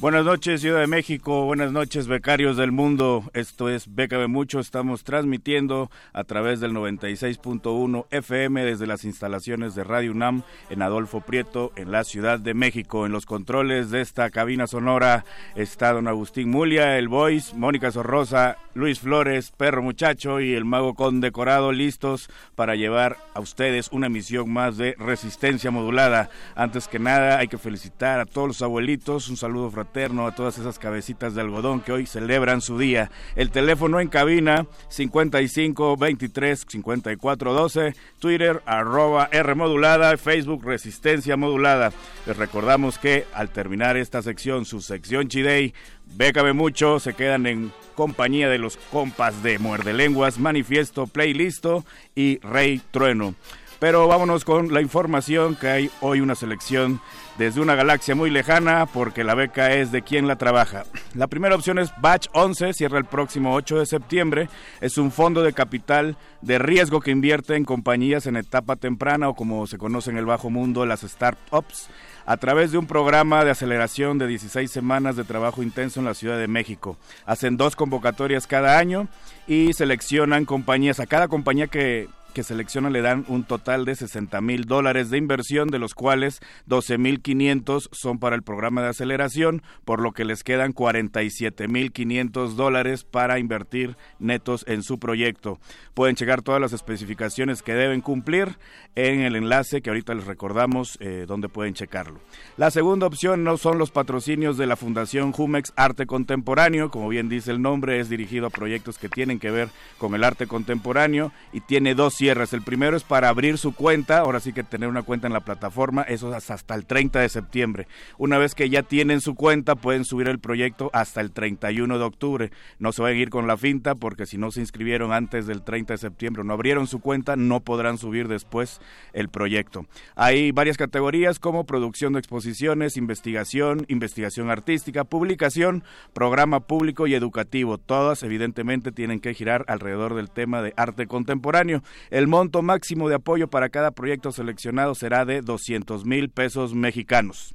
Buenas noches, Ciudad de México. Buenas noches, becarios del mundo. Esto es Bécame Mucho. Estamos transmitiendo a través del 96.1 FM desde las instalaciones de Radio UNAM en Adolfo Prieto, en la Ciudad de México. En los controles de esta cabina sonora está don Agustín Mulia, el Voice, Mónica Sorrosa, Luis Flores, Perro Muchacho y el Mago Condecorado listos para llevar a ustedes una emisión más de Resistencia Modulada. Antes que nada, hay que felicitar a todos los abuelitos. Un saludo fraterno a todas esas cabecitas de algodón que hoy celebran su día. El teléfono en cabina 55 23 54 12, Twitter arroba R modulada, Facebook Resistencia modulada. Les recordamos que al terminar esta sección, su sección Chidey, Bécame mucho, se quedan en compañía de los compas de Muerde Lenguas, Manifiesto, Playlisto y Rey Trueno. Pero vámonos con la información que hay hoy una selección desde una galaxia muy lejana porque la beca es de quien la trabaja. La primera opción es Batch 11, cierra el próximo 8 de septiembre. Es un fondo de capital de riesgo que invierte en compañías en etapa temprana o como se conoce en el bajo mundo las startups a través de un programa de aceleración de 16 semanas de trabajo intenso en la Ciudad de México. Hacen dos convocatorias cada año y seleccionan compañías. A cada compañía que que selecciona le dan un total de 60 mil dólares de inversión, de los cuales 12 mil 500 son para el programa de aceleración, por lo que les quedan 47 mil 500 dólares para invertir netos en su proyecto. Pueden checar todas las especificaciones que deben cumplir en el enlace que ahorita les recordamos eh, donde pueden checarlo. La segunda opción no son los patrocinios de la Fundación Jumex Arte Contemporáneo, como bien dice el nombre, es dirigido a proyectos que tienen que ver con el arte contemporáneo y tiene dos cierres. El primero es para abrir su cuenta, ahora sí que tener una cuenta en la plataforma, eso es hasta el 30 de septiembre. Una vez que ya tienen su cuenta, pueden subir el proyecto hasta el 31 de octubre. No se van a ir con la finta porque si no se inscribieron antes del 30 de septiembre, no abrieron su cuenta, no podrán subir después el proyecto. Hay varias categorías como producción de exposiciones, investigación, investigación artística, publicación, programa público y educativo. Todas evidentemente tienen que girar alrededor del tema de arte contemporáneo. El monto máximo de apoyo para cada proyecto seleccionado será de 200 mil pesos mexicanos.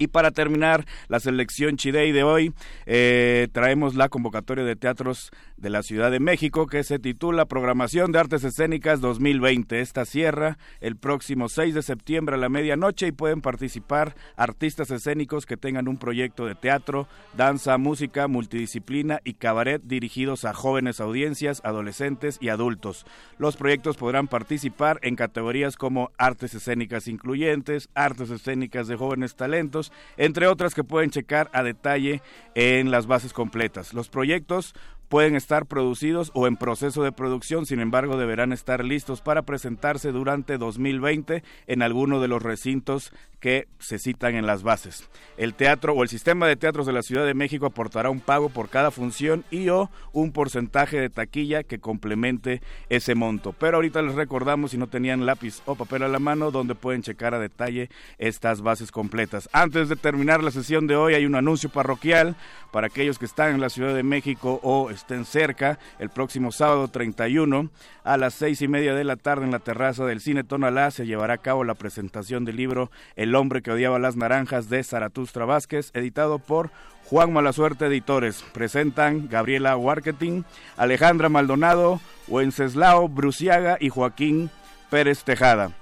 Y para terminar la selección Chidey de hoy, eh, traemos la convocatoria de teatros de la Ciudad de México que se titula Programación de Artes Escénicas 2020. Esta cierra el próximo 6 de septiembre a la medianoche y pueden participar artistas escénicos que tengan un proyecto de teatro, danza, música, multidisciplina y cabaret dirigidos a jóvenes audiencias, adolescentes y adultos. Los proyectos podrán participar en categorías como artes escénicas incluyentes, artes escénicas de jóvenes talentos, entre otras que pueden checar a detalle en las bases completas. Los proyectos pueden estar producidos o en proceso de producción, sin embargo deberán estar listos para presentarse durante 2020 en alguno de los recintos que se citan en las bases. El teatro o el sistema de teatros de la Ciudad de México aportará un pago por cada función y o un porcentaje de taquilla que complemente ese monto. Pero ahorita les recordamos si no tenían lápiz o papel a la mano donde pueden checar a detalle estas bases completas. Antes de terminar la sesión de hoy hay un anuncio parroquial para aquellos que están en la Ciudad de México o estén cerca el próximo sábado 31 a las seis y media de la tarde en la terraza del Cine Tonalá se llevará a cabo la presentación del libro El hombre que odiaba las naranjas de Zaratustra Vázquez, editado por Juan Malasuerte Editores. Presentan Gabriela Warketing, Alejandra Maldonado, Wenceslao Bruciaga y Joaquín Pérez Tejada.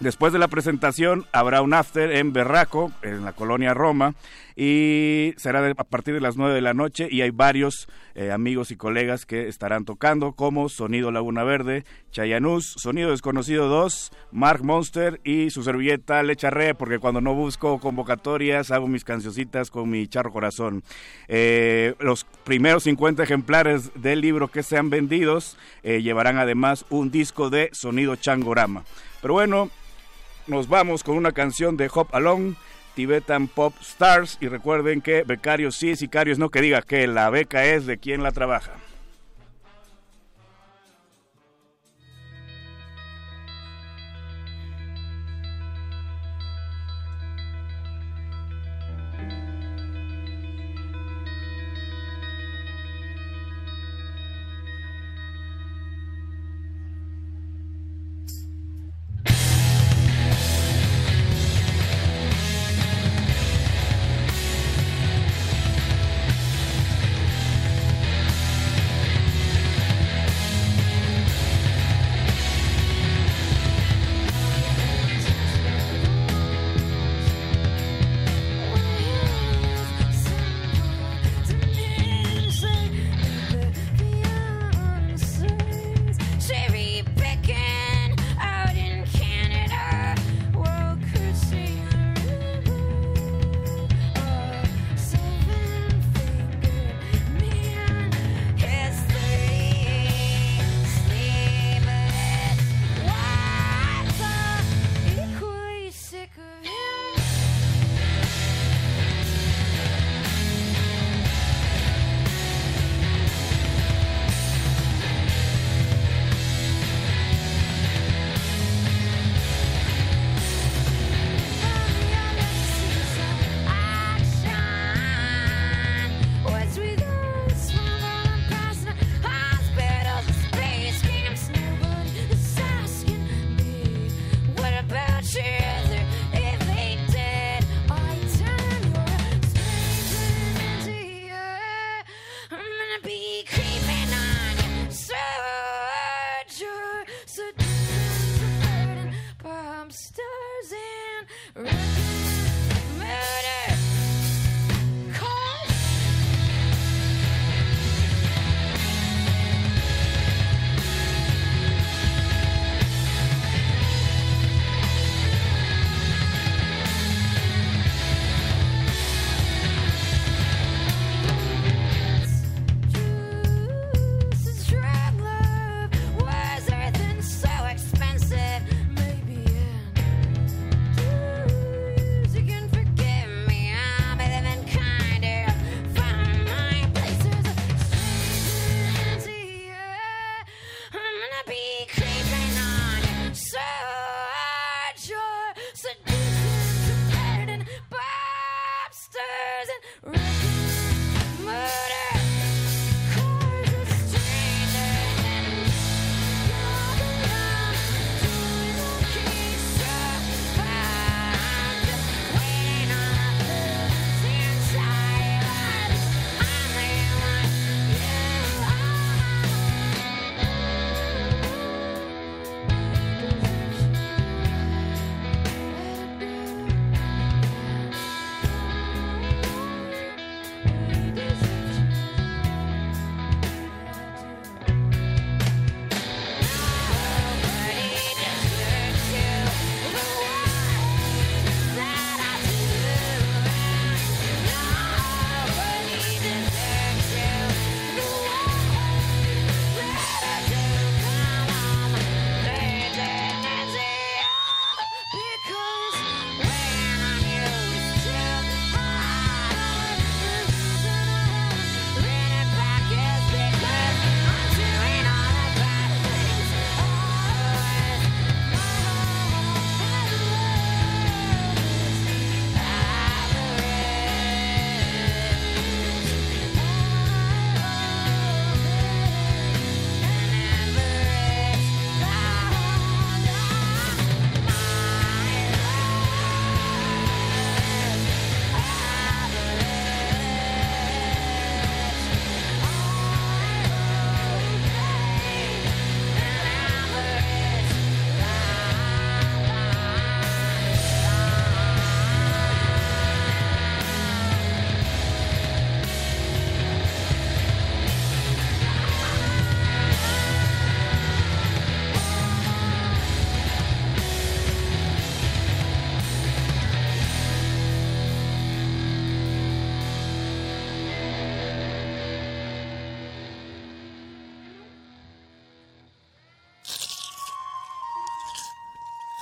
Después de la presentación habrá un after en Berraco, en la colonia Roma, y será a partir de las 9 de la noche y hay varios eh, amigos y colegas que estarán tocando como Sonido Laguna Verde, Chayanús, Sonido Desconocido 2, Mark Monster y su servilleta Lecharre, porque cuando no busco convocatorias hago mis cancioncitas con mi charro corazón. Eh, los primeros 50 ejemplares del libro que sean vendidos eh, llevarán además un disco de Sonido Changorama. Pero bueno, nos vamos con una canción de Hop Along, Tibetan Pop Stars. Y recuerden que becarios sí, sicarios no, que diga que la beca es de quien la trabaja.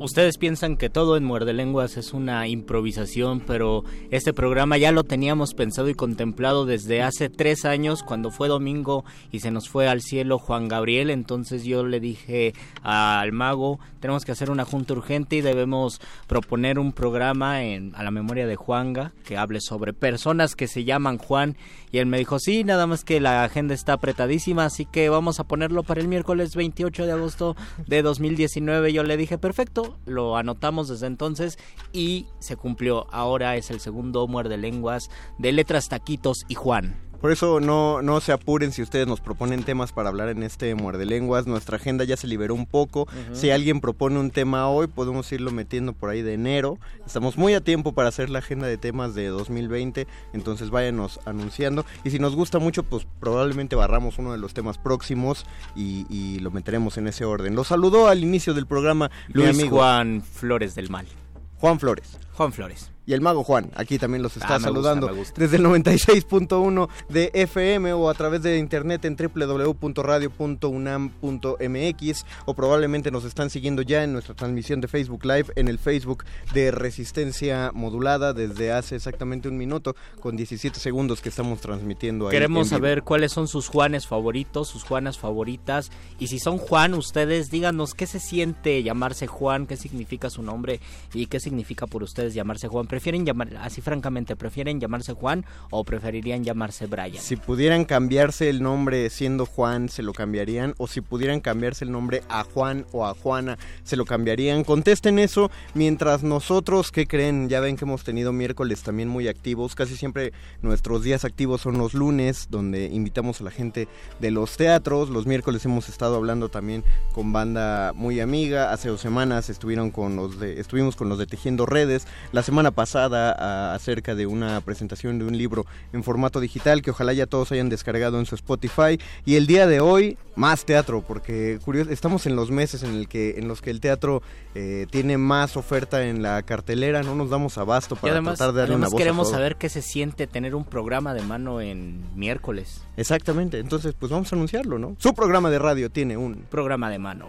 Ustedes piensan que todo en Muerde Lenguas es una improvisación, pero este programa ya lo teníamos pensado y contemplado desde hace tres años, cuando fue domingo y se nos fue al cielo Juan Gabriel. Entonces yo le dije al mago, tenemos que hacer una junta urgente y debemos proponer un programa en, a la memoria de Juanga que hable sobre personas que se llaman Juan. Y él me dijo, sí, nada más que la agenda está apretadísima, así que vamos a ponerlo para el miércoles 28 de agosto de 2019. Yo le dije, perfecto lo anotamos desde entonces y se cumplió. Ahora es el segundo muerde lenguas de letras, taquitos y Juan. Por eso no, no se apuren si ustedes nos proponen temas para hablar en este Muerde Lenguas. Nuestra agenda ya se liberó un poco. Si alguien propone un tema hoy, podemos irlo metiendo por ahí de enero. Estamos muy a tiempo para hacer la agenda de temas de 2020, entonces váyanos anunciando. Y si nos gusta mucho, pues probablemente barramos uno de los temas próximos y, lo meteremos en ese orden. Lo saludó al inicio del programa Luis amigo Juan Flores del Mal. Juan Flores. Juan Flores y el mago Juan. Aquí también los está ah, saludando desde el 96.1 de FM o a través de internet en www.radio.unam.mx o probablemente nos están siguiendo ya en nuestra transmisión de Facebook Live en el Facebook de Resistencia Modulada desde hace exactamente un minuto con 17 segundos que estamos transmitiendo ahí. Queremos saber cuáles son sus Juanes favoritos, sus Juanas favoritas y si son Juan, ustedes díganos qué se siente llamarse Juan, qué significa su nombre y qué significa por ustedes llamarse Juan prefieren llamar, así francamente, prefieren llamarse Juan o preferirían llamarse Brian? Si pudieran cambiarse el nombre siendo Juan, ¿se lo cambiarían? O si pudieran cambiarse el nombre a Juan o a Juana, ¿se lo cambiarían? Contesten eso mientras nosotros, ¿qué creen? Ya ven que hemos tenido miércoles también muy activos. Casi siempre nuestros días activos son los lunes, donde invitamos a la gente de los teatros. Los miércoles hemos estado hablando también con banda muy amiga. Hace dos semanas estuvieron con los de, estuvimos con los de Tejiendo Redes. La semana pasada acerca de una presentación de un libro en formato digital que ojalá ya todos hayan descargado en su Spotify. Y el día de hoy, más teatro, porque curioso, estamos en los meses en, el que, en los que el teatro eh, tiene más oferta en la cartelera, no nos damos abasto para tratar de darle una voz queremos saber qué se siente tener un programa de mano en miércoles. Exactamente, entonces pues vamos a anunciarlo, ¿no? Su programa de radio tiene un programa de mano.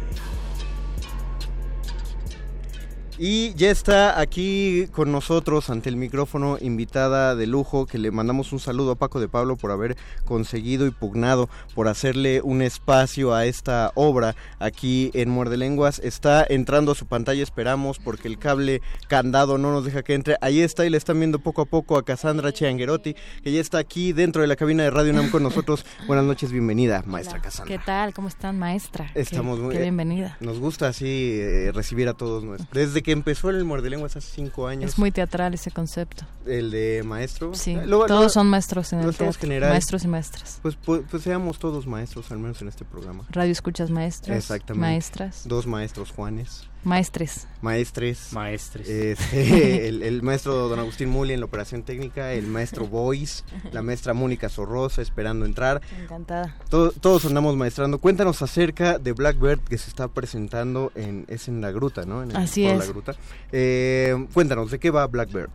Y ya está aquí con nosotros ante el micrófono invitada de lujo que le mandamos un saludo a Paco de Pablo por haber conseguido y pugnado por hacerle un espacio a esta obra aquí en Muerde Lenguas. Está entrando a su pantalla, esperamos, porque el cable candado no nos deja que entre. Ahí está y le están viendo poco a poco a Cassandra Chianguerotti, que ya está aquí dentro de la cabina de Radio UNAM con nosotros. Buenas noches, bienvenida, maestra Cassandra. ¿Qué tal? ¿Cómo están, maestra? Estamos muy qué bienvenida. Nos gusta así eh, recibir a todos nuestros. Desde que empezó el Muerde Lenguas hace cinco años. Es muy teatral ese concepto. El de maestro. Sí, todos son maestros en el teatro. Maestros y maestras. Pues, pues, pues, seamos todos maestros, al menos en este programa. Radio escuchas maestros. Exactamente. Maestras. Dos maestros Juanes. Maestres. Maestres. Maestres. Este, el, maestro don Agustín Muli en la operación técnica, el maestro Boyce, la maestra Mónica Sorrosa esperando entrar. Encantada. todos andamos maestrando. Cuéntanos acerca de Blackbird que se está presentando en, es en la gruta, ¿no? En Así es. La gruta. Eh, cuéntanos, ¿de qué va Blackbird?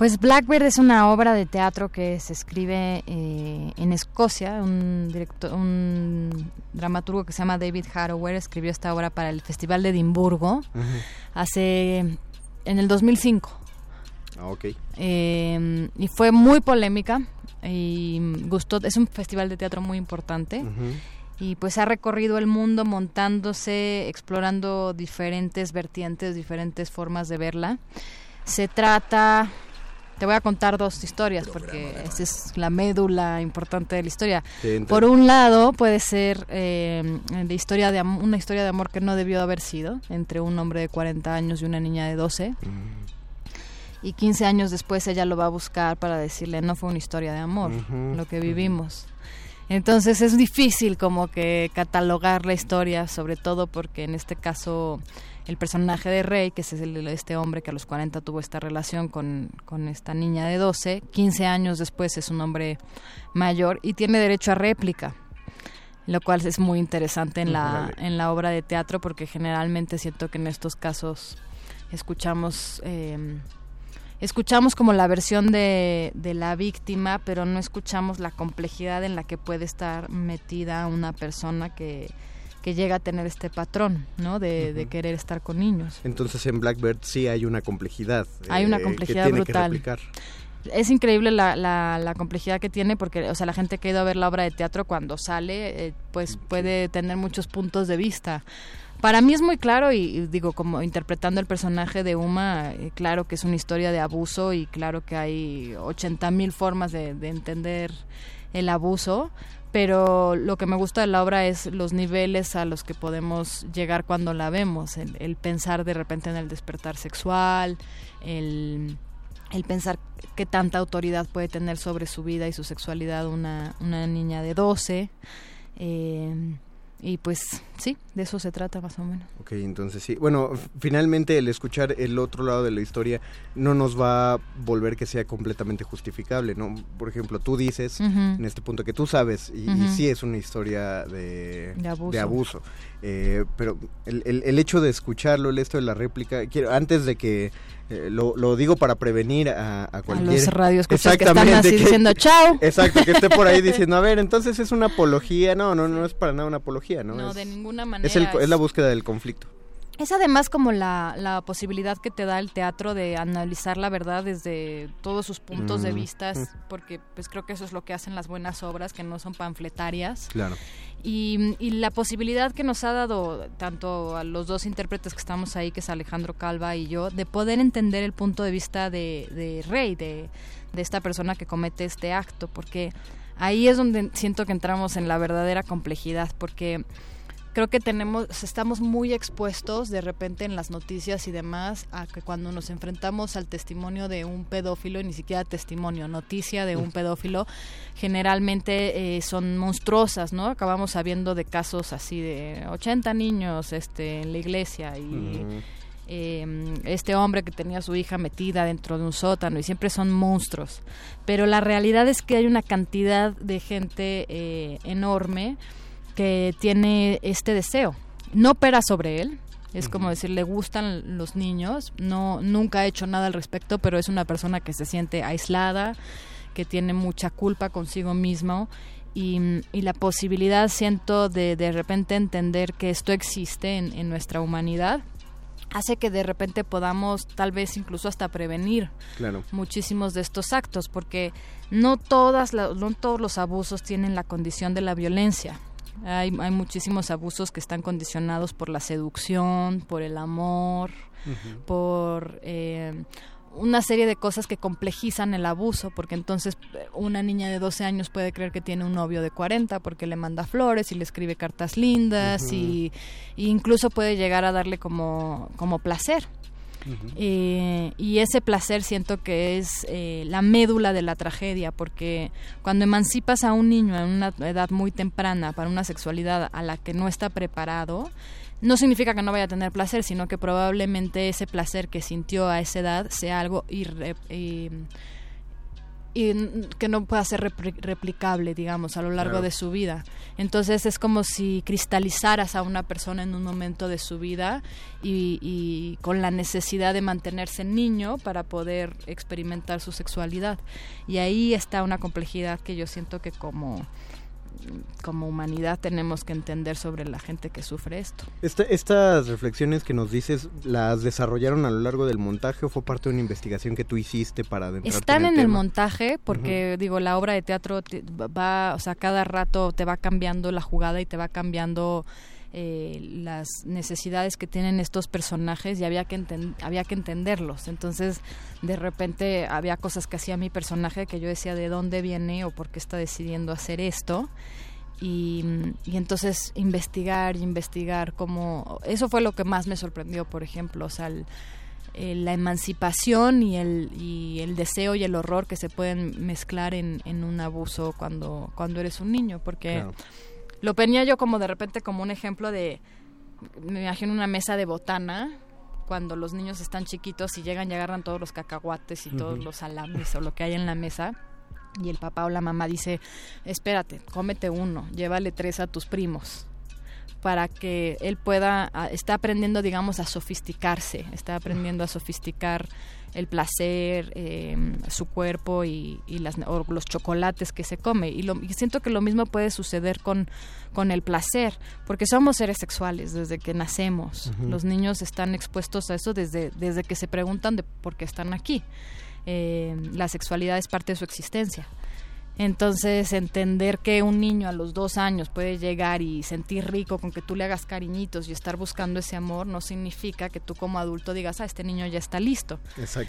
Pues Blackbird es una obra de teatro que se escribe eh, en Escocia. Un, director, un dramaturgo que se llama David Harrower escribió esta obra para el Festival de Edimburgo hace en el 2005. Ah, ok. Eh, y fue muy polémica y gustó. Es un festival de teatro muy importante. y pues ha recorrido el mundo montándose, explorando diferentes vertientes, diferentes formas de verla. Se trata te voy a contar dos historias porque esa es la médula importante de la historia. Por un lado puede ser eh, de historia de una historia de amor que no debió haber sido entre un hombre de 40 años y una niña de 12. Mm. Y 15 años después ella lo va a buscar para decirle no fue una historia de amor lo que vivimos. Entonces es difícil como que catalogar la historia, sobre todo porque en este caso el personaje de Rey, que es el, este hombre que a los 40 tuvo esta relación con, con, esta niña de 12, 15 años después es un hombre mayor y tiene derecho a réplica, lo cual es muy interesante en la, en la obra de teatro porque generalmente siento que en estos casos escuchamos... Eh, escuchamos como la versión de, de, la víctima, pero no escuchamos la complejidad en la que puede estar metida una persona que, que llega a tener este patrón, ¿no? De, querer estar con niños. Entonces en Blackbird sí hay una complejidad. Hay una eh, complejidad que brutal. es increíble la, la, complejidad que tiene porque, o sea, la gente que ha ido a ver la obra de teatro cuando sale, eh, pues puede tener muchos puntos de vista. Para mí es muy claro y, digo, como interpretando el personaje de Uma, eh, claro que es una historia de abuso y claro que hay 80 mil formas de, de entender el abuso, pero lo que me gusta de la obra es los niveles a los que podemos llegar cuando la vemos, el, pensar de repente en el despertar sexual, el, el, pensar qué tanta autoridad puede tener sobre su vida y su sexualidad una, una niña de 12. Eh, y pues sí, de eso se trata más o menos. Ok, entonces sí. Bueno, finalmente el escuchar el otro lado de la historia no nos va a volver que sea completamente justificable, ¿no? Por ejemplo, tú dices en este punto que tú sabes y, sí es una historia de, de abuso. Eh, pero el, el, el, hecho de escucharlo, el esto de la réplica, quiero antes de que eh, lo, lo, digo para prevenir a, a cualquier... A los radios que están así diciendo chao. Exacto, que esté por ahí diciendo, a ver, entonces es una apología. No, no, no es para nada una apología, ¿no? No, de ninguna manera. Es, el, es la búsqueda del conflicto. Es además como la, la, posibilidad que te da el teatro de analizar la verdad desde todos sus puntos de mm. vista, porque pues creo que eso es lo que hacen las buenas obras, que no son panfletarias. Claro. Y, y, la posibilidad que nos ha dado tanto a los dos intérpretes que estamos ahí, que es Alejandro Calva y yo, de poder entender el punto de vista de, de Rey, de, de esta persona que comete este acto, porque ahí es donde siento que entramos en la verdadera complejidad, porque creo que tenemos estamos muy expuestos de repente en las noticias y demás a que cuando nos enfrentamos al testimonio de un pedófilo ni siquiera testimonio noticia de un pedófilo generalmente eh, son monstruosas no acabamos sabiendo de casos así de 80 niños este en la iglesia y em, este hombre que tenía a su hija metida dentro de un sótano y siempre son monstruos. Pero la realidad es que hay una cantidad de gente eh, enorme que tiene este deseo. No opera sobre él, es como decir, le gustan los niños, no nunca ha hecho nada al respecto, pero es una persona que se siente aislada, que tiene mucha culpa consigo mismo y, la posibilidad, siento, de de repente entender que esto existe en, nuestra humanidad hace que de repente podamos tal vez incluso hasta prevenir muchísimos de estos actos porque no todas no todos los abusos tienen la condición de la violencia hay, hay muchísimos abusos que están condicionados por la seducción, por el amor, por eh, una serie de cosas que complejizan el abuso, porque entonces eh, una niña de 12 años puede creer que tiene un novio de 40 porque le manda flores y le escribe cartas lindas y, y, incluso puede llegar a darle como, como placer. Eh, y ese placer siento que es eh, la médula de la tragedia, porque cuando emancipas a un niño en una edad muy temprana para una sexualidad a la que no está preparado, no significa que no vaya a tener placer, sino que probablemente ese placer que sintió a esa edad sea algo irre, y que no pueda ser replicable, digamos, a lo largo de su vida. Entonces es como si cristalizaras a una persona en un momento de su vida y, con la necesidad de mantenerse niño para poder experimentar su sexualidad. Y ahí está una complejidad que yo siento que como como humanidad tenemos que entender sobre la gente que sufre esto. estas reflexiones que nos dices, ¿las desarrollaron a lo largo del montaje o fue parte de una investigación que tú hiciste para Están en el, el, montaje porque, digo, la obra de teatro va, o sea, cada rato te va cambiando la jugada y te va cambiando eh, las necesidades que tienen estos personajes y había que, había que entenderlos. Entonces, de repente había cosas que hacía mi personaje que yo decía de dónde viene o por qué está decidiendo hacer esto. Y, entonces investigar y investigar cómo... Eso fue lo que más me sorprendió, por ejemplo, o sea, la emancipación y el, y el deseo y el horror que se pueden mezclar en, en un abuso cuando, cuando eres un niño, porque lo ponía yo como de repente como un ejemplo de, me imagino una mesa de botana, cuando los niños están chiquitos y llegan y agarran todos los cacahuates y todos los salamis o lo que hay en la mesa. Y el papá o la mamá dice, espérate, cómete uno, llévale tres a tus primos para que él pueda, está aprendiendo, digamos, a sofisticarse, está aprendiendo a sofisticar el placer, em, su cuerpo y, las, los chocolates que se come. Y, lo, siento que lo mismo puede suceder con, con el placer, porque somos seres sexuales desde que nacemos. Los niños están expuestos a eso desde, desde que se preguntan de por qué están aquí. Em, la sexualidad es parte de su existencia. Entonces, entender que un niño a los dos años puede llegar y sentir rico con que tú le hagas cariñitos y estar buscando ese amor, no significa que tú como adulto digas, ah, este niño ya está listo.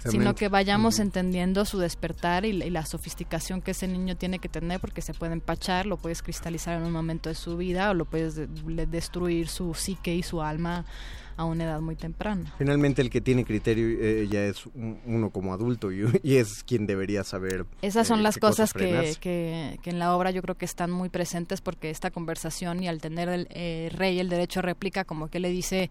Sino que vayamos entendiendo su despertar y, la sofisticación que ese niño tiene que tener, porque se puede empachar, lo puedes cristalizar en un momento de su vida o lo puedes destruir su psique y su alma a una edad muy temprana. Finalmente el que tiene criterio eh, ya es uno como adulto y, es quien debería saber. Esas son eh, las cosas, que, que, en la obra yo creo que están muy presentes porque esta conversación y al tener el eh, rey el derecho a réplica como que le dice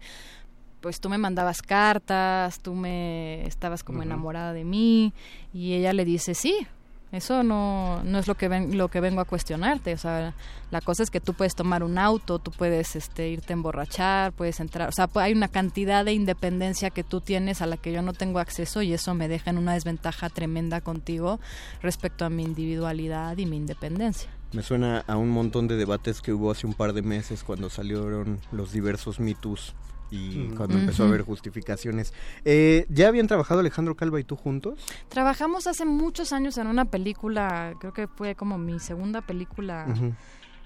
pues tú me mandabas cartas, tú me estabas como enamorada de mí y ella le dice sí, eso no, no es lo que, ven, lo que vengo a cuestionarte. O sea, la cosa es que tú puedes tomar un auto, tú puedes este, irte a emborrachar, puedes entrar. O sea, hay una cantidad de independencia que tú tienes a la que yo no tengo acceso y eso me deja en una desventaja tremenda contigo respecto a mi individualidad y mi independencia. Me suena a un montón de debates que hubo hace un par de meses cuando salieron los diversos mitos y cuando empezó a haber justificaciones. Eh, ¿Ya habían trabajado Alejandro Calva y tú juntos? Trabajamos hace muchos años en una película, creo que fue como mi segunda película.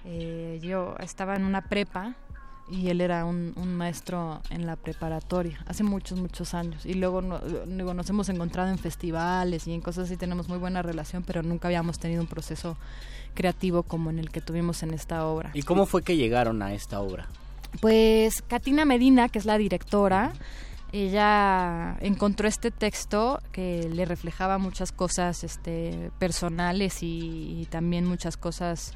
Eh, yo estaba en una prepa y él era un, maestro en la preparatoria hace muchos, muchos años. Y luego, luego nos hemos encontrado en festivales y en cosas así, tenemos muy buena relación, pero nunca habíamos tenido un proceso creativo como en el que tuvimos en esta obra. ¿Y cómo fue que llegaron a esta obra? Pues Katina Medina, que es la directora, ella encontró este texto que le reflejaba muchas cosas este, personales y, también muchas cosas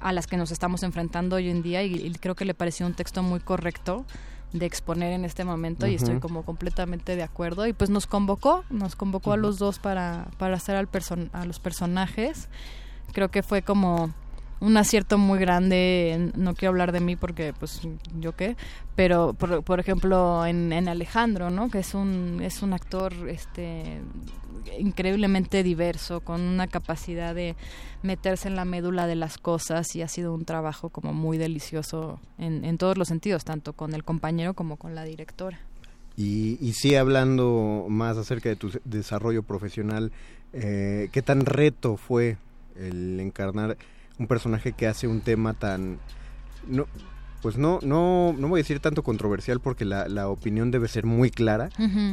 a las que nos estamos enfrentando hoy en día y, creo que le pareció un texto muy correcto de exponer en este momento y estoy como completamente de acuerdo. Y pues nos convocó, nos convocó a los dos para, para hacer al a los personajes. Creo que fue como un acierto muy grande, no quiero hablar de mí porque pues yo qué, pero por, por ejemplo en, en, Alejandro, ¿no? Que es un es un actor este increíblemente diverso, con una capacidad de meterse en la médula de las cosas y ha sido un trabajo como muy delicioso en, en todos los sentidos, tanto con el compañero como con la directora. Y, y sí, hablando más acerca de tu desarrollo profesional, eh, ¿qué tan reto fue el encarnar un personaje que hace un tema tan no pues no no no voy a decir tanto controversial porque la, la opinión debe ser muy clara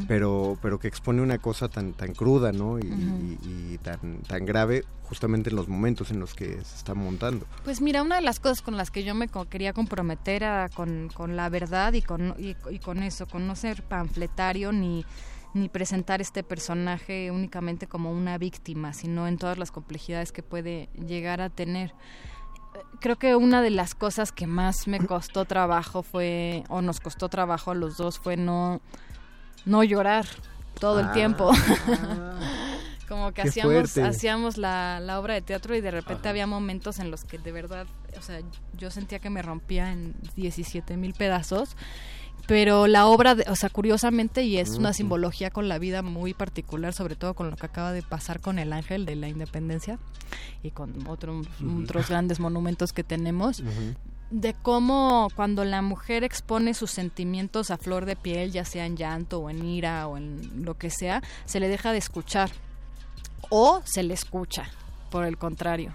pero pero que expone una cosa tan tan cruda no y, tan tan grave justamente en los momentos en los que se está montando. Pues mira una de las cosas con las que yo me quería comprometer era con, con la verdad y con y, y con eso con no ser panfletario ni ni presentar este personaje únicamente como una víctima, sino en todas las complejidades que puede llegar a tener. Creo que una de las cosas que más me costó trabajo fue, o nos costó trabajo a los dos, fue no, no llorar todo el tiempo. Ah. como que hacíamos, hacíamos la, la, obra de teatro y de repente había momentos en los que de verdad, o sea, yo sentía que me rompía en 17 mil pedazos pero la obra, o sea, curiosamente, y es una simbología con la vida muy particular, sobre todo con lo que acaba de pasar con el ángel de la independencia y con otros grandes monumentos que tenemos, de cómo cuando la mujer expone sus sentimientos a flor de piel, ya sea en llanto o en ira o en lo que sea, se le deja de escuchar o se le escucha, por el contrario.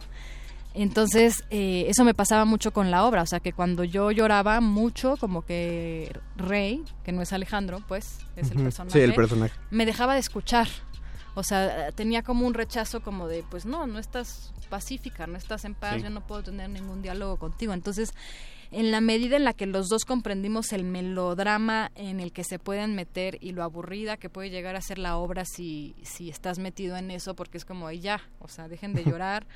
Entonces, eh, eso me pasaba mucho con la obra, o sea, que cuando yo lloraba mucho, como que Rey, que no es Alejandro, pues, es el personaje, el personaje, me dejaba de escuchar. O sea, tenía como un rechazo como de, pues no, no estás pacífica, no estás en paz, yo no puedo tener ningún diálogo contigo. Entonces, en la medida en la que los dos comprendimos el melodrama en el que se pueden meter y lo aburrida que puede llegar a ser la obra si, si estás metido en eso, porque es como, ya, o sea, dejen de llorar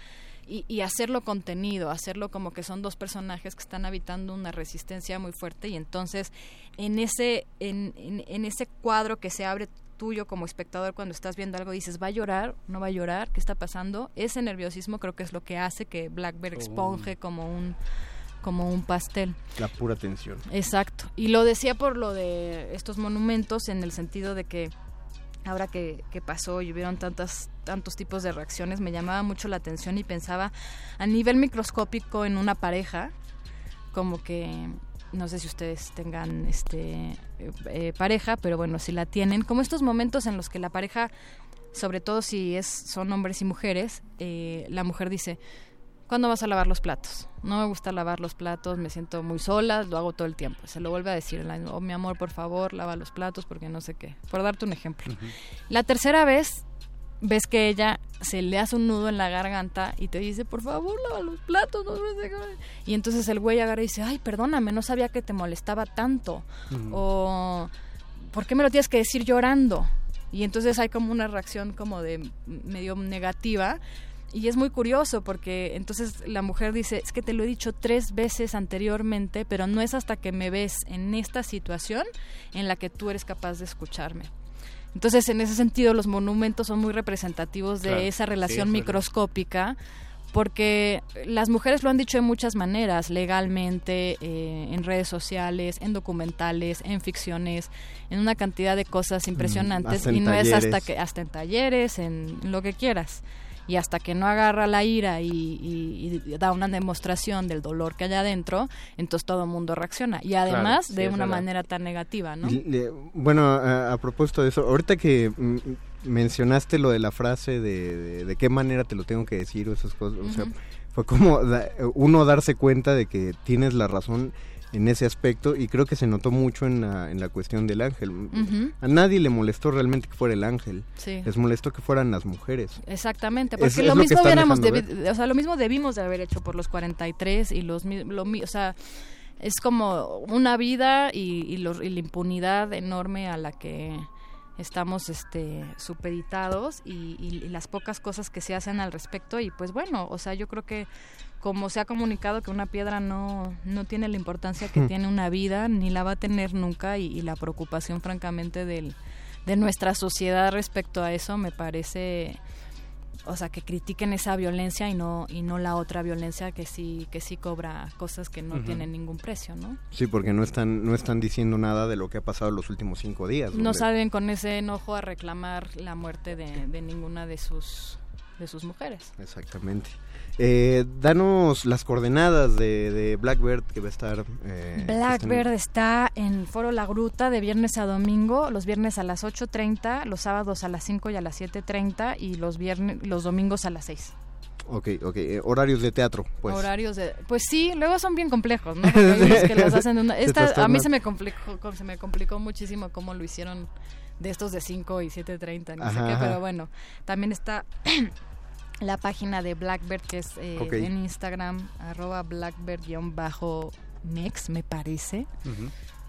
y, hacerlo contenido, hacerlo como que son dos personajes que están habitando una resistencia muy fuerte y entonces en ese, en, en, ese cuadro que se abre tuyo como espectador cuando estás viendo algo dices, ¿va a llorar? ¿No va a llorar? ¿Qué está pasando? Ese nerviosismo creo que es lo que hace que Blackbird exponge como un como un pastel. La pura tensión. Exacto. Y lo decía por lo de estos monumentos en el sentido de que ahora que, pasó y hubieron tantas, tantos tipos de reacciones, me llamaba mucho la atención y pensaba a nivel microscópico en una pareja, como que no sé si ustedes tengan este eh, pareja, pero bueno, si la tienen, como estos momentos en los que la pareja, sobre todo si es son hombres y mujeres, eh, la mujer dice, ¿cuándo vas a lavar los platos? No me gusta lavar los platos, me siento muy sola, lo hago todo el tiempo. Se lo vuelve a decir, oh, mi amor, por favor, lava los platos porque no sé qué. Por darte un ejemplo. La tercera vez ves que ella se le hace un nudo en la garganta y te dice, por favor, lava los platos. No sé qué. Y entonces el güey agarra y dice, ay, perdóname, no sabía que te molestaba tanto. O, ¿por qué me lo tienes que decir llorando? Y entonces hay como una reacción como de medio negativa y es muy curioso porque entonces la mujer dice, es que te lo he dicho tres veces anteriormente, pero no es hasta que me ves en esta situación en la que tú eres capaz de escucharme. Entonces, en ese sentido, los monumentos son muy representativos de esa relación microscópica, porque las mujeres lo han dicho de muchas maneras, legalmente, eh, en redes sociales, en documentales, en ficciones, en una cantidad de cosas mm, impresionantes, y no es hasta que, hasta en talleres, en lo que quieras y hasta que no agarra la ira y, da una demostración del dolor que hay adentro, entonces todo el mundo reacciona. Y además de una manera tan negativa, ¿no? bueno, a, propósito de eso, ahorita que mm, mencionaste lo de la frase de, de, qué manera te lo tengo que decir o esas cosas, o sea, fue como uno darse cuenta de que tienes la razón en ese aspecto y creo que se notó mucho en la, en la cuestión del ángel. A nadie le molestó realmente que fuera el ángel. Les molestó que fueran las mujeres. Exactamente, porque lo mismo hubiéramos o sea, lo mismo debimos de haber hecho por los 43 y los lo, o sea, es como una vida y, y, y la impunidad enorme a la que estamos este supeditados y, y, las pocas cosas que se hacen al respecto y pues bueno, o sea, yo creo que como se ha comunicado que una piedra no, no tiene la importancia que tiene una vida, ni la va a tener nunca, y, la preocupación francamente del, de nuestra sociedad respecto a eso me parece o sea que critiquen esa violencia y no y no la otra violencia que sí que sí cobra cosas que no tienen ningún precio no sí porque no están no están diciendo nada de lo que ha pasado los últimos cinco días no salen con ese enojo a reclamar la muerte de, de ninguna de sus de sus mujeres. Exactamente eh, danos las coordenadas de, Blackbird que va a estar. Eh, Blackbird está en Foro La Gruta de viernes a domingo, los viernes a las 8.30, los sábados a las 5 y a las 7.30 y los, viernes, los domingos a las 6. Ok, ok. Eh, horarios de teatro, pues. Horarios de... Pues sí, luego son bien complejos, ¿no? que los hacen una... Esta, a mí se me, complicó, se me complicó muchísimo cómo lo hicieron de estos de 5 y 7.30, no sé qué, pero bueno. También está la página de Blackbird, que es eh, en Instagram, arroba blackbird-mex, me parece.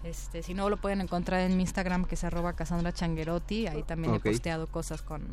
Este, si no, lo pueden encontrar en mi Instagram, que es arroba Cassandra Changuerotti. Ahí también he posteado cosas con,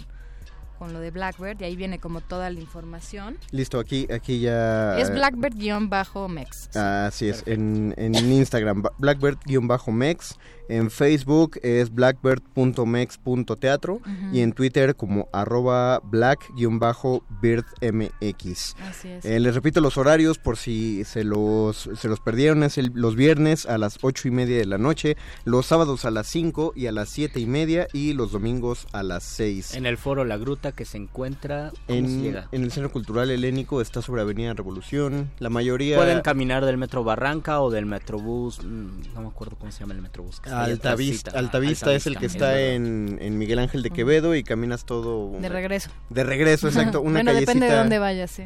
con lo de Blackbird y ahí viene como toda la información. Listo, aquí, aquí ya... Es Blackbird-mex. Así es, en, en Instagram, Blackbird-mex. En Facebook es blackbird.mex.teatro y en Twitter como arroba black-birdmx. Así es. Eh, les repito los horarios por si se los, se los perdieron. Es el- los viernes a las ocho y media de la noche, los sábados a las 5 y a las siete y media y los domingos a las 6. En el foro La Gruta que se encuentra... ¿Cómo se En, llega? en el Centro Cultural Helénico está sobre Avenida Revolución. La mayoría... Pueden caminar del Metro Barranca o del Metrobús, mm, no me acuerdo cómo se llama el Metrobús. que está Altavista, es el que está es en, en Miguel Ángel de Quevedo y caminas todo... De regreso. De regreso, exacto. Una bueno, depende de callecita- dónde vayas, sí.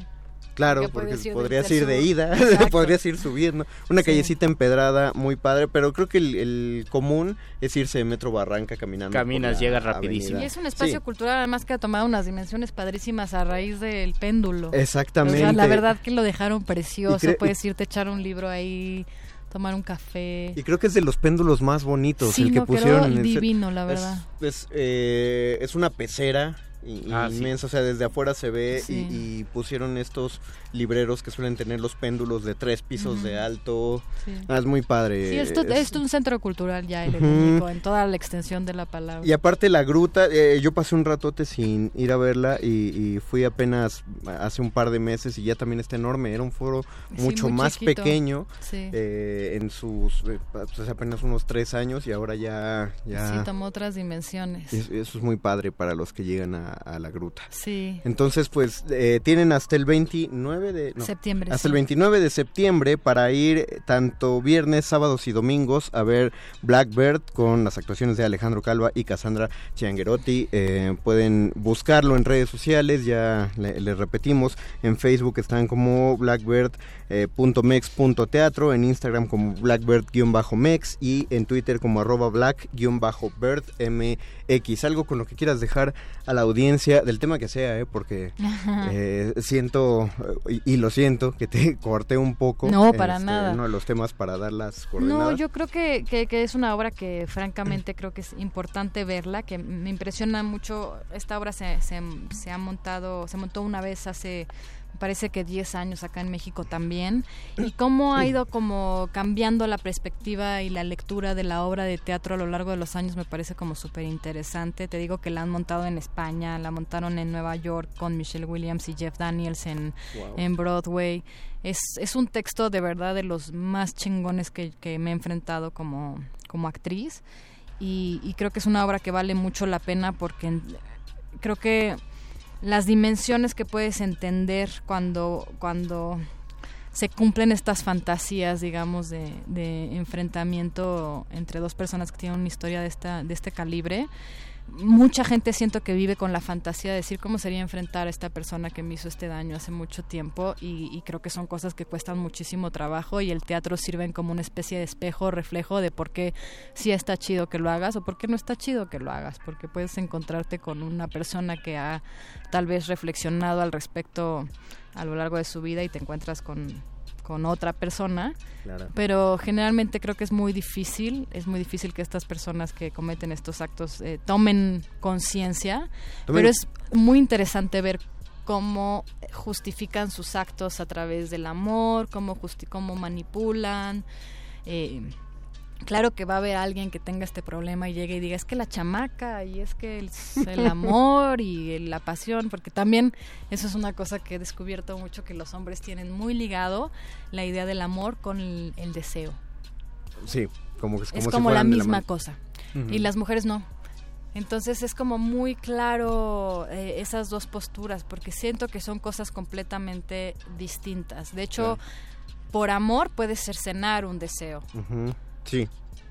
Claro, Porque porque ir podrías ir de ida, podrías ir subiendo. Una Sí. callecita empedrada muy padre, pero creo que el, el común es irse de Metro Barranca caminando. Caminas, llegas rapidísimo. avenida. Y es un espacio Sí, cultural además que ha tomado unas dimensiones padrísimas a raíz del péndulo. Exactamente. O sea, la verdad que lo dejaron precioso. Puedes irte a echar un libro ahí, tomar un café. Y creo que es de los péndulos más bonitos Sí, el que no, pusieron en el set. divino, la Es- verdad. Es, eh, es una pecera i- Ah, sí. inmensa, o sea, desde afuera se ve y, pusieron estos libreros que suelen tener los péndulos de tres pisos de alto. Sí. Ah, es muy padre. Sí, esto es- es un centro cultural ya helénico, en toda la extensión de la palabra. Y aparte la gruta, eh, yo pasé un ratote sin ir a verla y, y fui apenas hace un par de meses y ya también está enorme. Era un foro mucho más chiquito. pequeño Sí. eh, en sus eh, pues, apenas unos tres años y ahora ya... ya Sí, tomó otras dimensiones. es- eso es muy padre para los que llegan a, a la gruta. Sí. Entonces, pues eh, tienen hasta el 29 de... no, Septiembre. hasta sí. el 29 de septiembre para ir eh, tanto viernes, sábados y domingos a ver Blackbird con las actuaciones de Alejandro Calva y Cassandra Chianguerotti. Eh, pueden buscarlo en redes sociales, ya le- les repetimos, en Facebook están como blackbird.mex.teatro, en Instagram como blackbird-mex y en Twitter como arroba black-birdmx. Algo con lo que quieras dejar a la audiencia del tema que sea, ¿eh? porque eh, siento, eh, y, y lo siento, que te corté un poco. No, para este, nada. Uno de los temas para dar las coordenadas. No, yo creo que, que, que es una obra que francamente creo que es importante verla, que me impresiona mucho. Esta obra se, se, se ha montado, se montó una vez hace, parece que 10 años acá en México también, y cómo ha ido como cambiando la perspectiva y la lectura de la obra de teatro a lo largo de los años me parece como súper interesante. Te digo que la han montado en España, la montaron en Nueva York con Michelle Williams y Jeff Daniels en, en Broadway. Es, es un texto de verdad de los más chingones que, que me he enfrentado como, como actriz. Y, y creo que es una obra que vale mucho la pena porque creo que las dimensiones que puedes entender cuando, cuando se cumplen estas fantasías, digamos, de, de enfrentamiento entre dos personas que tienen una historia de, esta, de este calibre. Mucha gente siento que vive con la fantasía de decir cómo sería enfrentar a esta persona que me hizo este daño hace mucho tiempo y, creo que son cosas que cuestan muchísimo trabajo y el teatro sirven como una especie de espejo, reflejo de por qué sí está chido que lo hagas o por qué no está chido que lo hagas, porque puedes encontrarte con una persona que ha tal vez reflexionado al respecto a lo largo de su vida y te encuentras con, con otra persona Claro. pero generalmente creo que es muy difícil, es muy difícil que estas personas que cometen estos actos eh, tomen conciencia, pero es muy interesante ver cómo justifican sus actos a través del amor, cómo, justi- cómo manipulan. eh, claro que va a haber alguien que tenga este problema y llegue y diga, es que la chamaca y es que el, el amor y la pasión, porque también eso es una cosa que he descubierto mucho, que los hombres tienen muy ligado la idea del amor con el, el deseo. Sí, como, que- como es si como la misma cosa. Y las mujeres no. Entonces es como muy claro eh, esas dos posturas, porque siento que son cosas completamente distintas. De hecho, por amor puede cercenar un deseo. Sí.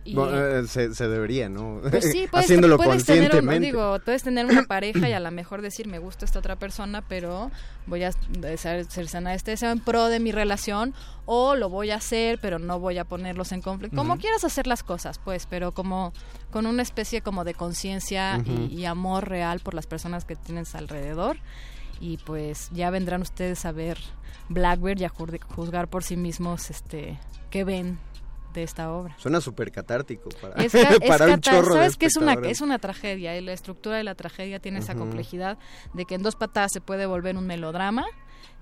Y- Bueno, eh, se, se debería, ¿no? Pues sí, puedes, Haciéndolo puedes tener, un- conscientemente. digo, puedes tener una pareja y a lo mejor decir me gusta esta otra persona, pero voy a cer- cercenar este deseo en pro de mi relación o lo voy a hacer, pero no voy a ponerlos en conflicto. Como quieras hacer las cosas, pues, pero como con una especie como de conciencia y- amor real por las personas que tienes alrededor. Y pues ya vendrán ustedes a ver Blackbird y a juzgar por sí mismos este qué ven de esta obra. Suena súper catártico para, Es, para un chorro de sabes que es una es una tragedia y la estructura de la tragedia tiene esa complejidad de que en dos patadas se puede volver un melodrama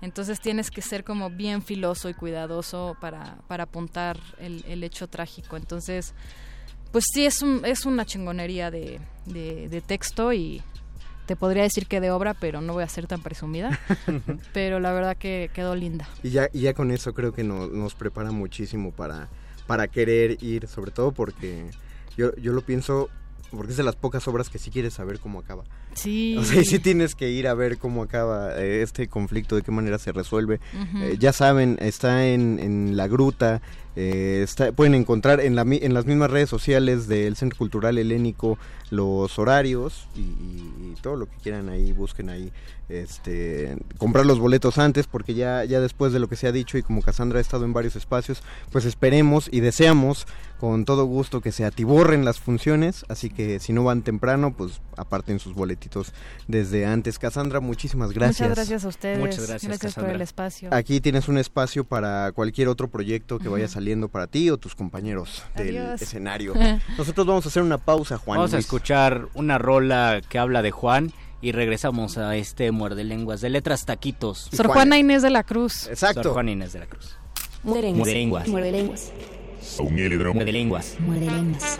entonces tienes que ser como bien filoso y cuidadoso para, para apuntar el, el hecho trágico entonces pues sí, es, un, es una chingonería de, de, texto y te podría decir que de obra, pero no voy a ser tan presumida. pero la verdad que quedó linda. Y ya, y ya con eso creo que nos prepara muchísimo para, para querer ir, sobre todo porque yo, yo lo pienso porque es de las pocas obras que sí quieres saber cómo acaba. Sí. O sea, sí tienes que ir a ver cómo acaba eh, este conflicto, de qué manera se resuelve. Eh, ya saben, está en, en La Gruta, eh, está, pueden encontrar en, la, en las mismas redes sociales del Centro Cultural Helénico los horarios y, y, todo lo que quieran ahí, busquen ahí este, comprar los boletos antes porque ya, ya después de lo que se ha dicho y como Cassandra ha estado en varios espacios, pues esperemos y deseamos con todo gusto que se atiborren las funciones, así que si no van temprano, pues aparten sus desde antes. Cassandra, muchísimas gracias. Muchas gracias a ustedes. Muchas gracias, gracias por el espacio. Aquí tienes un espacio para cualquier otro proyecto que vaya saliendo para ti o tus compañeros del escenario. Nosotros vamos a hacer una pausa, Juan. Vamos a escuchar una rola que habla de Juan y regresamos a este muerde lenguas de letras taquitos. Sor Juana Inés de la Cruz. Exacto. Sor Juana Inés de la Cruz. Muerde lenguas. Muerde lenguas. Muerde lenguas. Muerde lenguas.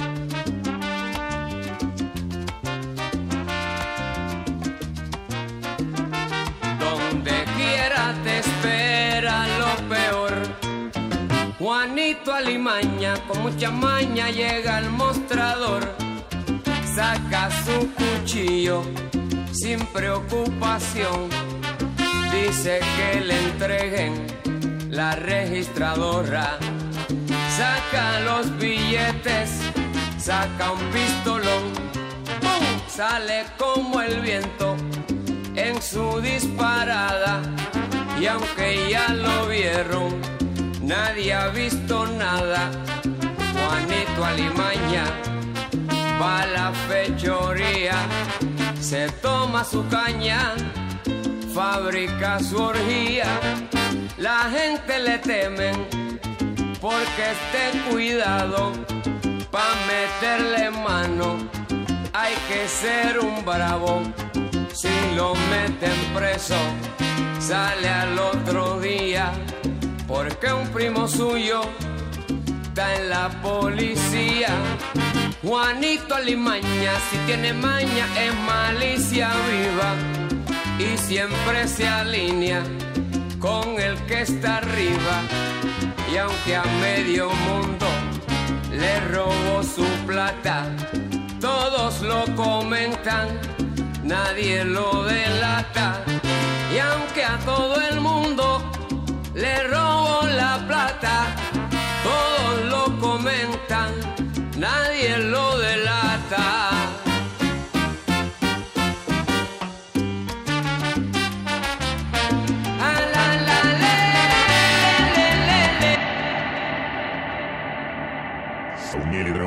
Juanito Alimaña con mucha maña llega al mostrador, saca su cuchillo sin preocupación, dice que le entreguen la registradora, saca los billetes, saca un pistolón, sale como el viento en su disparada y aunque ya lo vieron, nadie ha visto nada. Juanito Alimaña va la fechoría, se toma su caña, fabrica su orgía. La gente le temen porque esté cuidado pa' meterle mano. Hay que ser un bravo, si lo meten preso, sale al otro día porque un primo suyo está en la policía. Juanito Alimaña, si tiene maña, es malicia viva y siempre se alinea con el que está arriba. Y aunque a medio mundo le robó su plata, todos lo comentan, nadie lo delata. Y aunque a todo el mundo le robo la plata, todos lo comentan, nadie lo delata.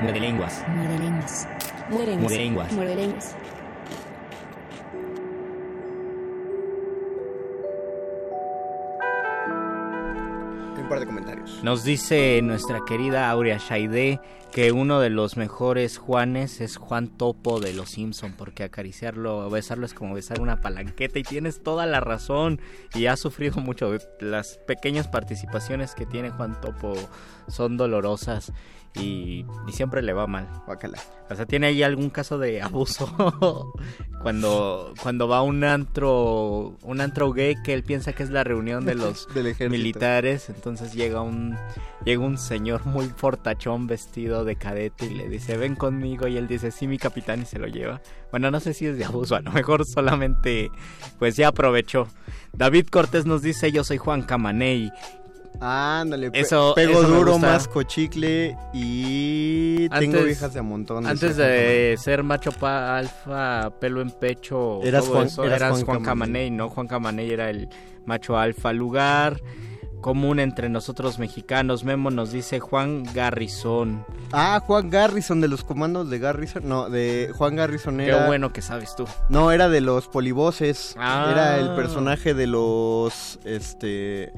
Muerde lenguas. Muerde lenguas. Muerde lenguas. Muerde lenguas. De comentarios. Nos dice nuestra querida Aurea Shaide que uno de los mejores Juanes es Juan Topo de Los Simpson porque acariciarlo, besarlo es como besar una palanqueta y tienes toda la razón y ha sufrido mucho. Las pequeñas participaciones que tiene Juan Topo son dolorosas y, siempre le va mal. O sea, tiene ahí algún caso de abuso cuando cuando va a un antro un antro gay que él piensa que es la reunión de los militares, entonces llega un llega un señor muy portachón vestido de cadete y le dice, ven conmigo, y él dice, sí, mi capitán, y se lo lleva. Bueno, no sé si es de abuso, a lo mejor solamente, pues ya aprovechó. David Cortés nos dice, yo soy Juan Camaney. Ándale, pe- Eso- pego eso duro, más cochicle y tengo Antes- viejas de a montón. Antes de ser macho pa- alfa, pelo en pecho, Eras todo Juan- eso, eras eras Juan Juan, Camaney. Camaney, ¿no? Juan Camaney era el macho alfa. Lugar común entre nosotros mexicanos. Memo nos dice Juan Garrison. Ah, Juan Garrison de los comandos de Garrison. No, de Juan Garrison Qué era. bueno que sabes tú. No, era de los polivoces. Ah. Era el personaje de los. Este.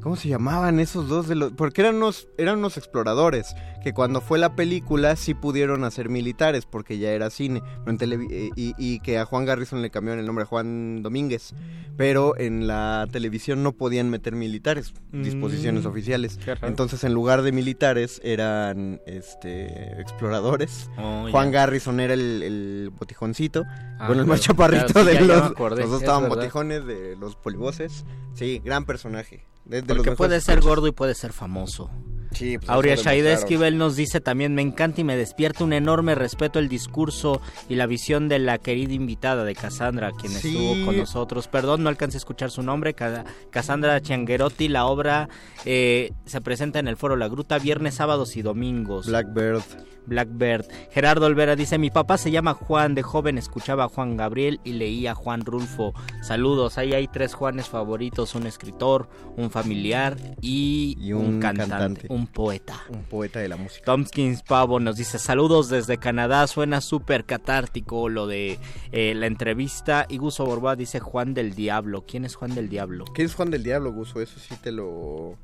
¿Cómo se llamaban esos dos de los? Porque eran unos, eran unos exploradores que cuando fue la película sí pudieron hacer militares porque ya era cine. pero en televi- eh, y, y que a Juan Garrison le cambiaron el nombre a Juan Domínguez. Pero en la televisión no podían meter militares, disposiciones Mm, oficiales. qué raro. Entonces en lugar de militares eran este exploradores. Oh, Juan. Garrison era el, el botijoncito. Ah, bueno, el más chaparrito Claro, sí, de los. los dos es estaban verdad. botijones de los polivoces. Sí, gran personaje. De, de los Porque puede ser gordo y puede ser famoso. Sí, pues Aurea Shaide. Esquivel nos dice también, me encanta y me despierta un enorme respeto el discurso y la visión de la querida invitada de Cassandra, quien Sí. estuvo con nosotros. Perdón, no alcancé a escuchar su nombre, Ca- Cassandra Chianguerotti. La obra eh, se presenta en el Foro La Gruta viernes, sábados y domingos. Blackbird. Blackbird. Gerardo Olvera dice, mi papá se llama Juan, de joven escuchaba a Juan Gabriel y leía a Juan Rulfo. Saludos, ahí hay tres Juanes favoritos, un escritor, un familiar y, Y un cantante, cantante. un poeta. Un poeta de la música. Tomskins Pavo nos dice saludos desde Canadá, suena súper catártico lo de eh, la entrevista. Y Guso Borboa dice Juan del Diablo. ¿Quién es Juan del Diablo? ¿Qué es Juan del Diablo, Guso? Eso sí te lo.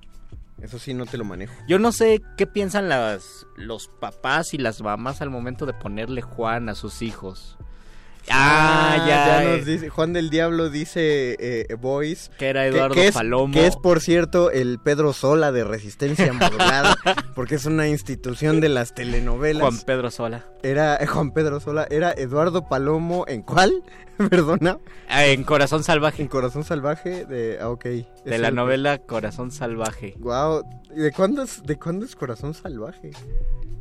Eso sí no te lo manejo. Yo no sé qué piensan las, los papás y las mamás al momento de ponerle Juan a sus hijos. Ah, ya. nos eh, dice, Juan del Diablo dice eh, Boys. que era Eduardo que es, Palomo. Que es, por cierto, el Pedro Sola de Resistencia Modulada. porque es una institución de las telenovelas. Juan Pedro Sola. Era eh, Juan Pedro Sola. Era Eduardo Palomo. ¿En cuál? Perdona. Ah, en Corazón Salvaje. En Corazón Salvaje. De, ah, ok. De la novela Corazón Salvaje. Wow. ¿De cuándo es, de cuándo es Corazón Salvaje?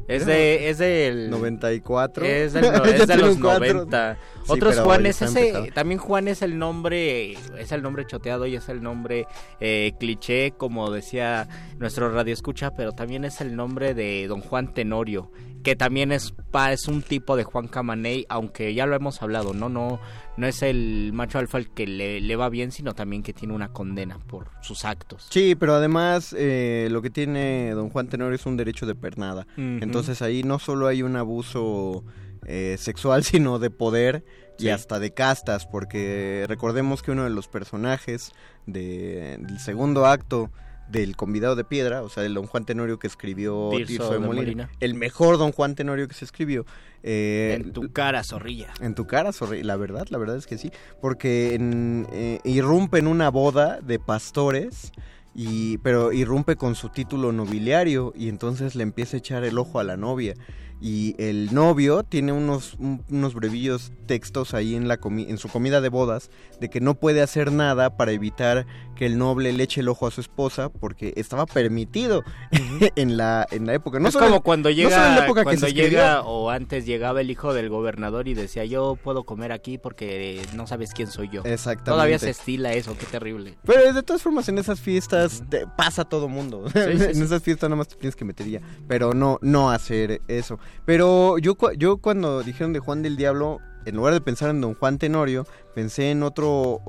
Es de, es del 94. Es, del no- es de los un cuatro. 90. Sí, Otros ya está ese, empezado. también Juan es el nombre, es el nombre choteado y es el nombre eh, cliché, como decía nuestro radio escucha, pero también es el nombre de Don Juan Tenorio, que también es, es un tipo de Juan Camaney, aunque ya lo hemos hablado, no, no, no es el macho alfa el que le, le va bien, sino también que tiene una condena por sus actos. Sí, pero además eh, lo que tiene don Juan Tenorio es un derecho de pernada. Entonces ahí no solo hay un abuso eh, sexual, sino de poder y Sí. hasta de castas, porque recordemos que uno de los personajes de- del segundo acto del convidado de piedra, o sea, el don Juan Tenorio que escribió Tirso Tirso, de Molina, Molina. el mejor don Juan Tenorio que se escribió. eh, en tu cara, zorrilla. en tu cara, Sorri, la verdad, la verdad es que sí, porque en, eh, irrumpe en una boda de pastores, y, pero irrumpe con su título nobiliario y entonces le empieza a echar el ojo a la novia. Y el novio tiene unos, un- unos brevillos textos ahí en, la comi- en su comida de bodas de que no puede hacer nada para evitar que el noble le eche el ojo a su esposa porque estaba permitido en, la, en la época. No es solo como cuando llega, época cuando llega o antes llegaba el hijo del gobernador y decía yo puedo comer aquí porque no sabes quién soy yo. Exactamente. Todavía se estila eso, qué terrible. Pero de todas formas en esas fiestas te pasa todo mundo. sí, en sí. esas fiestas nada más te tienes que meter ya. Pero no, no hacer eso. Pero yo, yo cuando dijeron de Juan del Diablo, en lugar de pensar en Don Juan Tenorio, pensé en otro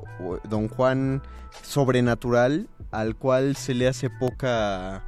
Don Juan sobrenatural al cual se le hace poca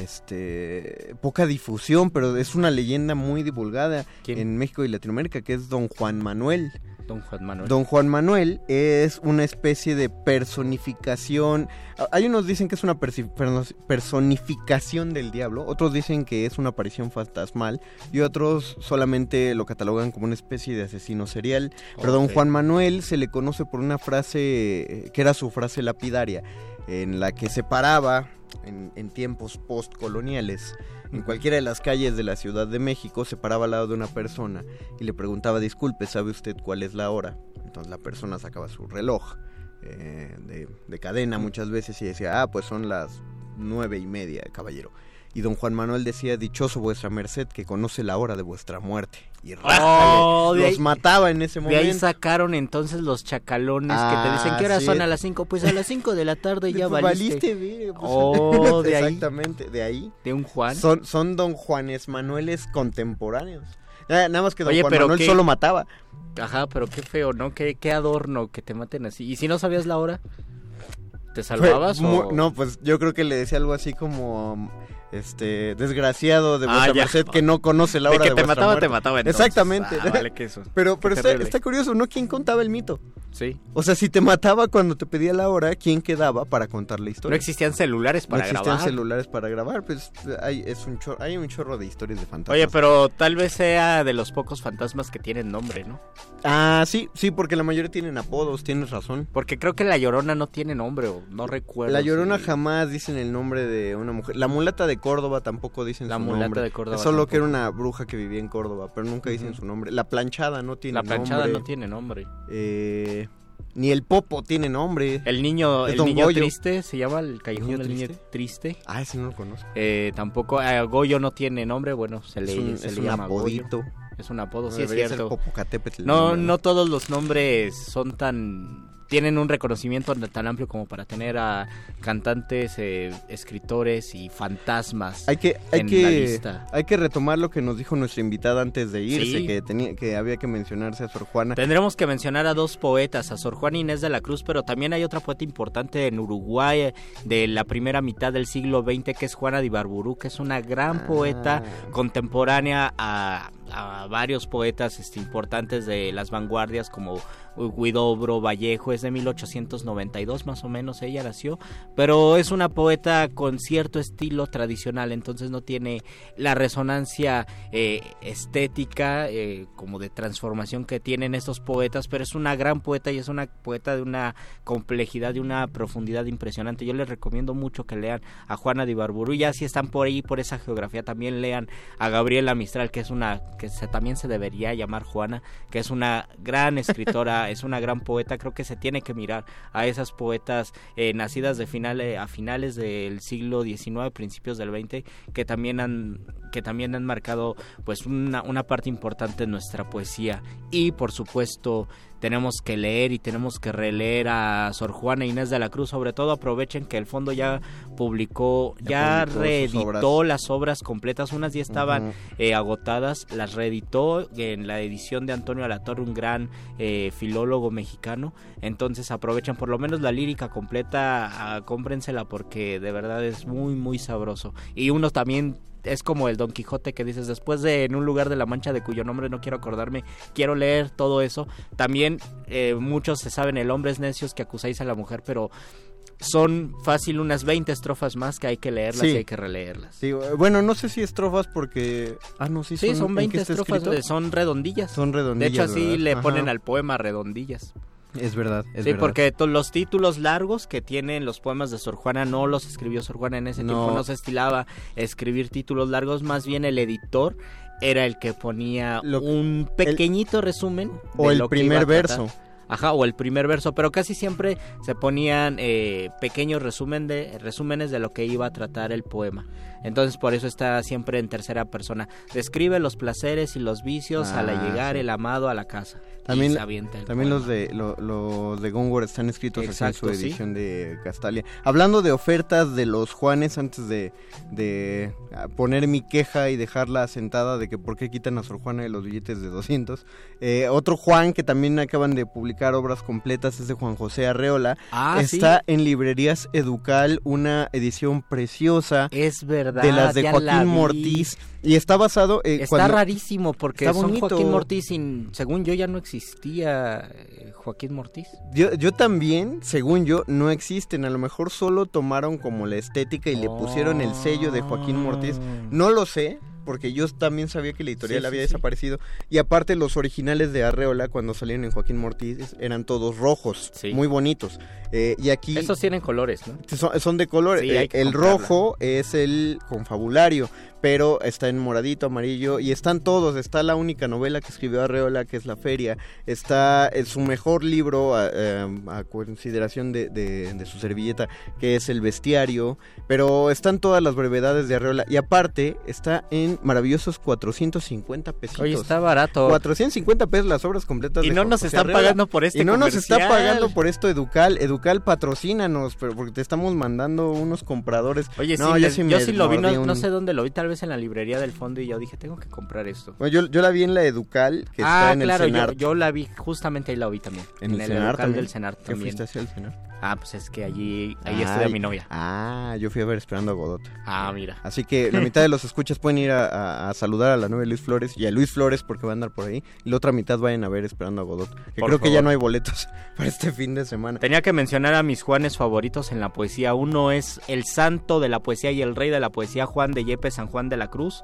este poca difusión, pero es una leyenda muy divulgada ¿Quién? en México y Latinoamérica que es Don Juan Manuel. Don Juan Manuel. Don Juan Manuel es una especie de personificación. a- Hay unos dicen que es una personificación del diablo, otros dicen que es una aparición fantasmal y otros solamente lo catalogan como una especie de asesino serial. Pero Don. Juan Manuel se le conoce por una frase eh, que era su frase lapidaria, en la que se paraba en, en tiempos postcoloniales. En cualquiera de las calles de la Ciudad de México se paraba al lado de una persona y le preguntaba, disculpe, ¿sabe usted cuál es la hora? Entonces la persona sacaba su reloj eh, de, de cadena muchas veces y decía, ah, pues son las nueve y media, caballero. Y don Juan Manuel decía, dichoso vuestra merced que conoce la hora de vuestra muerte. Y Oh, los ahí- mataba en ese De ahí momento. sacaron entonces los chacalones que te dicen Ah, que horas sí. son a las 5, pues a las 5 de la tarde ya Pues valiste. mire, pues. Oh, de ahí. Exactamente, de ahí. De un Juan. Son, son don Juanes Manueles contemporáneos. Nada, nada más que don Oye, Juan pero Manuel qué- solo mataba. Ajá, pero qué feo, ¿no? Qué, qué adorno que te maten así. ¿Y si no sabías la hora? ¿Te Fue salvabas mu- o...? No, pues yo creo que le decía algo así como este desgraciado de Ah, vuestra merced que no conoce la De hora que de, te vuestra mataba, muerte. te mataba entonces. Exactamente. Ah, vale, que eso. Pero, pero está, curioso, ¿no? ¿Quién contaba el mito? Sí. O sea, si te mataba cuando te pedía la hora, ¿quién quedaba para contar la No historia? existían celulares para no existían grabar. celulares para grabar, pues hay, es un chorro, hay un chorro de historias de fantasmas. Oye, pero tal vez sea de los pocos fantasmas que tienen nombre, ¿no? Ah, sí, sí, porque la mayoría tienen apodos, tienes razón. Porque creo que la Llorona no tiene nombre, o no recuerdo. La Llorona si- jamás dicen el nombre de una mujer. La mulata de Córdoba tampoco dicen La su mulata nombre. de Córdoba Es solo que era una bruja que vivía en Córdoba, pero nunca dicen su nombre. La planchada no tiene La planchada nombre. no tiene nombre. Eh, ni el popo tiene nombre. El niño, el niño Goyo. triste, se llama el callejón ¿Niño del niño triste? triste. Ah, ese no lo conozco. Eh, tampoco, eh, Goyo no tiene nombre, bueno, se le, es un, se es le un llama Goyo. apodito. Es un apodo, sí es cierto. No, nombre, no todos los nombres son tan tienen un reconocimiento tan amplio como para tener a cantantes, eh, escritores y fantasmas Hay que, hay, en la que, lista. hay que retomar lo que nos dijo nuestra invitada antes de irse, Sí. que, tenía, que había que mencionarse a Sor Juana. Tendremos que mencionar a dos poetas, a Sor Juana Inés de la Cruz, pero también hay otra poeta importante en Uruguay eh, de la primera mitad del siglo XX, que es Juana de Ibarburu, que es una gran poeta contemporánea a, a varios poetas este, importantes de las vanguardias como Guidobro, Vallejo, es de 1892 más o menos, ella nació, pero es una poeta con cierto estilo tradicional, entonces no tiene la resonancia eh, estética eh, como de transformación que tienen estos poetas, pero es una gran poeta y es una poeta de una complejidad y una profundidad impresionante. Yo les recomiendo mucho que lean a Juana de Ibarburu, ya si están por ahí, por esa geografía, también lean a Gabriela Mistral, que es una, que se, también se debería llamar Juana, que es una gran escritora, es una gran poeta, creo que se tiene que mirar a esas poetas eh, nacidas de finales, a finales del siglo XIX, principios del XX, que también han que también han marcado pues una, una parte importante en nuestra poesía. Y por supuesto tenemos que leer y tenemos que releer a Sor Juana Inés de la Cruz, sobre todo aprovechen que el fondo ya publicó, ya, Ya publicó sus reeditó obras. las obras completas, unas ya estaban eh, agotadas, las reeditó en la edición de Antonio Alatorre, un gran eh, filólogo mexicano, entonces aprovechen por lo menos la lírica completa, ah, cómprensela porque de verdad es muy muy sabroso y uno también es como el Don Quijote que dices después de en un lugar de la Mancha de cuyo nombre no quiero acordarme, quiero leer todo eso. También eh, muchos se saben el hombres necios que acusáis a la mujer, pero son fácil unas 20 estrofas más que hay que leerlas Sí. y hay que releerlas. Sí, bueno, no sé si estrofas porque... Ah, no, sí, Sí, son, son ¿en 20 qué está estrofas, eh, son redondillas. Son De redondillas, hecho así ¿verdad? le Ajá. ponen al poema redondillas. Es verdad, es sí, verdad. porque los títulos largos que tienen los poemas de Sor Juana no los escribió Sor Juana en ese No. tiempo, no se estilaba escribir títulos largos, más bien el editor era el que ponía Lo- un pequeñito resumen O de el lo que primer iba a tratar. verso. Ajá, o el primer verso, pero casi siempre se ponían eh, pequeños resumen de, resúmenes de lo que iba a tratar el poema. Entonces por eso está siempre en tercera persona. Describe los placeres y los vicios al Ah, llegar sí. el amado a la casa. También, los de lo- los de Góngora están escritos Exacto, en su sí. edición de Castalia. Hablando de ofertas de los Juanes, antes de, de ah, poner mi queja y dejarla sentada de que por qué quitan a Sor Juana de los billetes de 200, eh, otro Juan que también acaban de publicar obras completas es de Juan José Arreola. Ah, sí. Está en librerías Educal una edición preciosa Es verdad. De las de la Joaquín vi. Mortiz y está basado eh, Está rarísimo porque Está son bonito. Joaquín Mortiz y según yo ya no existía eh, Joaquín Mortiz. Yo, yo también, según yo, no existen. A lo mejor solo tomaron como la estética y le pusieron el sello de Joaquín Mortiz. No lo sé, porque yo también sabía que la editorial Sí, había sí. desaparecido. Y aparte, los originales de Arreola, cuando salieron en Joaquín Mortiz, eran todos rojos, Sí. muy bonitos. Eh, y aquí Esos tienen colores, ¿no? son, son de color. Sí, Eh, el rojo es el confabulario, pero está en moradito, amarillo, y están todos. Está la única novela que escribió Arreola, que es La Feria. Está en su mejor libro, a, eh, a consideración de, de- de su servilleta, que es El Bestiario. Pero están todas las brevedades de Arreola. Y aparte, está en maravillosos 450 pesitos. Oye, está barato. 450 pesos las obras completas. Y no nos están Arreola. pagando por este Y no nos está pagando por esto Educal. Educal, patrocínanos, pero porque te estamos mandando unos compradores. Oye, no, sí, yo sí, yo me sí lo vi, no, no sé dónde lo vi, tal vez en la librería del fondo y yo dije, tengo que comprar esto. Bueno, yo, yo la vi en la Educal, que ah, está en claro, el yo, CENAR. yo la vi, justamente ahí la vi también. En el el CENAR local también. del Cenar ¿Qué también. fuiste hacia el CENAR? Ah, pues es que allí, ahí estudia mi novia. Ah, yo fui a ver Esperando a Godot. Ah, mira. Así que la mitad de los escuchas pueden ir a, a- a saludar a la nueva Luis Flores y a Luis Flores porque va a andar por ahí. Y la otra mitad vayan a ver Esperando a Godot. Que creo que ya no hay boletos para este fin de semana. Tenía que mencionar a mis Juanes favoritos en la poesía. Uno es el santo de la poesía y el rey de la poesía, Juan de Yepes, San Juan de la Cruz,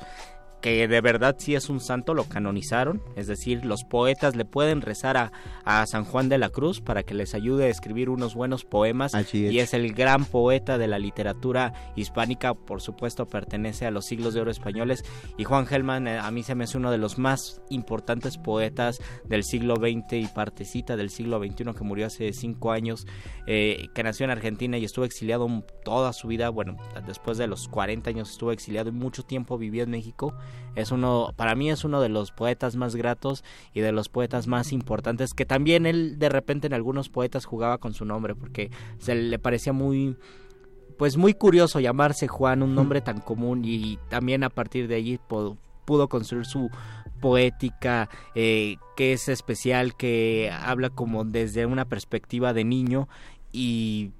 que de verdad sí es un santo, lo canonizaron. Es decir, los poetas le pueden rezar a, a San Juan de la Cruz para que les ayude a escribir unos buenos poemas. Así es. Y es el gran poeta de la literatura hispánica, por supuesto pertenece a los siglos de oro españoles. Y Juan Gelman eh, a mí se me hace uno de los más importantes poetas del siglo XX y partecita del siglo XXI que murió hace cinco años, eh, que nació en Argentina y estuvo exiliado toda su vida, bueno, después de los 40 años estuvo exiliado y mucho tiempo vivió en México. Es uno, para mí es uno de los poetas más gratos y de los poetas más importantes, que también él de repente en algunos poetas jugaba con su nombre porque se le parecía muy pues muy curioso llamarse Juan, un nombre tan común y también a partir de allí po- pudo construir su poética eh, que es especial, que habla como desde una perspectiva de niño y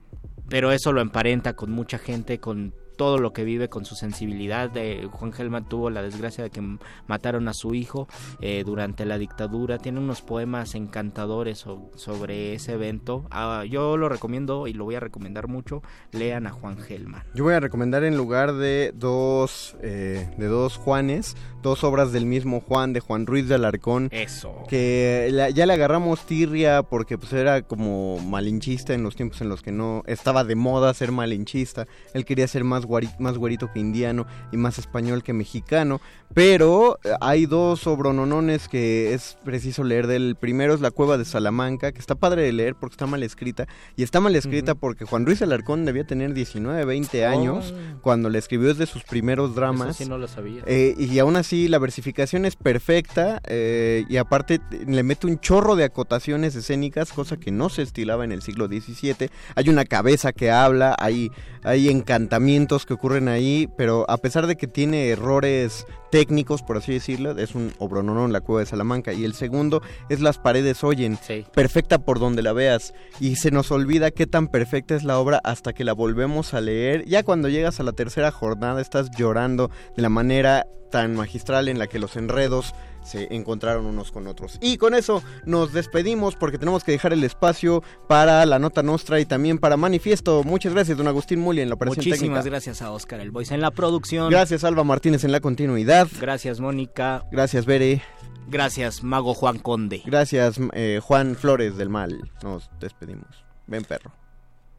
pero eso lo emparenta con mucha gente, con todo lo que vive, con su sensibilidad. Eh, Juan Gelman tuvo la desgracia de que mataron a su hijo eh, durante la dictadura. Tiene unos poemas encantadores so- sobre ese evento. Ah, yo lo recomiendo y lo voy a recomendar mucho. Lean a Juan Gelman. Yo voy a recomendar en lugar de dos, eh, de dos Juanes, dos obras del mismo Juan, de Juan Ruiz de Alarcón. Eso. que la- ya le agarramos tirria porque pues era como malinchista en los tiempos en los que no estaba de moda ser malinchista. Él quería ser más, guari- más güerito que indiano y más español que mexicano. Pero eh, hay dos sobrononones que es preciso leer del primero es La Cueva de Salamanca, que está padre de leer porque está mal escrita. Y está mal escrita porque Juan Ruiz Alarcón debía tener 19, 20 años Oh. cuando le escribió desde sus primeros dramas. Eso sí no lo sabía. Eh, y aún así la versificación es perfecta eh, y aparte le mete un chorro de acotaciones escénicas, cosa que no se estilaba en el siglo XVII. Hay una cabeza que habla, hay, hay encantamientos que ocurren ahí, pero a pesar de que tiene errores técnicos, por así decirlo, es un obrononón la cueva de Salamanca. Y el segundo es Las paredes oyen, Sí. perfecta por donde la veas. Y se nos olvida qué tan perfecta es la obra hasta que la volvemos a leer. Ya cuando llegas a la tercera jornada estás llorando de la manera tan magistral en la que los enredos se encontraron unos con otros. Y con eso nos despedimos porque tenemos que dejar el espacio para la nota nostra y también para manifiesto. Muchas gracias, don Agustín Muli, en la operación Muchísimas técnica. gracias a Oscar El Voice en la producción. Gracias, Alba Martínez, en la continuidad. Gracias, Mónica. Gracias, Bere. Gracias, Mago Juan Conde. Gracias, eh, Juan Flores del Mal. Nos despedimos. Ven, perro.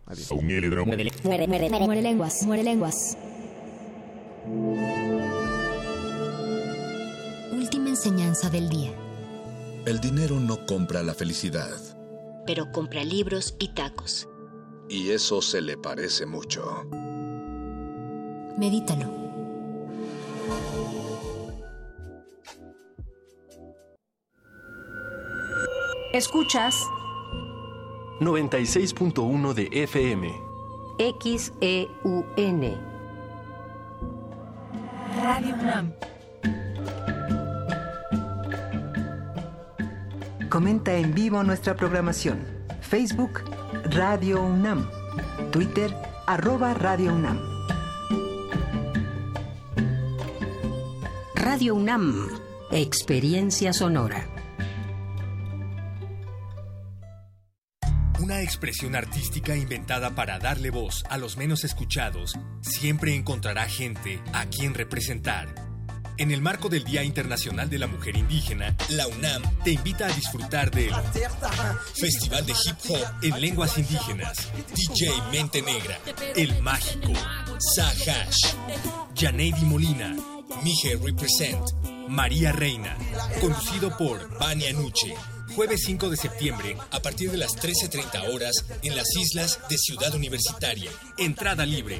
Adiós. Muere, muere, muere, muere lenguas, muere lenguas. Enseñanza del día. El dinero no compra la felicidad. Pero compra libros y tacos. Y eso se le parece mucho. Medítalo. Escuchas 96.1 de FM. XEUN. Radio UNAM. Comenta en vivo nuestra programación. Facebook Radio UNAM. Twitter arroba Radio UNAM. Radio UNAM. Experiencia sonora. Una expresión artística inventada para darle voz a los menos escuchados siempre encontrará gente a quien representar. En el marco del Día Internacional de la Mujer Indígena, la UNAM te invita a disfrutar del Festival de Hip Hop en Lenguas Indígenas, DJ Mente Negra, El Mágico, Sahash, Janeidi Molina, Mije Represent, María Reina, conducido por Vania Nuche. Jueves 5 de septiembre, a partir de las 13.30 horas, en las islas de Ciudad Universitaria. Entrada libre.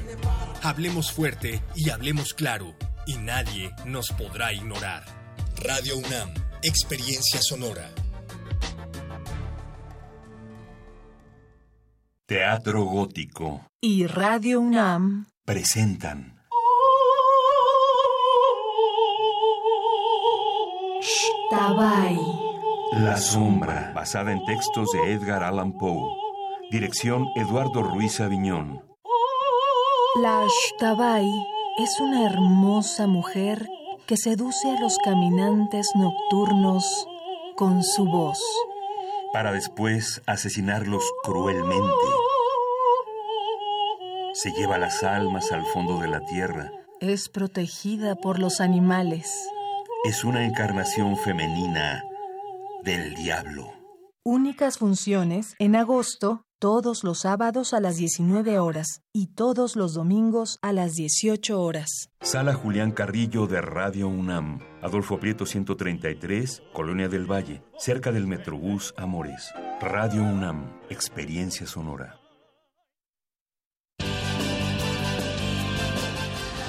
Hablemos fuerte y hablemos claro, y nadie nos podrá ignorar. Radio UNAM, Experiencia Sonora. Teatro Gótico Y Radio UNAM presentan Tabay. La Sombra, basada en textos de Edgar Allan Poe. Dirección Eduardo Ruiz Aviñón. La Shtabai es una hermosa mujer que seduce a los caminantes nocturnos con su voz. Para después asesinarlos cruelmente. Se lleva las almas al fondo de la tierra. Es protegida por los animales. Es una encarnación femenina del diablo. Únicas funciones en agosto, todos los sábados a las 19 horas y todos los domingos a las 18 horas. Sala Julián Carrillo de Radio UNAM. Adolfo Prieto 133, Colonia del Valle, cerca del Metrobús Amores. Radio UNAM, Experiencia Sonora.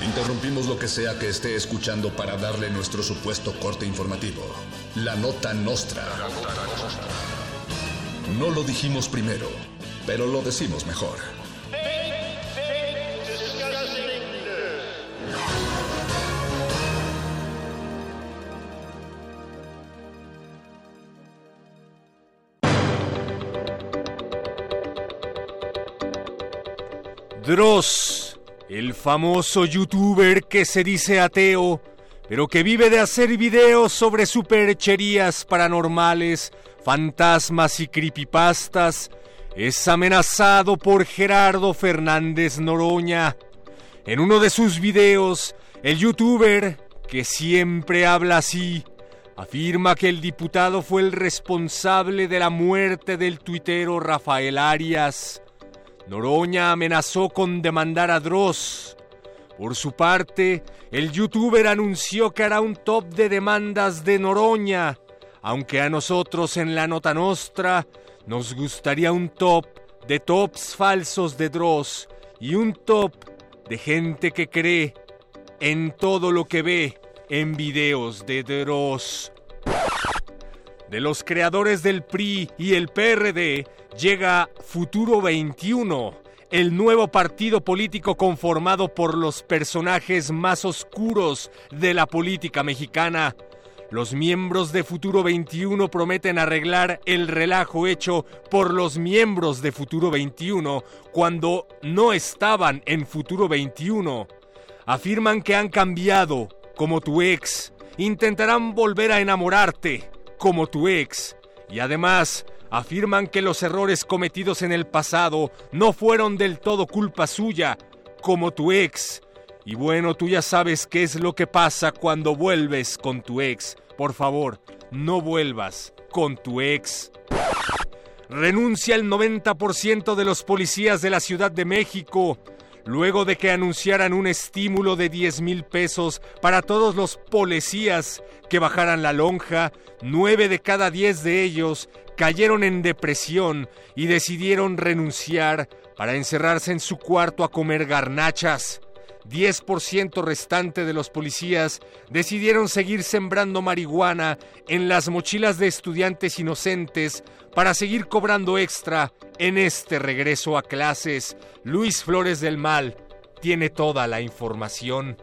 Interrumpimos lo que sea que esté escuchando para darle nuestro supuesto corte informativo. La nota nostra. No lo dijimos primero, pero lo decimos mejor. Dross, el famoso youtuber que se dice ateo, pero que vive de hacer videos sobre supercherías paranormales, fantasmas y creepypastas, es amenazado por Gerardo Fernández Noroña. En uno de sus videos, el youtuber, que siempre habla así, afirma que el diputado fue el responsable de la muerte del tuitero Rafael Arias. Noroña amenazó con demandar a Dross. Por su parte, el youtuber anunció que hará un top de demandas de Noroña, aunque a nosotros en la nota nostra nos gustaría un top de tops falsos de Dross y un top de gente que cree en todo lo que ve en videos de Dross. De los creadores del PRI y el PRD llega Futuro 21, el nuevo partido político conformado por los personajes más oscuros de la política mexicana. Los miembros de Futuro 21 prometen arreglar el relajo hecho por los miembros de Futuro 21 cuando no estaban en Futuro 21. Afirman que han cambiado, como tu ex. Intentarán volver a enamorarte, como tu ex. Y además, afirman que los errores cometidos en el pasado no fueron del todo culpa suya, como tu ex. Y bueno, tú ya sabes qué es lo que pasa cuando vuelves con tu ex. Por favor, no vuelvas con tu ex. Renuncia el 90% de los policías de la Ciudad de México. Luego de que anunciaran un estímulo de 10 mil pesos para todos los policías que bajaran la lonja, nueve de cada diez de ellos cayeron en depresión y decidieron renunciar para encerrarse en su cuarto a comer garnachas. 10% restante de los policías decidieron seguir sembrando marihuana en las mochilas de estudiantes inocentes para seguir cobrando extra en este regreso a clases. Luis Flores del Mal tiene toda la información.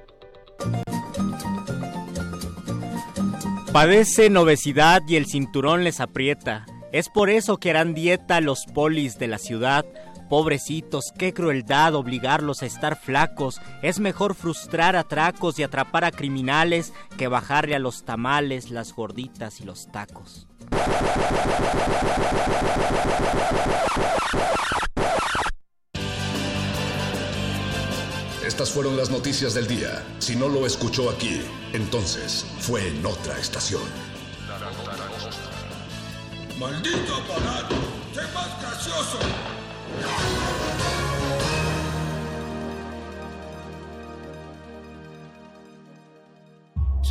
Padecen obesidad y el cinturón les aprieta. Es por eso que harán dieta los polis de la ciudad. Pobrecitos, qué crueldad obligarlos a estar flacos. Es mejor frustrar atracos y atrapar a criminales que bajarle a los tamales, las gorditas y los tacos. Estas fueron las noticias del día. Si no lo escuchó aquí, entonces fue en otra estación. ¡Maldito aparato! ¡Sé más gracioso!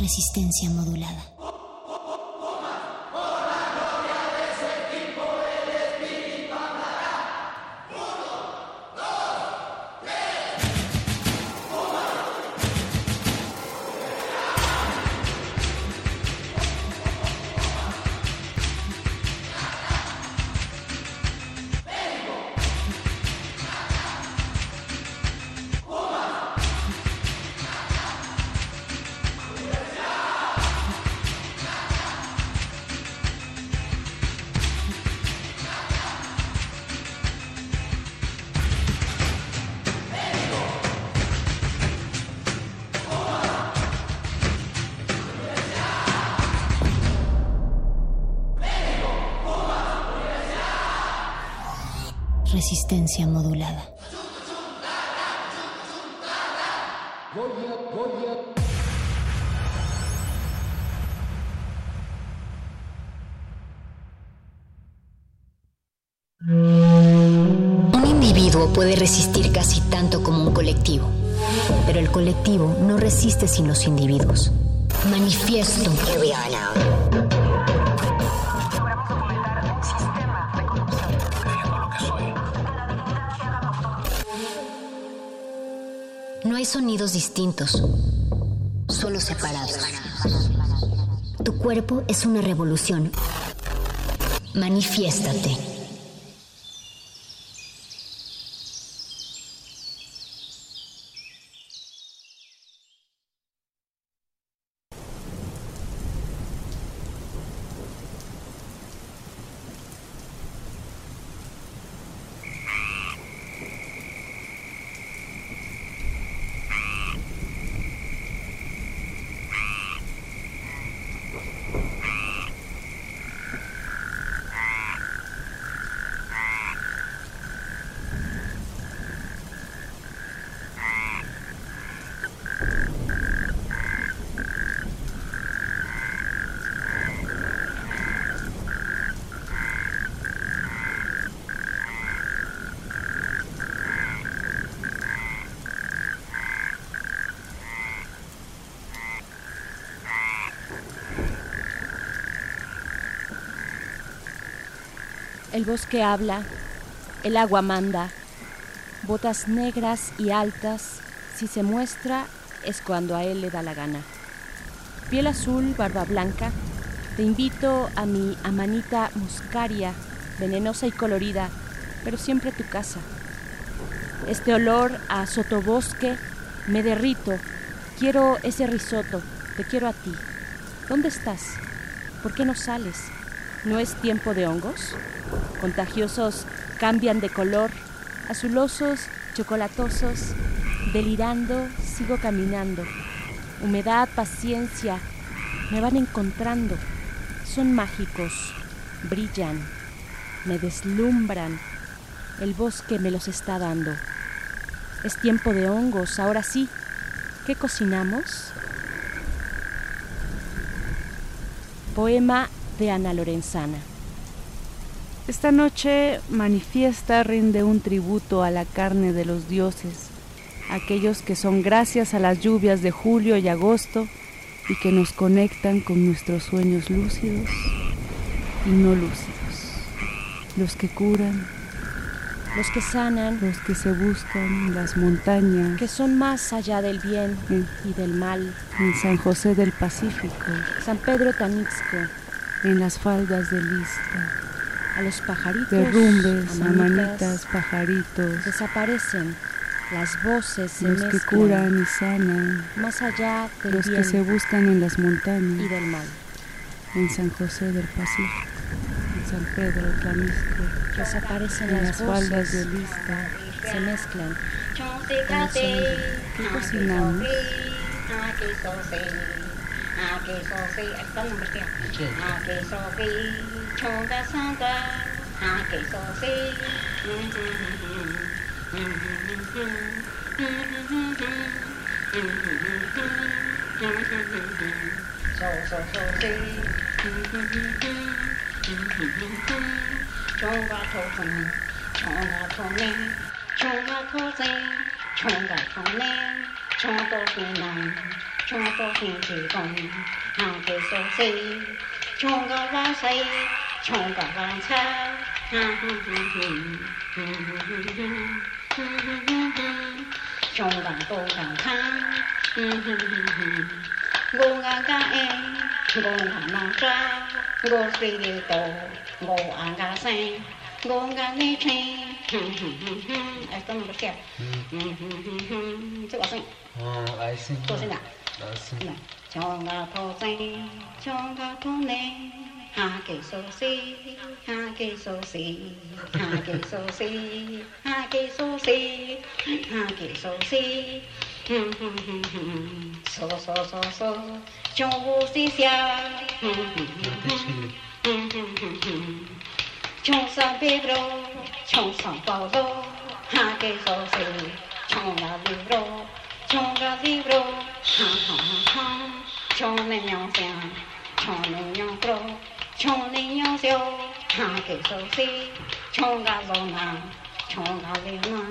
Resistencia modulada. Sin los individuos. Manifiesto. No hay sonidos distintos, solo separados. Tu cuerpo es una revolución. Manifiéstate. El bosque habla, el agua manda, botas negras y altas, si se muestra es cuando a él le da la gana. Piel azul, barba blanca, te invito a mi amanita muscaria, venenosa y colorida, pero siempre tu casa. Este olor a sotobosque, me derrito, quiero ese risotto, te quiero a ti. ¿Dónde estás? ¿Por qué no sales? ¿No es tiempo de hongos? Contagiosos cambian de color, azulosos, chocolatosos, delirando, sigo caminando. Humedad, paciencia, me van encontrando. Son mágicos, brillan, me deslumbran. El bosque me los está dando. Es tiempo de hongos, ahora sí. ¿Qué cocinamos? Poema de Ana Lorenzana. Esta noche manifiesta rinde un tributo a la carne de los dioses, aquellos que son gracias a las lluvias de julio y agosto y que nos conectan con nuestros sueños lúcidos y no lúcidos, los que curan, los que sanan, los que se buscan en las montañas, que son más allá del bien en, y del mal, en San José del Pacífico, San Pedro Tanixco, en las faldas de Lista, a los pajaritos, derrumbes, amanitas, pajaritos, desaparecen las voces se los que curan y sanan, más allá de los bien que se buscan en las montañas. y del mal, en San José del Pacífico, en San Pedro Tlanisco, desaparecen en las, faldas de lista, se mezclan, con cocinamos? Aquí 冲个三个，他给手心嗯哼哼哼嗯哼哼嗯哼哼嗯哼哼哼嗯哼哼嗯哼冲个头冲个冲个头痛冲个头痛冲个头痛冲到头痛冲到头痛冲个个头冲个头痛唱个好唱，唱个多好唱，我阿家哎，我阿妈招，我岁月多，我阿家生。我眼里穿，哎，怎么不听？嗯哼哼哼，这个声。嗯，爱心。多声啊！爱心。唱个土声，唱个土内。哈基苏西哈基苏西哈基苏西哈基苏西哈基苏西嗯哼哼哼嗦嗦嗦嗦就是想嗯哼哼哼哼穷酸背不穷酸包不动哈基苏西穷了里罗动穷了里不动哈哈哈哈哈穷了样子穷了样子穷人要笑，看给手心，穷个做哪，穷个流浪，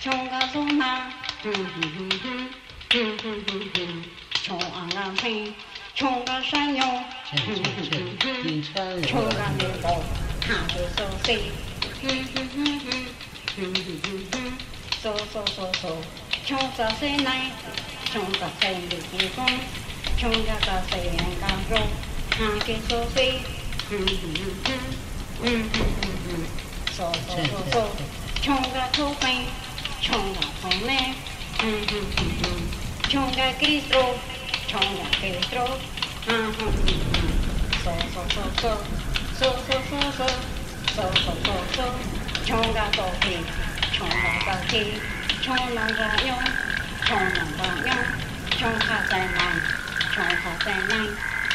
穷个做哪，哼哼哼哼，哼哼哼哼，穷个难听，穷个善用，穷个难过，看个手心，哼哼哼哼，哼哼哼哼，嗖嗖嗖嗖，穷个谁来，穷个谁没地方，穷个个谁人敢说，看个手心。嗯嗯嗯嗯，嗯嗯嗯嗯，嗦嗦嗦嗦，唱个土风，唱个土妹，嗯嗯嗯嗯，唱个贵州，唱个贵州，嗯嗯嗯嗯，嗦嗦嗦嗦，嗦嗦嗦嗦，嗦嗦嗦嗦，唱个土风，唱个土风，唱个朋友，唱个朋友，唱好再来，唱好再来，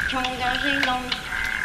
唱个激动。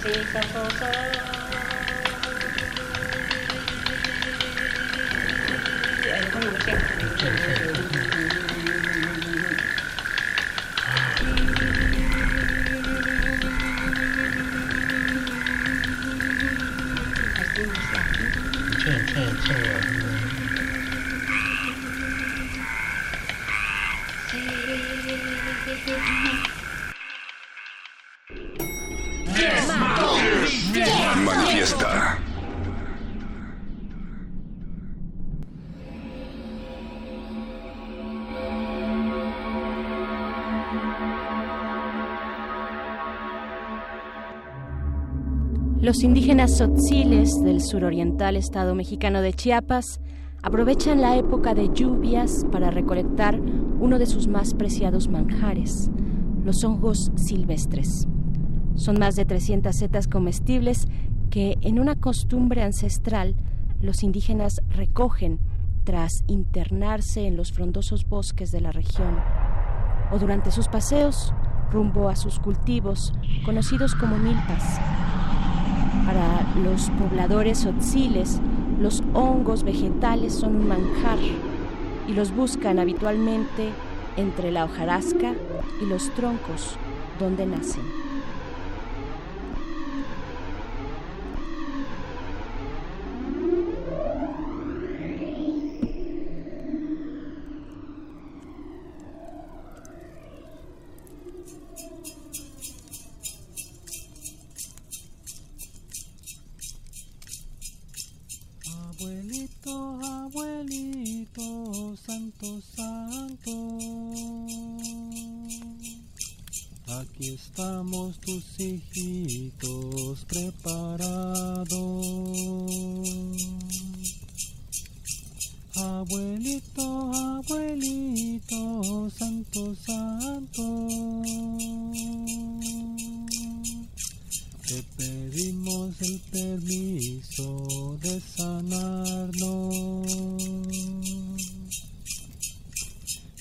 哎，你看有没有线？有线。Los indígenas tzotziles del suroriental estado mexicano de Chiapas aprovechan la época de lluvias para recolectar uno de sus más preciados manjares, los hongos silvestres. Son más de 300 setas comestibles que en una costumbre ancestral los indígenas recogen tras internarse en los frondosos bosques de la región o durante sus paseos rumbo a sus cultivos conocidos como milpas. Para los pobladores otziles, los hongos vegetales son un manjar y los buscan habitualmente entre la hojarasca y los troncos donde nacen. Santo, santo. Aquí estamos tus hijitos preparados. Abuelito, abuelito, santo, santo. Te pedimos el permiso de sanarnos.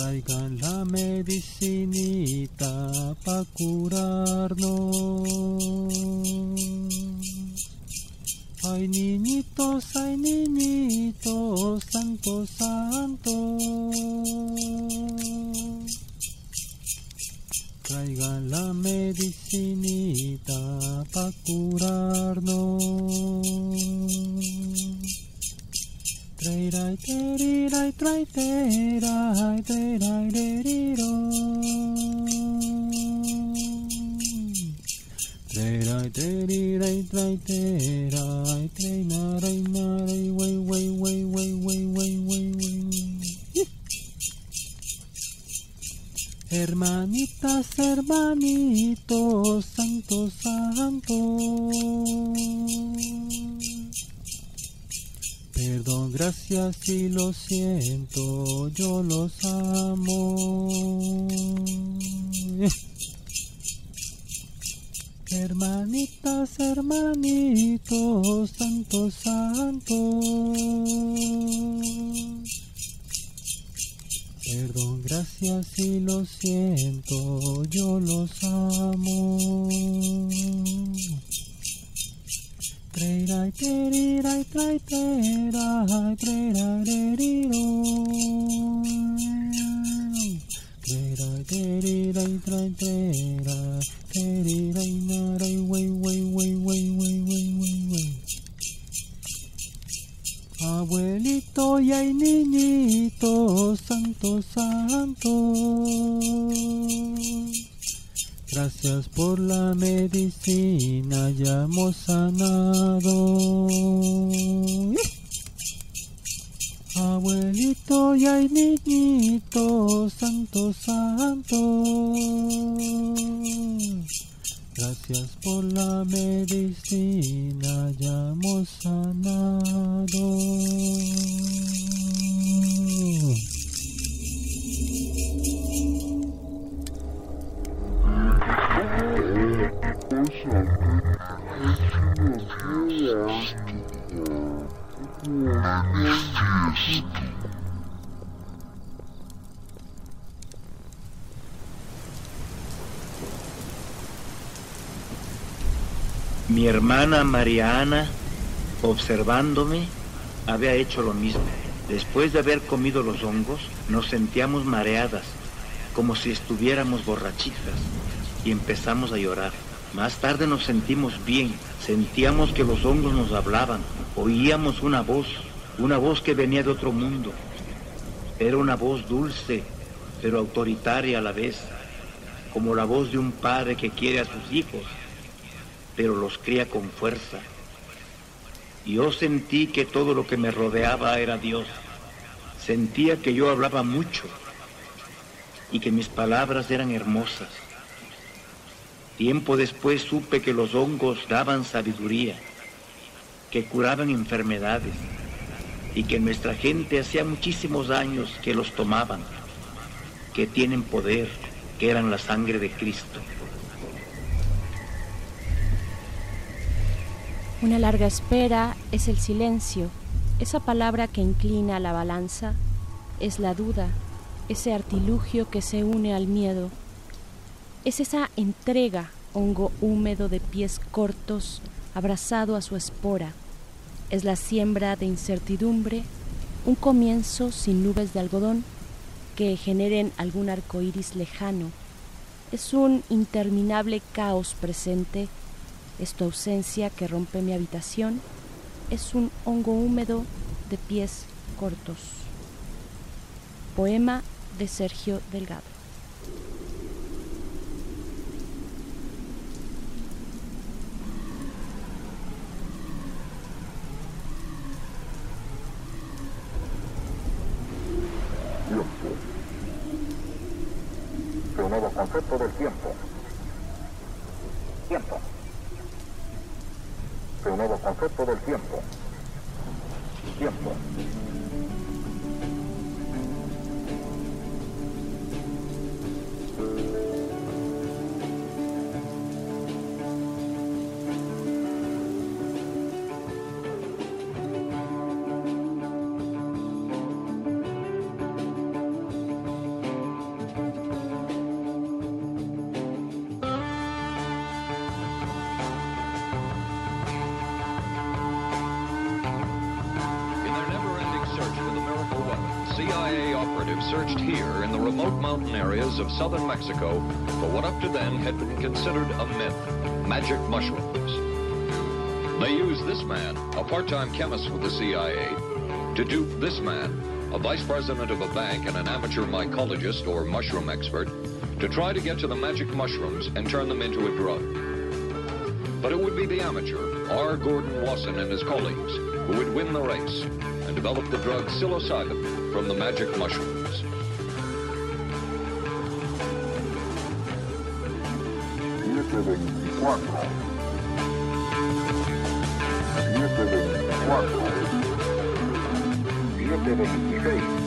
Traigan la medicinita pa' curarnos. Ay niñitos, ay niñitos, santo, santo. Traigan la medicinita pa' curarnos. Hermanitas, hermanitos, santo, santo. Perdón, gracias y lo siento, yo los amo. Hermanitas, hermanitos, santo, santo. Perdón, gracias y lo siento, yo los amo. Abuelito y hay niñito, santo, santo. Gracias por la medicina, ya hemos sanado. Abuelito y hay niñito, santo, santo. Gracias por la medicina, ya hemos sanado. Mi hermana Mariana, observándome, había hecho lo mismo. Después de haber comido los hongos, nos sentíamos mareadas, como si estuviéramos borrachitas, y empezamos a llorar. Más tarde nos sentimos bien, sentíamos que los hongos nos hablaban, oíamos una voz, una voz que venía de otro mundo. Era una voz dulce, pero autoritaria a la vez, como la voz de un padre que quiere a sus hijos, pero los cría con fuerza. Yo sentí que todo lo que me rodeaba era Dios. Sentía que yo hablaba mucho y que mis palabras eran hermosas. Tiempo después supe que los hongos daban sabiduría, que curaban enfermedades y que nuestra gente hacía muchísimos años que los tomaban, que tienen poder, que eran la sangre de Cristo. Una larga espera es el silencio, esa palabra que inclina la balanza, es la duda, ese artilugio que se une al miedo, es esa entrega, hongo húmedo de pies cortos, abrazado a su espora, es la siembra de incertidumbre, un comienzo sin nubes de algodón que generen algún arco iris lejano, es un interminable caos presente es tu ausencia que rompe mi habitación, es un hongo húmedo de pies cortos. Poema de Sergio Delgado. Tiempo. un nuevo concepto del tiempo. Tiempo. Un nuevo concepto del tiempo. Tiempo. Mountain areas of southern Mexico for what up to then had been considered a myth, magic mushrooms. They used this man, a part-time chemist with the CIA, to dupe this man, a vice president of a bank and an amateur mycologist or mushroom expert, to try to get to the magic mushrooms and turn them into a drug. But it would be the amateur, R. Gordon Wasson and his colleagues, who would win the race and develop the drug psilocybin from the magic mushrooms. 724. 724. 726.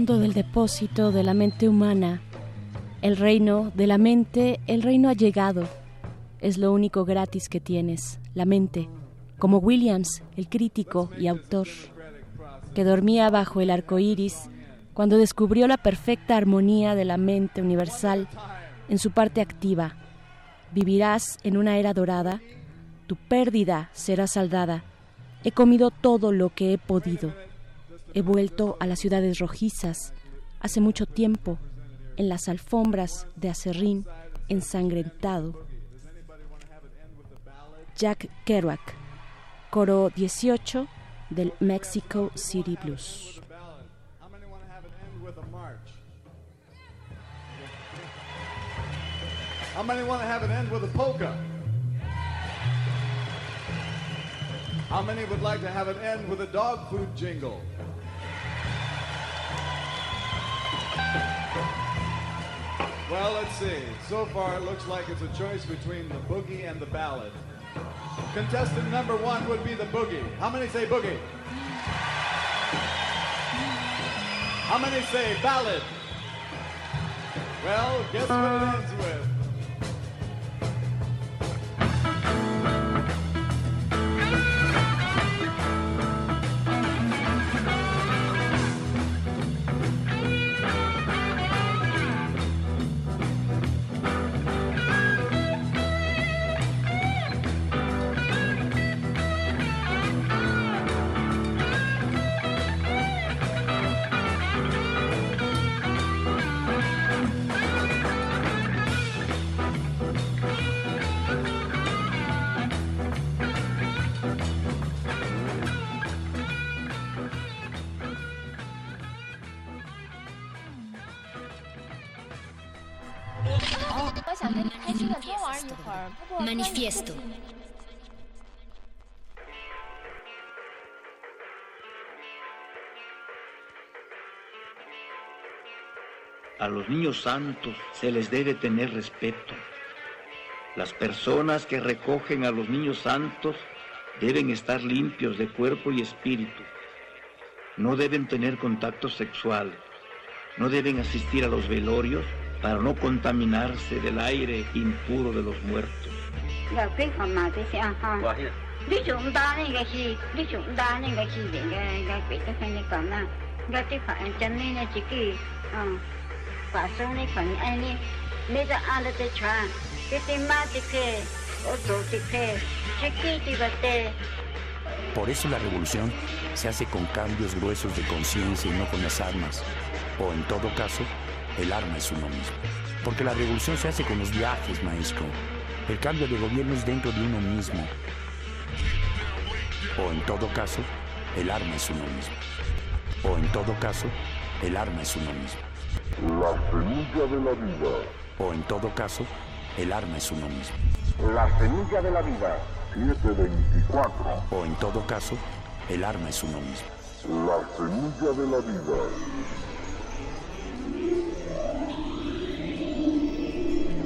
Fondo del depósito de la mente humana, el reino de la mente, el reino ha llegado. Es lo único gratis que tienes, la mente, como Williams, el crítico y autor, que dormía bajo el arco iris cuando descubrió la perfecta armonía de la mente universal en su parte activa. Vivirás en una era dorada, tu pérdida será saldada. He comido todo lo que he podido. He vuelto a las ciudades rojizas hace mucho tiempo, en las alfombras de acerrín ensangrentado. Jack Kerouac, coro 18 del Mexico City Blues. How many want to have it end with a polka? How many would like to have it end with a dog food jingle? Well, let's see. So far, it looks like it's a choice between the boogie and the ballad. Contestant number one would be the boogie. How many say boogie? How many say ballad? Well, guess what it ends with? Manifiesto. A los niños santos se les debe tener respeto. Las personas que recogen a los niños santos deben estar limpios de cuerpo y espíritu. No deben tener contacto sexual. No deben asistir a los velorios para no contaminarse del aire impuro de los muertos. Por eso la revolución se hace con cambios gruesos de conciencia y no con las armas, o en todo caso, el arma es uno mismo. Porque la revolución se hace con los viajes, maestro. El cambio de gobierno es dentro de uno mismo. O en todo caso, el arma es uno mismo. O en todo caso, el arma es uno mismo. La semilla de la vida. O en todo caso, el arma es uno mismo. La semilla de la vida. 724. O en todo caso, el arma es uno mismo. La semilla de la vida.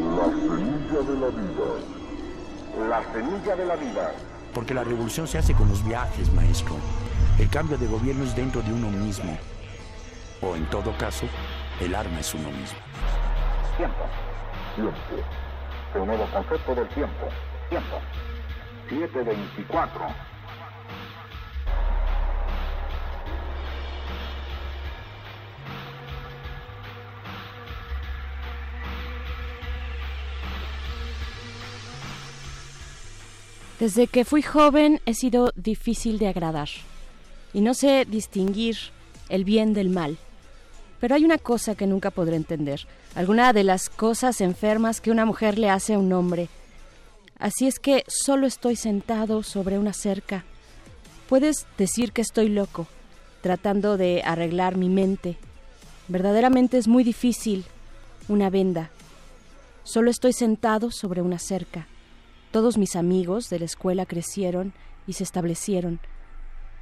La semilla de la vida. La semilla de la vida. Porque la revolución se hace con los viajes, maestro. El cambio de gobierno es dentro de uno mismo. O en todo caso, el arma es uno mismo. Tiempo. Tiempo. El nuevo concepto del tiempo. Tiempo. 724. Desde que fui joven he sido difícil de agradar y no sé distinguir el bien del mal. Pero hay una cosa que nunca podré entender, alguna de las cosas enfermas que una mujer le hace a un hombre. Así es que solo estoy sentado sobre una cerca. Puedes decir que estoy loco, tratando de arreglar mi mente. Verdaderamente es muy difícil una venda. Solo estoy sentado sobre una cerca. Todos mis amigos de la escuela crecieron y se establecieron,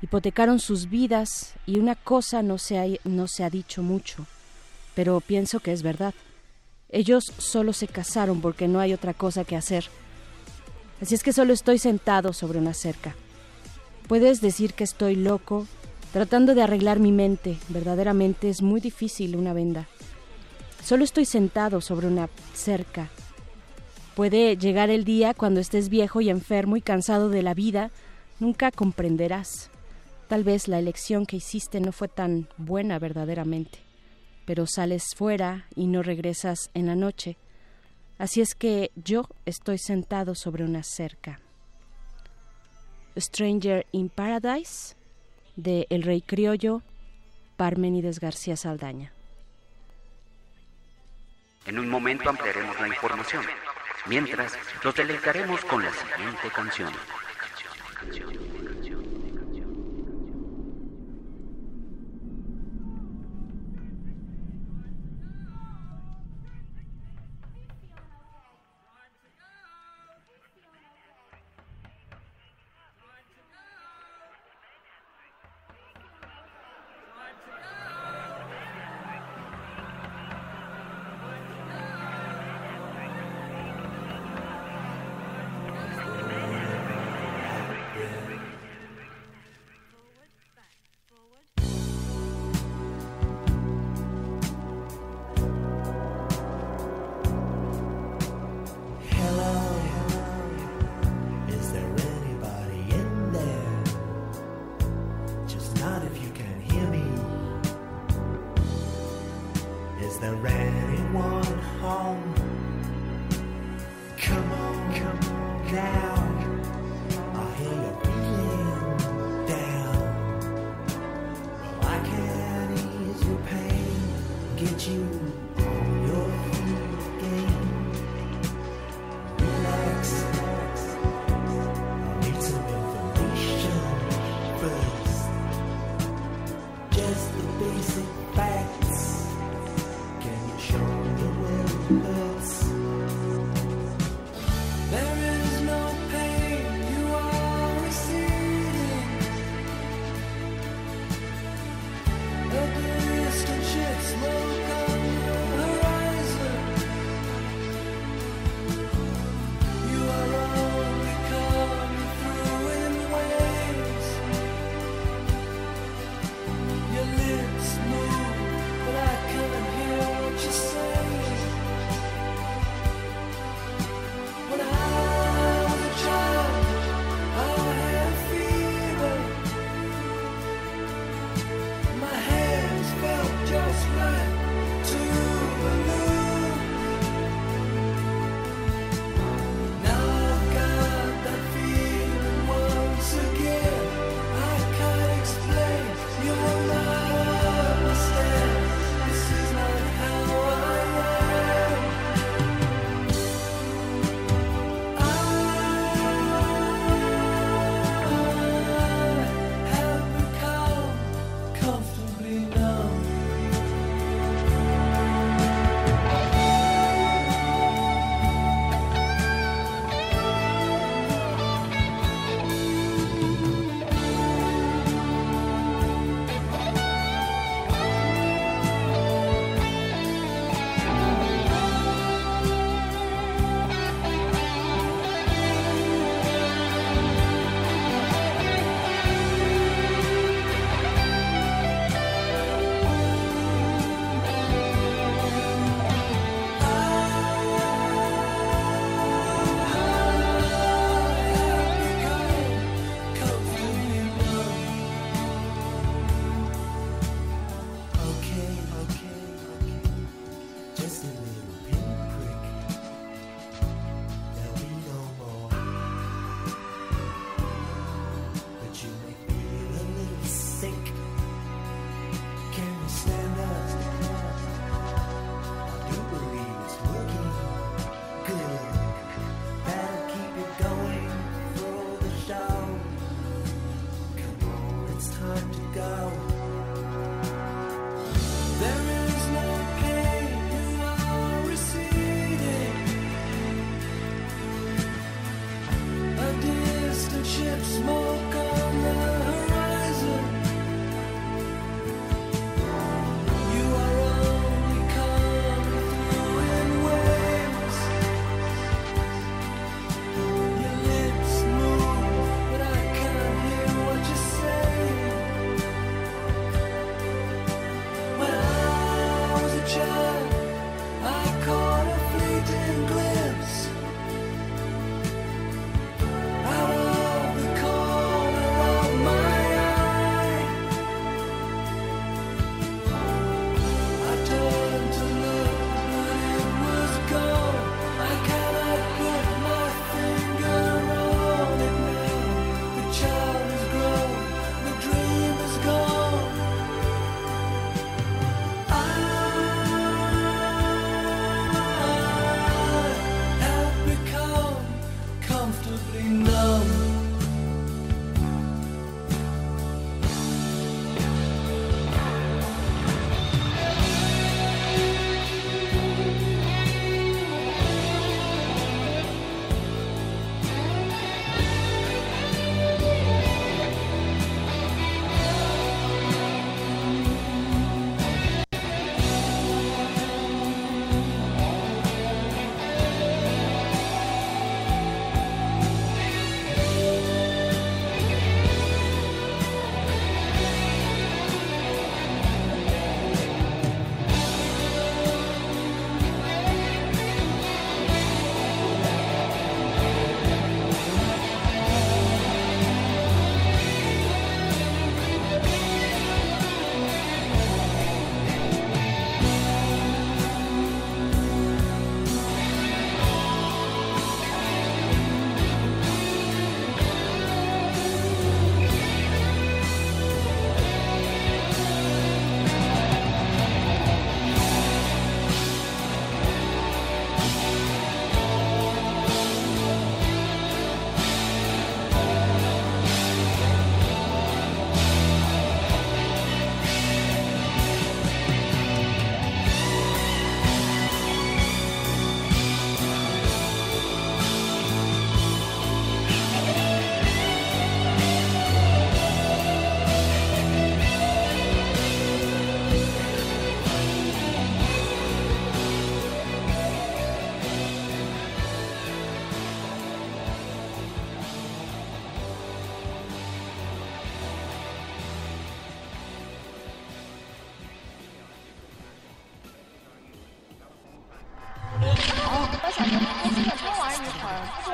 hipotecaron sus vidas y una cosa no se ha, no se ha dicho mucho, pero pienso que es verdad. Ellos solo se casaron porque no hay otra cosa que hacer. Así es que solo estoy sentado sobre una cerca. Puedes decir que estoy loco, tratando de arreglar mi mente. Verdaderamente es muy difícil una venda. Solo estoy sentado sobre una cerca. Puede llegar el día cuando estés viejo y enfermo y cansado de la vida, nunca comprenderás. Tal vez la elección que hiciste no fue tan buena verdaderamente, pero sales fuera y no regresas en la noche. Así es que yo estoy sentado sobre una cerca. Stranger in Paradise de El Rey Criollo, Parmenides García Saldaña. En un momento ampliaremos la información. Mientras, los deleitaremos con la siguiente canción.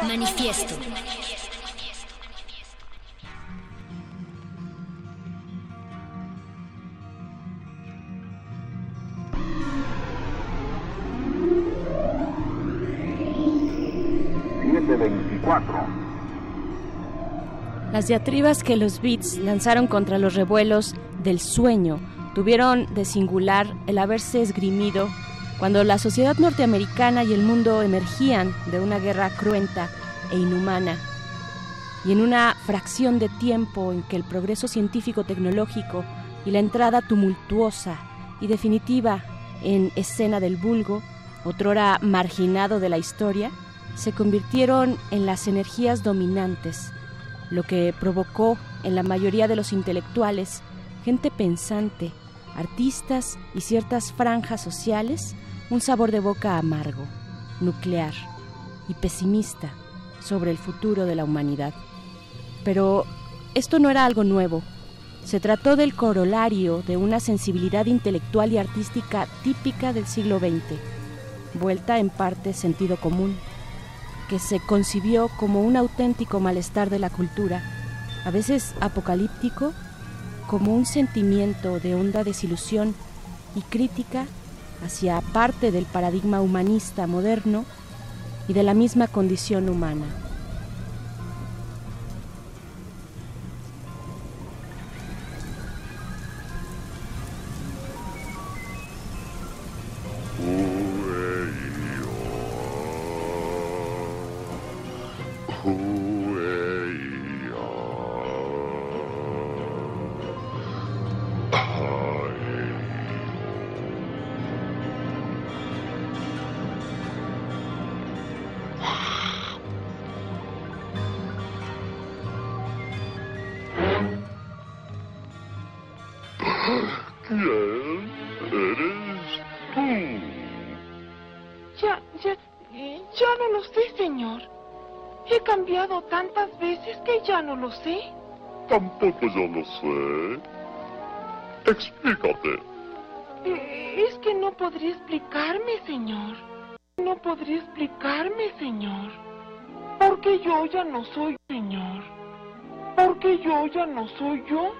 Manifiesto. Las diatribas que los Beats lanzaron contra los revuelos del sueño tuvieron de singular el haberse esgrimido cuando la sociedad norteamericana y el mundo emergían de una guerra cruenta e inhumana, y en una fracción de tiempo en que el progreso científico-tecnológico y la entrada tumultuosa y definitiva en escena del vulgo, otrora marginado de la historia, se convirtieron en las energías dominantes, lo que provocó en la mayoría de los intelectuales, gente pensante, artistas y ciertas franjas sociales, un sabor de boca amargo, nuclear y pesimista sobre el futuro de la humanidad. Pero esto no era algo nuevo. Se trató del corolario de una sensibilidad intelectual y artística típica del siglo XX, vuelta en parte sentido común, que se concibió como un auténtico malestar de la cultura, a veces apocalíptico, como un sentimiento de honda desilusión y crítica hacia parte del paradigma humanista moderno y de la misma condición humana. ¿Quién ya no lo sé. Tampoco yo lo sé. Explícate. Eh, Es que no podría explicarme, señor. No podría explicarme, señor. Porque yo ya no soy señor. Porque yo ya no soy yo.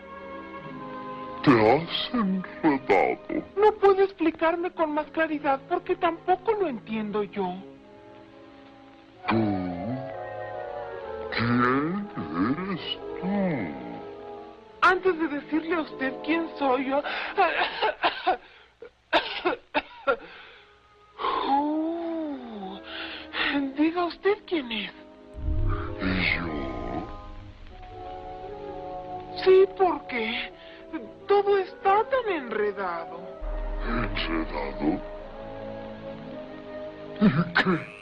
Te has enredado. No puedo explicarme con más claridad porque tampoco lo entiendo yo. ¿Tú? ¿Quién eres tú? Antes de decirle a usted quién soy yo... Uh, diga usted quién es. ¿Yo? Sí, porque todo está tan enredado. ¿Enredado? ¿Y qué?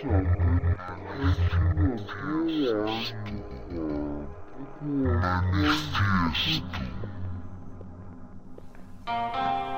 想跟你开心的接吻，不过我是。thank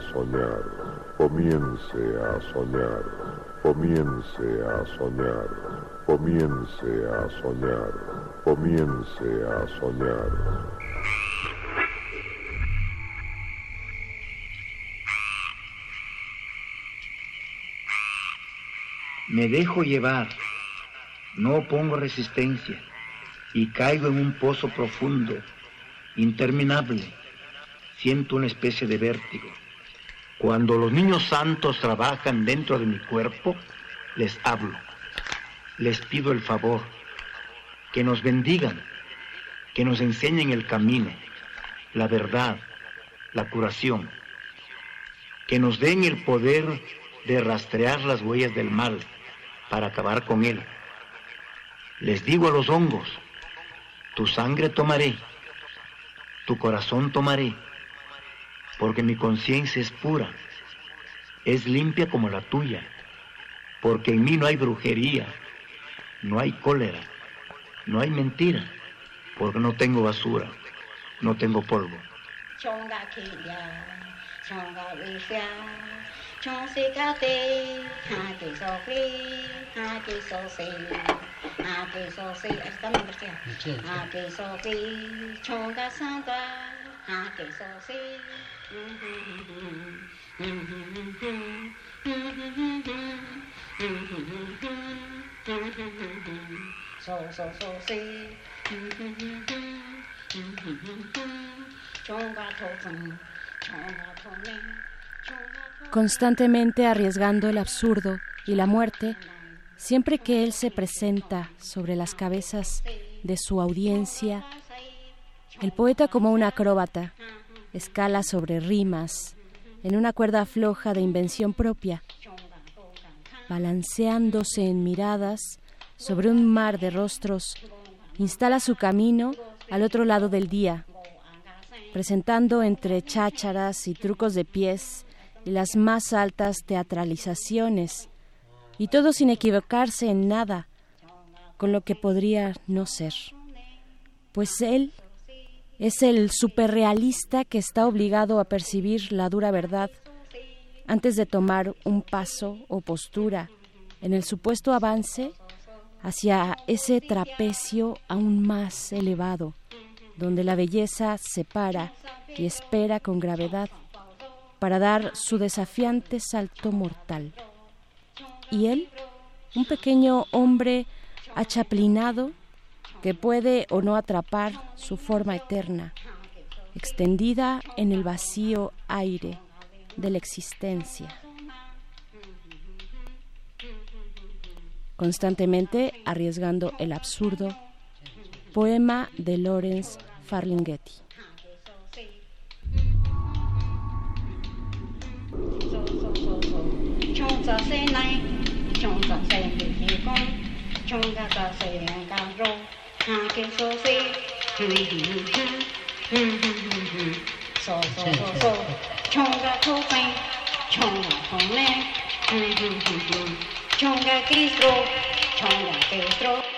soñar, comience a soñar, comience a soñar, comience a soñar, comience a soñar. Me dejo llevar, no pongo resistencia y caigo en un pozo profundo, interminable. Siento una especie de vértigo. Cuando los niños santos trabajan dentro de mi cuerpo, les hablo. Les pido el favor, que nos bendigan, que nos enseñen el camino, la verdad, la curación, que nos den el poder de rastrear las huellas del mal para acabar con él. Les digo a los hongos, tu sangre tomaré, tu corazón tomaré, porque mi conciencia es pura, es limpia como la tuya, porque en mí no hay brujería, no hay cólera, no hay mentira, porque no tengo basura, no tengo polvo. Constantemente arriesgando el absurdo y la muerte, siempre que él se presenta sobre las cabezas de su audiencia, el poeta como un acróbata escala sobre rimas en una cuerda floja de invención propia, balanceándose en miradas sobre un mar de rostros, instala su camino al otro lado del día, presentando entre chácharas y trucos de pies y las más altas teatralizaciones, y todo sin equivocarse en nada con lo que podría no ser. Pues él es el superrealista que está obligado a percibir la dura verdad antes de tomar un paso o postura en el supuesto avance hacia ese trapecio aún más elevado, donde la belleza se para y espera con gravedad para dar su desafiante salto mortal. Y él, un pequeño hombre achaplinado que puede o no atrapar su forma eterna, extendida en el vacío aire de la existencia. Constantemente arriesgando el absurdo, poema de Lawrence Ferlinghetti. 给收费，嗯哼，嗯哼哼哼，收收收收，穷个土匪，穷个穷嘞，嗯哼哼哼，穷个 Cristo，个剃须。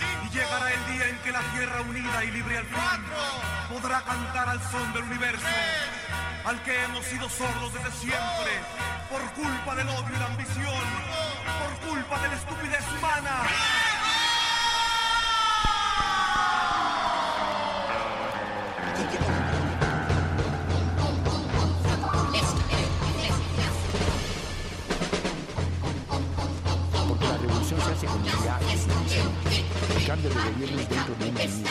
Y llegará el día en que la tierra unida y libre al fin podrá cantar al son del universo, al que hemos sido sordos desde siempre, por culpa del odio y la ambición, por culpa de la estupidez humana. Porque la revolución se hace viaje, el cambio de gobiernos dentro de uno mismo.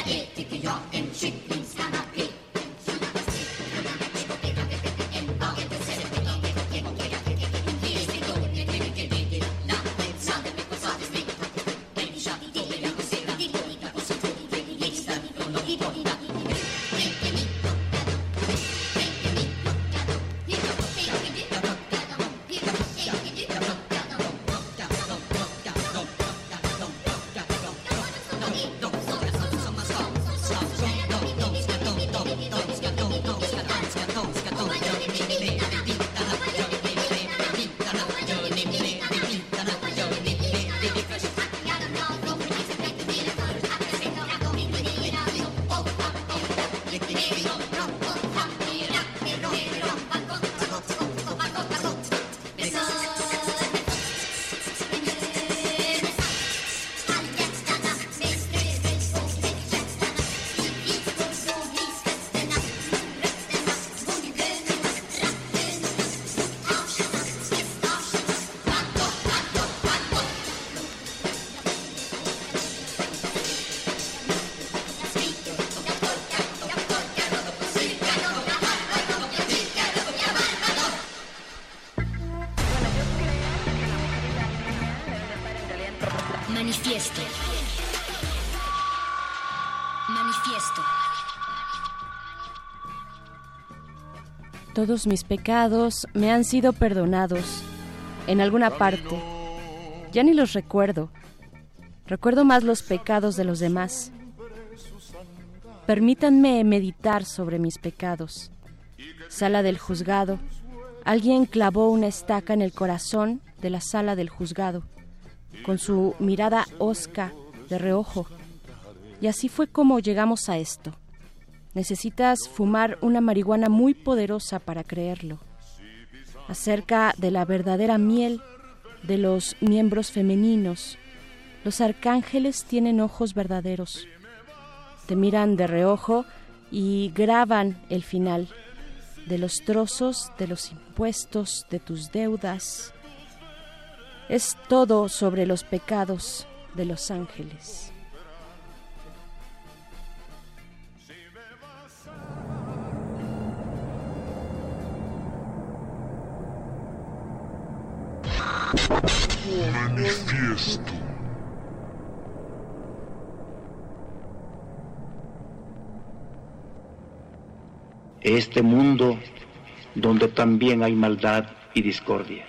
Todos mis pecados me han sido perdonados en alguna parte. Ya ni los recuerdo. Recuerdo más los pecados de los demás. Permítanme meditar sobre mis pecados. Sala del juzgado. Alguien clavó una estaca en el corazón de la sala del juzgado, con su mirada hosca de reojo. Y así fue como llegamos a esto. Necesitas fumar una marihuana muy poderosa para creerlo. Acerca de la verdadera miel de los miembros femeninos, los arcángeles tienen ojos verdaderos. Te miran de reojo y graban el final de los trozos de los impuestos de tus deudas. Es todo sobre los pecados de los ángeles. Manifiesto. Este mundo donde también hay maldad y discordia.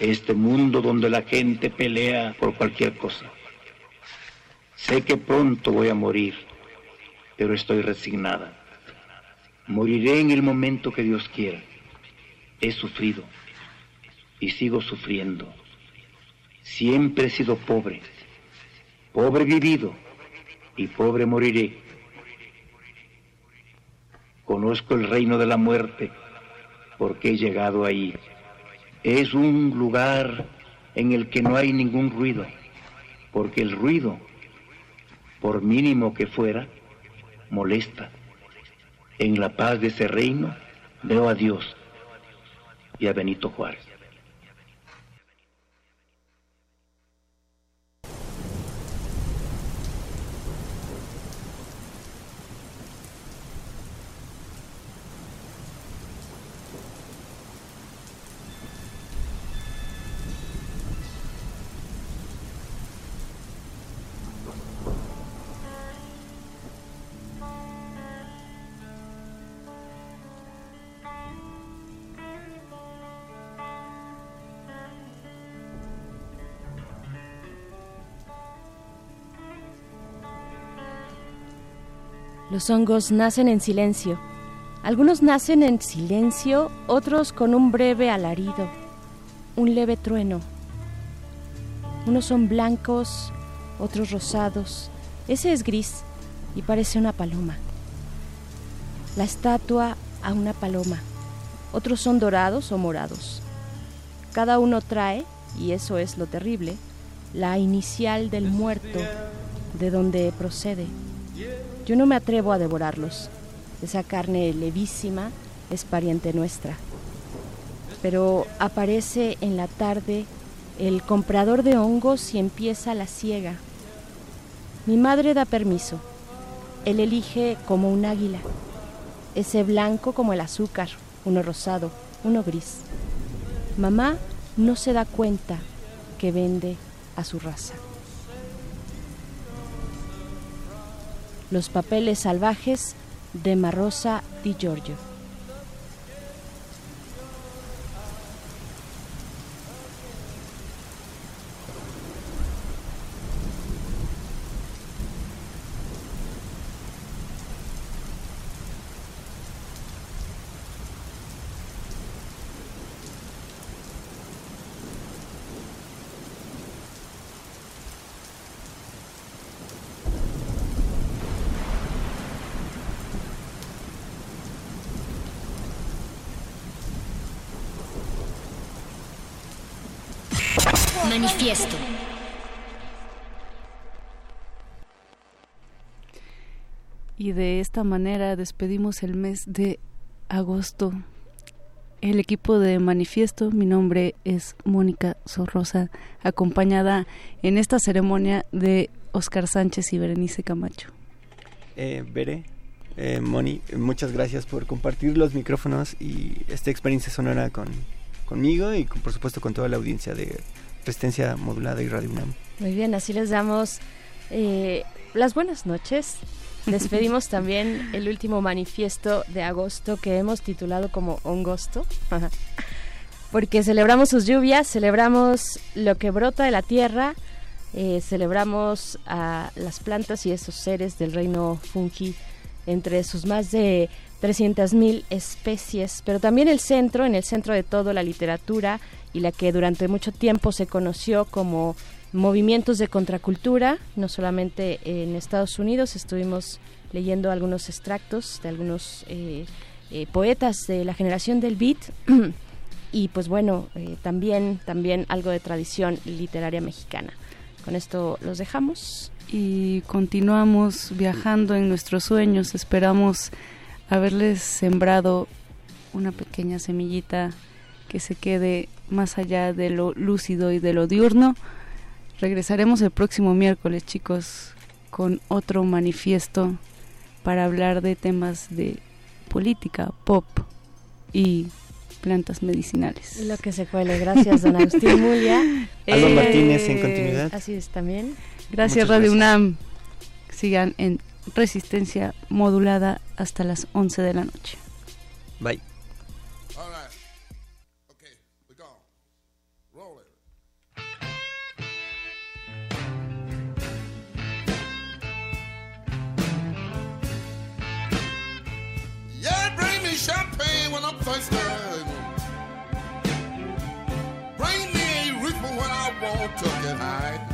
Este mundo donde la gente pelea por cualquier cosa. Sé que pronto voy a morir, pero estoy resignada. Moriré en el momento que Dios quiera. He sufrido y sigo sufriendo. Siempre he sido pobre, pobre vivido y pobre moriré. Conozco el reino de la muerte porque he llegado ahí. Es un lugar en el que no hay ningún ruido, porque el ruido, por mínimo que fuera, molesta. En la paz de ese reino Veo a Dios y a Benito Juárez. Los hongos nacen en silencio. Algunos nacen en silencio, otros con un breve alarido, un leve trueno. Unos son blancos, otros rosados. Ese es gris y parece una paloma. La estatua a una paloma. Otros son dorados o morados. Cada uno trae, y eso es lo terrible, la inicial del muerto, de donde procede. Yo no me atrevo a devorarlos. Esa carne levísima es pariente nuestra. Pero aparece en la tarde el comprador de hongos y empieza la siega. Mi madre da permiso. Él elige como un águila. Ese blanco como el azúcar, uno rosado, uno gris. Mamá no se da cuenta que vende a su raza. Los papeles salvajes de Marrosa Di Giorgio. Manifiesto. Y de esta manera despedimos el mes de agosto. El equipo de Manifiesto, mi nombre es Mónica Sorrosa, acompañada en esta ceremonia de Oscar Sánchez y Berenice Camacho. Eh, Bere, eh, Moni, muchas gracias por compartir los micrófonos y esta experiencia sonora con, conmigo y con- por supuesto con toda la audiencia de Resistencia Modulada y Radio UNAM. Muy bien, así les damos eh, las buenas noches. Despedimos también el último manifiesto de agosto que hemos titulado como Hongosto. Porque celebramos sus lluvias, celebramos lo que brota de la tierra, eh, celebramos a las plantas y esos seres del reino fungi entre sus más de 300.000 especies, pero también el centro, en el centro de todo la literatura y la que durante mucho tiempo se conoció como movimientos de contracultura, no solamente en Estados Unidos, estuvimos leyendo algunos extractos de algunos eh, eh, poetas de la generación del beat y pues bueno, eh, también, también algo de tradición literaria mexicana. Con esto los dejamos. y continuamos viajando en nuestros sueños. Esperamos haberles sembrado una pequeña semillita que se quede más allá de lo lúcido y de lo diurno. Regresaremos el próximo miércoles, chicos, con otro manifiesto para hablar de temas de política, pop y plantas medicinales. Lo que se cuele. Gracias, don Agustín Mulia. Alba Eh, Martínez en continuidad. Así es también. Gracias Muchas Radio gracias. UNAM. Sigan en resistencia modulada hasta las 11 de la noche. Bye. When I'm thirsty. Bring me a reefer when I want to get high.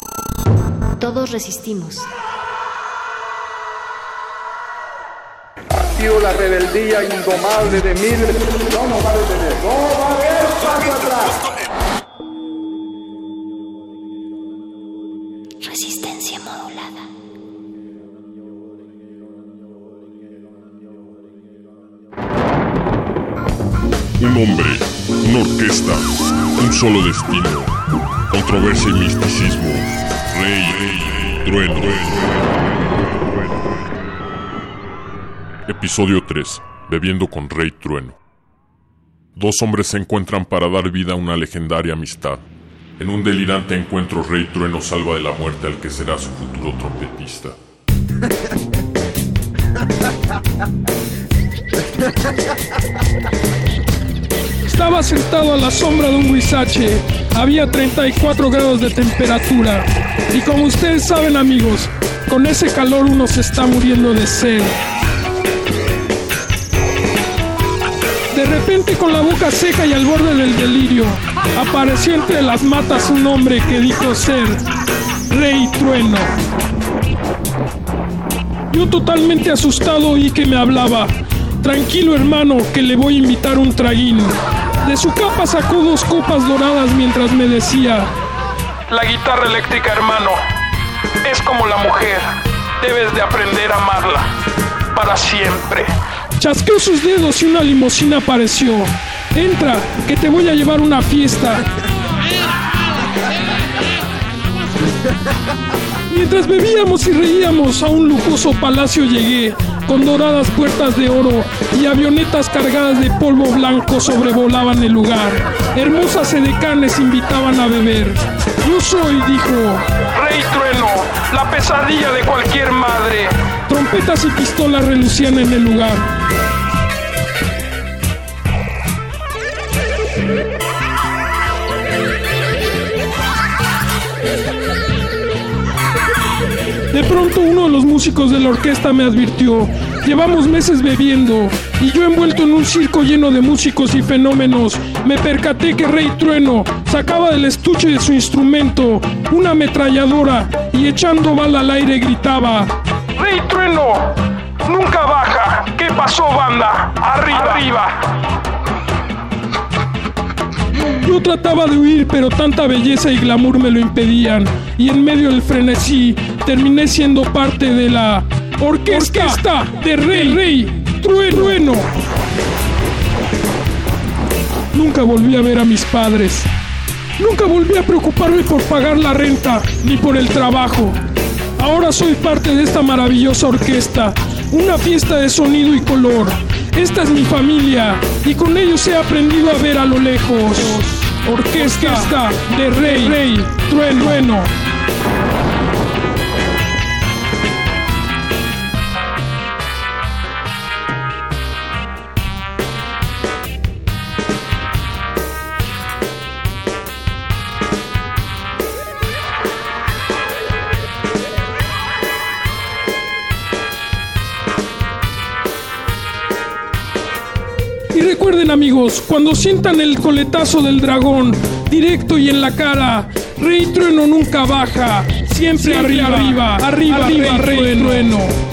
Todos resistimos. Ha sido la rebeldía indomable de miles. No nos va a detener. No va a haber paso atrás. Resistencia modulada. Un hombre, una orquesta, un solo destino, controversia y misticismo, rey, trueno. Episodio 3. Bebiendo con Rey Trueno. Dos hombres se encuentran para dar vida a una legendaria amistad. En un delirante encuentro, Rey Trueno salva de la muerte al que será su futuro trompetista. Estaba sentado a la sombra de un huizache. Había 34 grados de temperatura. Y como ustedes saben amigos, con ese calor uno se está muriendo de sed. De repente con la boca seca y al borde del delirio, apareció entre las matas un hombre que dijo ser Rey Trueno. Yo totalmente asustado oí que me hablaba. Tranquilo hermano, que le voy a invitar un traguín. De su capa sacó dos copas doradas mientras me decía, La guitarra eléctrica hermano, es como la mujer. Debes de aprender a amarla. Para siempre. Chasqueó sus dedos y una limusina apareció. Entra, que te voy a llevar a una fiesta. Mientras bebíamos y reíamos a un lujoso palacio llegué, con doradas puertas de oro y avionetas cargadas de polvo blanco sobrevolaban el lugar. Hermosas edecanes invitaban a beber. Yo soy, dijo, Rey Trueno, la pesadilla de cualquier madre. Trompetas y pistolas relucían en el lugar. De pronto uno de los músicos de la orquesta me advirtió, llevamos meses bebiendo y yo envuelto en un circo lleno de músicos y fenómenos, me percaté que Rey Trueno sacaba del estuche de su instrumento una ametralladora y echando bala al aire gritaba, Rey Trueno, nunca baja, ¿qué pasó banda? Arriba, arriba. Yo trataba de huir, pero tanta belleza y glamour me lo impedían. Y en medio del frenesí, terminé siendo parte de la orquesta, de Rey, Rey Trueno. Nunca volví a ver a mis padres. Nunca volví a preocuparme por pagar la renta ni por el trabajo. Ahora soy parte de esta maravillosa orquesta, una fiesta de sonido y color. Esta es mi familia y con ellos he aprendido a ver a lo lejos. Orquesta de Rey, Rey, Trueno. Y amigos, cuando sientan el coletazo del dragón, directo y en la cara, Rey Trueno nunca baja, siempre, arriba, arriba, arriba, arriba, Rey, Trueno.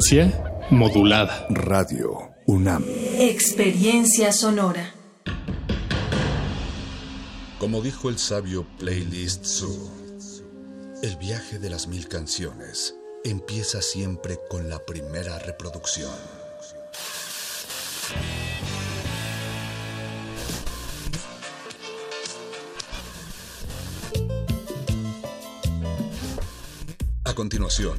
Resistencia modulada. Radio UNAM. Experiencia sonora. Como dijo el sabio Playlist Zoo, el viaje de las mil canciones empieza siempre con la primera reproducción. A continuación,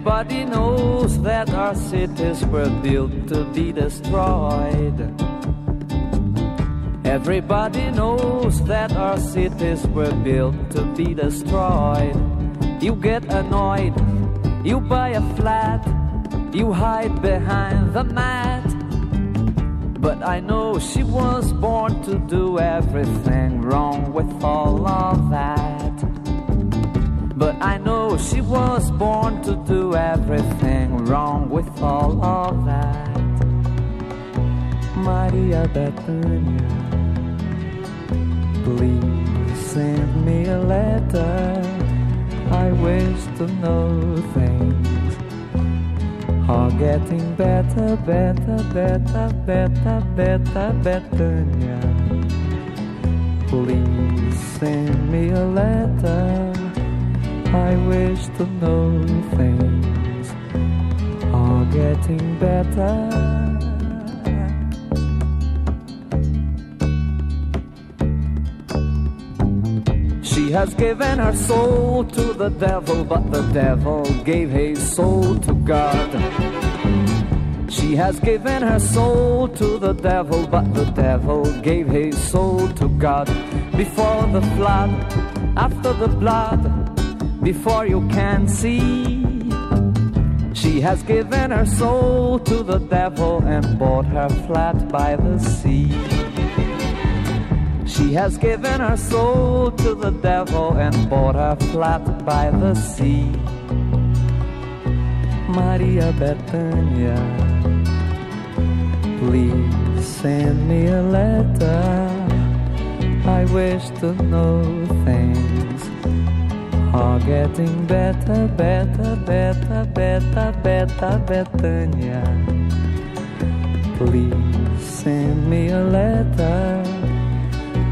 Everybody knows that our cities were built to be destroyed. Everybody knows that our cities were built to be destroyed. You get annoyed, you buy a flat, you hide behind the mat. But I know she was born to do everything wrong with all of that. But I know she was born to do everything wrong with all of that. Maria Bethania, please send me a letter. I wish to know things are getting better, better, better, better, better, Bethania. Please send me a letter. I wish to know things are getting better. She has given her soul to the devil, but the devil gave his soul to God. She has given her soul to the devil, but the devil gave his soul to God. Before the flood, after the blood, before you can see. She has given her soul to the devil and bought her flat by the sea. She has given her soul to the devil and bought her flat by the sea. Maria Bethania, please send me a letter. I wish to know things are getting better, better, better, better, better, Bethania. Please send me a letter.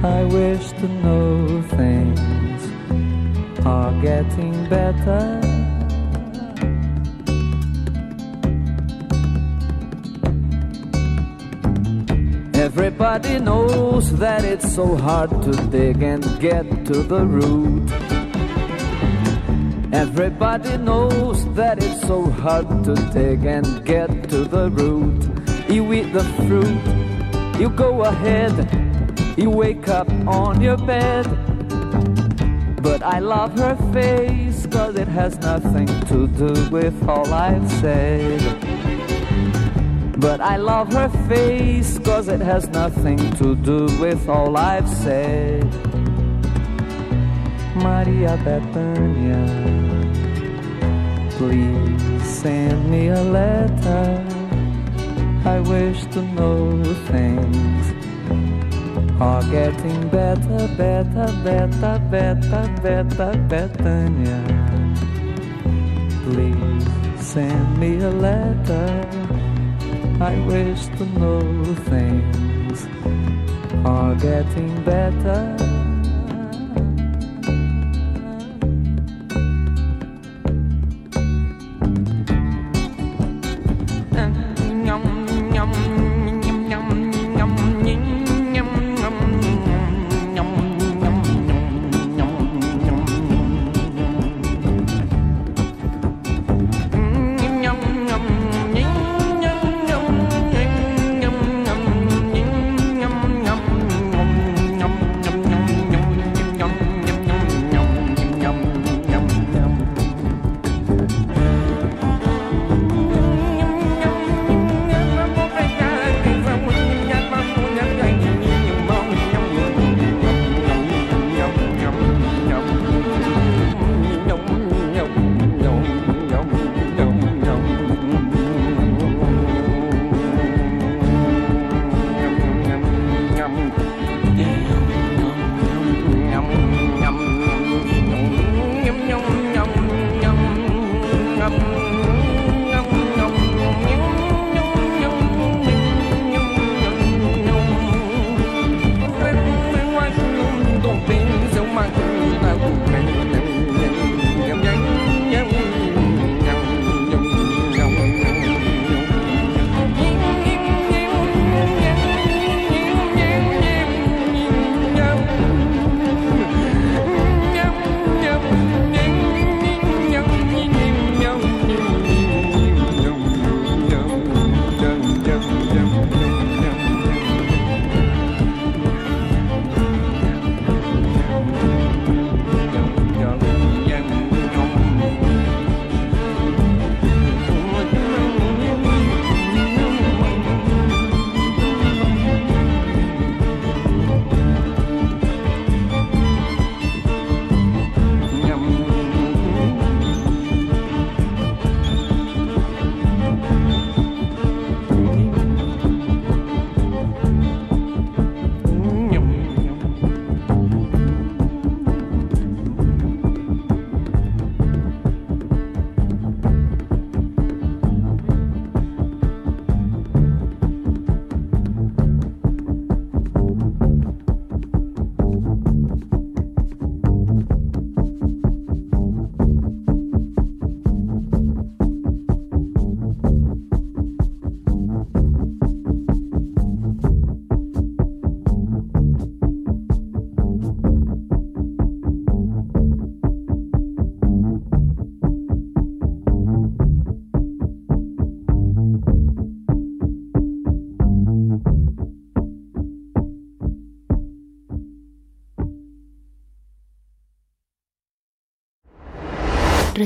I wish to know things are getting better. Everybody knows that it's so hard to dig and get to the root. Everybody knows that it's so hard to dig and get to the root. You eat the fruit, you go ahead, you wake up on your bed. But I love her face, cause it has nothing to do with all I've said. But I love her face, cause it has nothing to do with all I've said. Maria Bethania, please send me a letter. I wish to know things are getting better, better, better, better, better, Bethania. Please send me a letter. I wish to know things are getting better.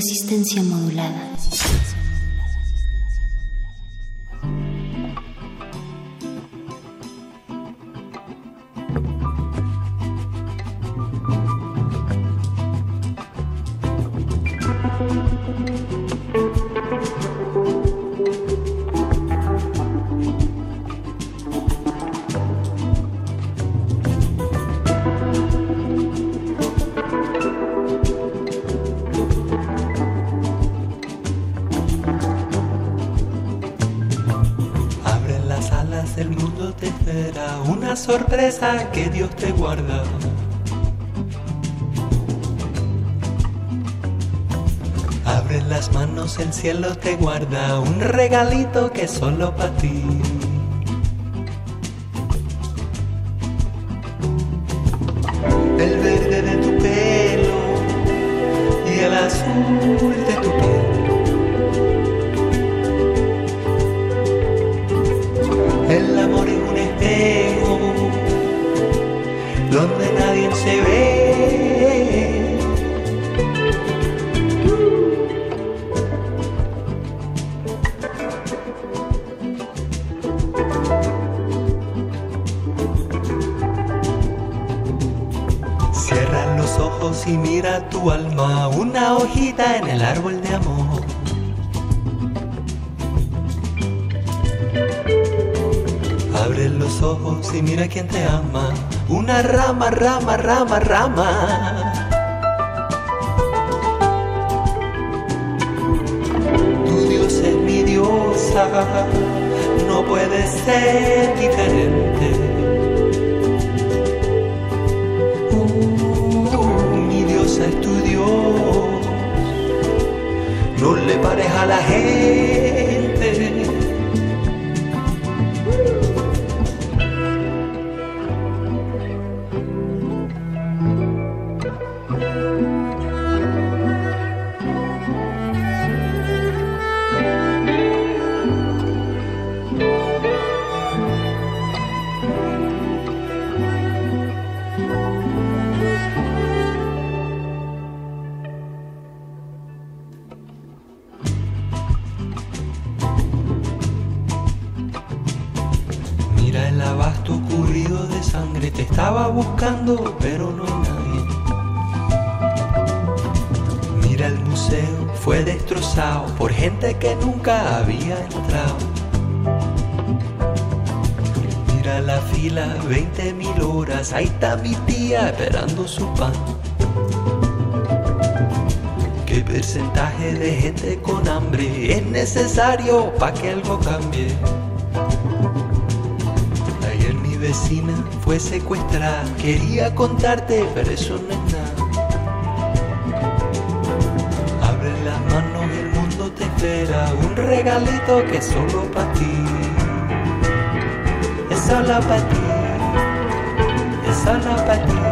Resistencia modulada. Sorpresa que Dios te guarda. Abre las manos, el cielo te guarda, un regalito que solo para ti. ojos y mira tu alma, una hojita en el árbol de amor. Abre los ojos y mira quien te ama, una rama, rama, rama, rama. Tu Dios es mi diosa, ah, no puede ser diferente. pareja la gente. su pan. ¿Qué porcentaje de gente con hambre es necesario para que algo cambie? Ayer mi vecina fue secuestrada, quería contarte, pero eso no es nada. Abre las manos, el mundo te espera, un regalito que es solo para ti. Es solo para ti, es solo para ti.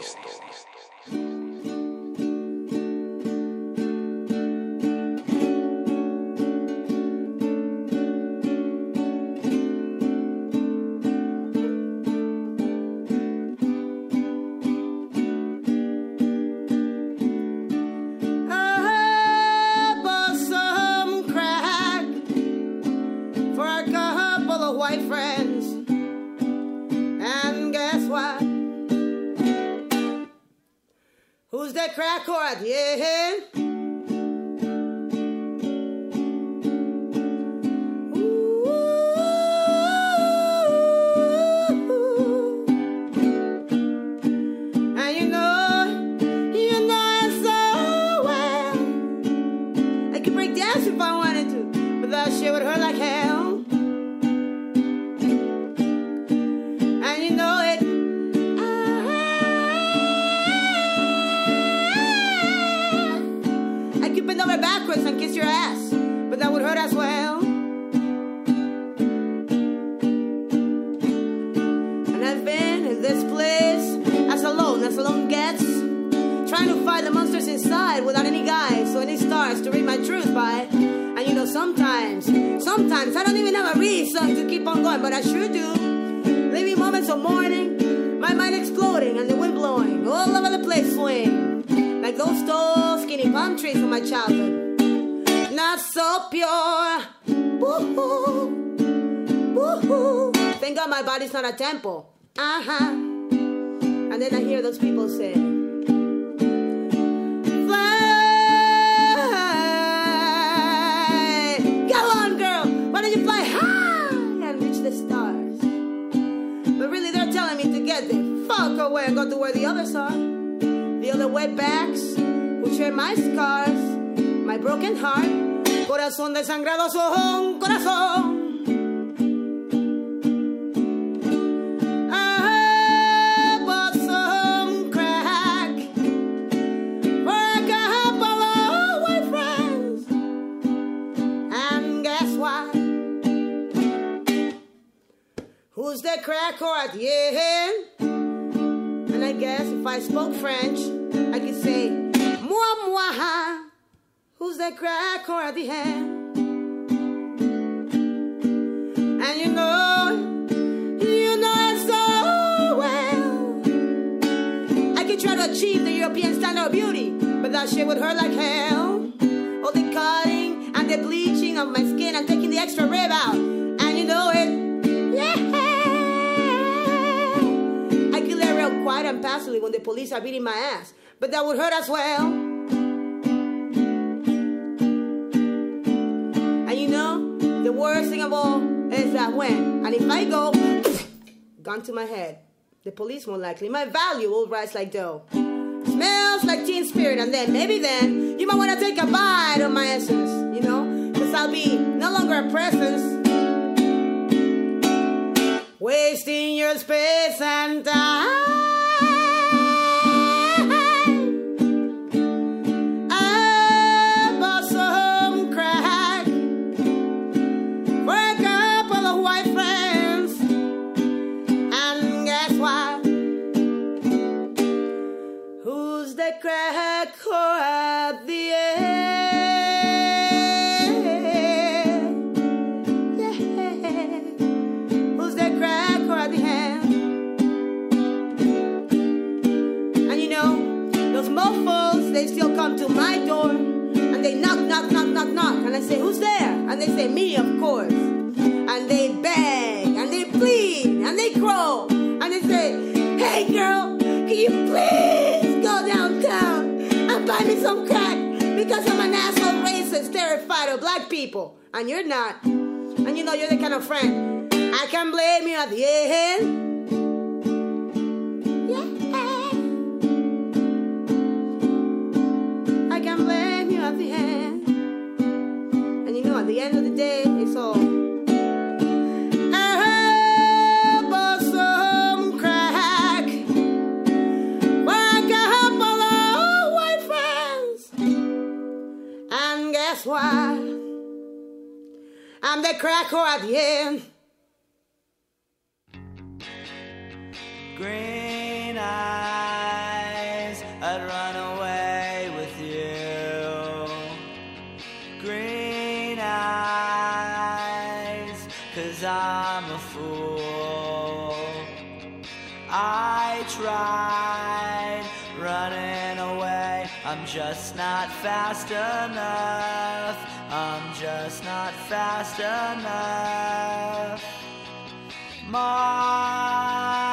The worst thing of all is that when, and if I go, gun to my head, the police more likely, my value will rise like dough. Smells like teen spirit, and then maybe then you might want to take a bite of my essence, you know, because I'll be no longer a presence. Wasting your space and time. Me, of course. And they beg, and they plead, and they crawl. And they say, hey girl, can you please go downtown and buy me some crack? Because I'm an asshole racist, terrified of black people. And you're not. And you know you're the kind of friend I can blame you at the end. I can blame you at the end know, at the end of the day, it's all. That's why I'm the cracker at the end. Green eyes. Tried running away, I'm just not fast enough. I'm just not fast enough. My,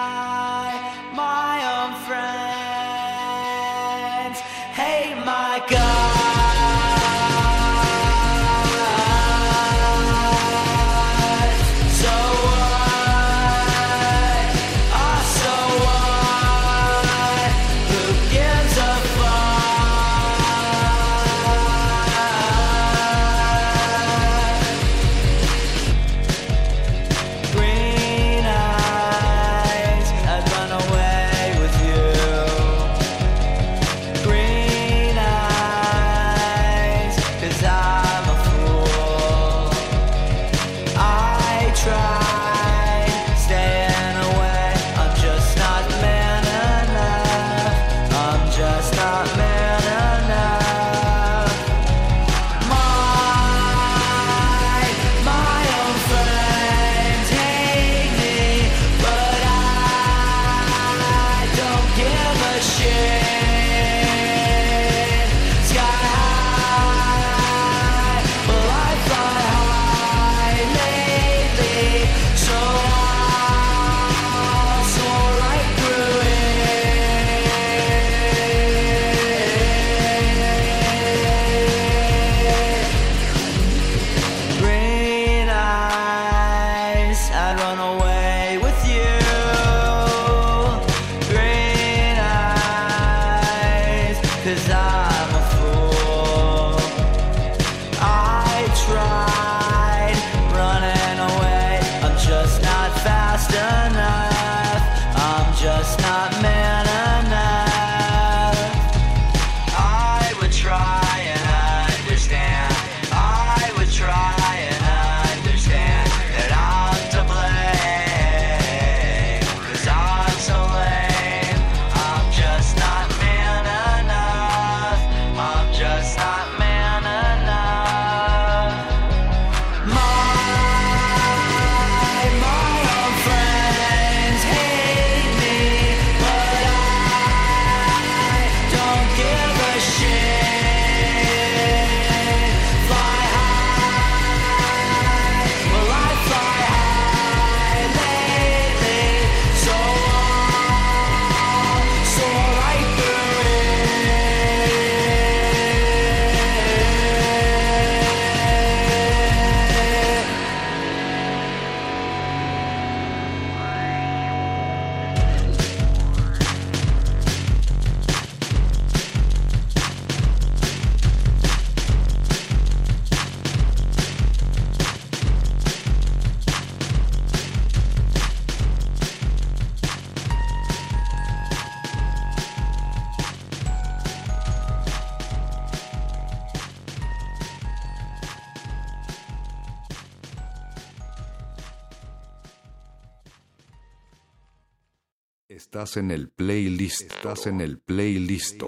Estás en el playlist. Estás en el playlist.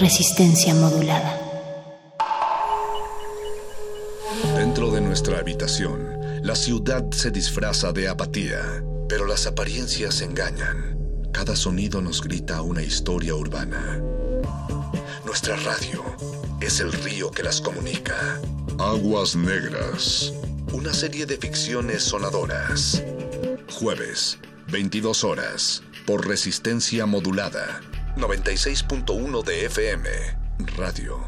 Resistencia modulada. Dentro de nuestra habitación, la ciudad se disfraza de apatía, pero las apariencias engañan. Cada sonido nos grita una historia urbana. Nuestra radio es el río que las comunica. Aguas Negras. Una serie de ficciones sonadoras. Jueves, 22 horas, por resistencia modulada. 96.1 de FM. Radio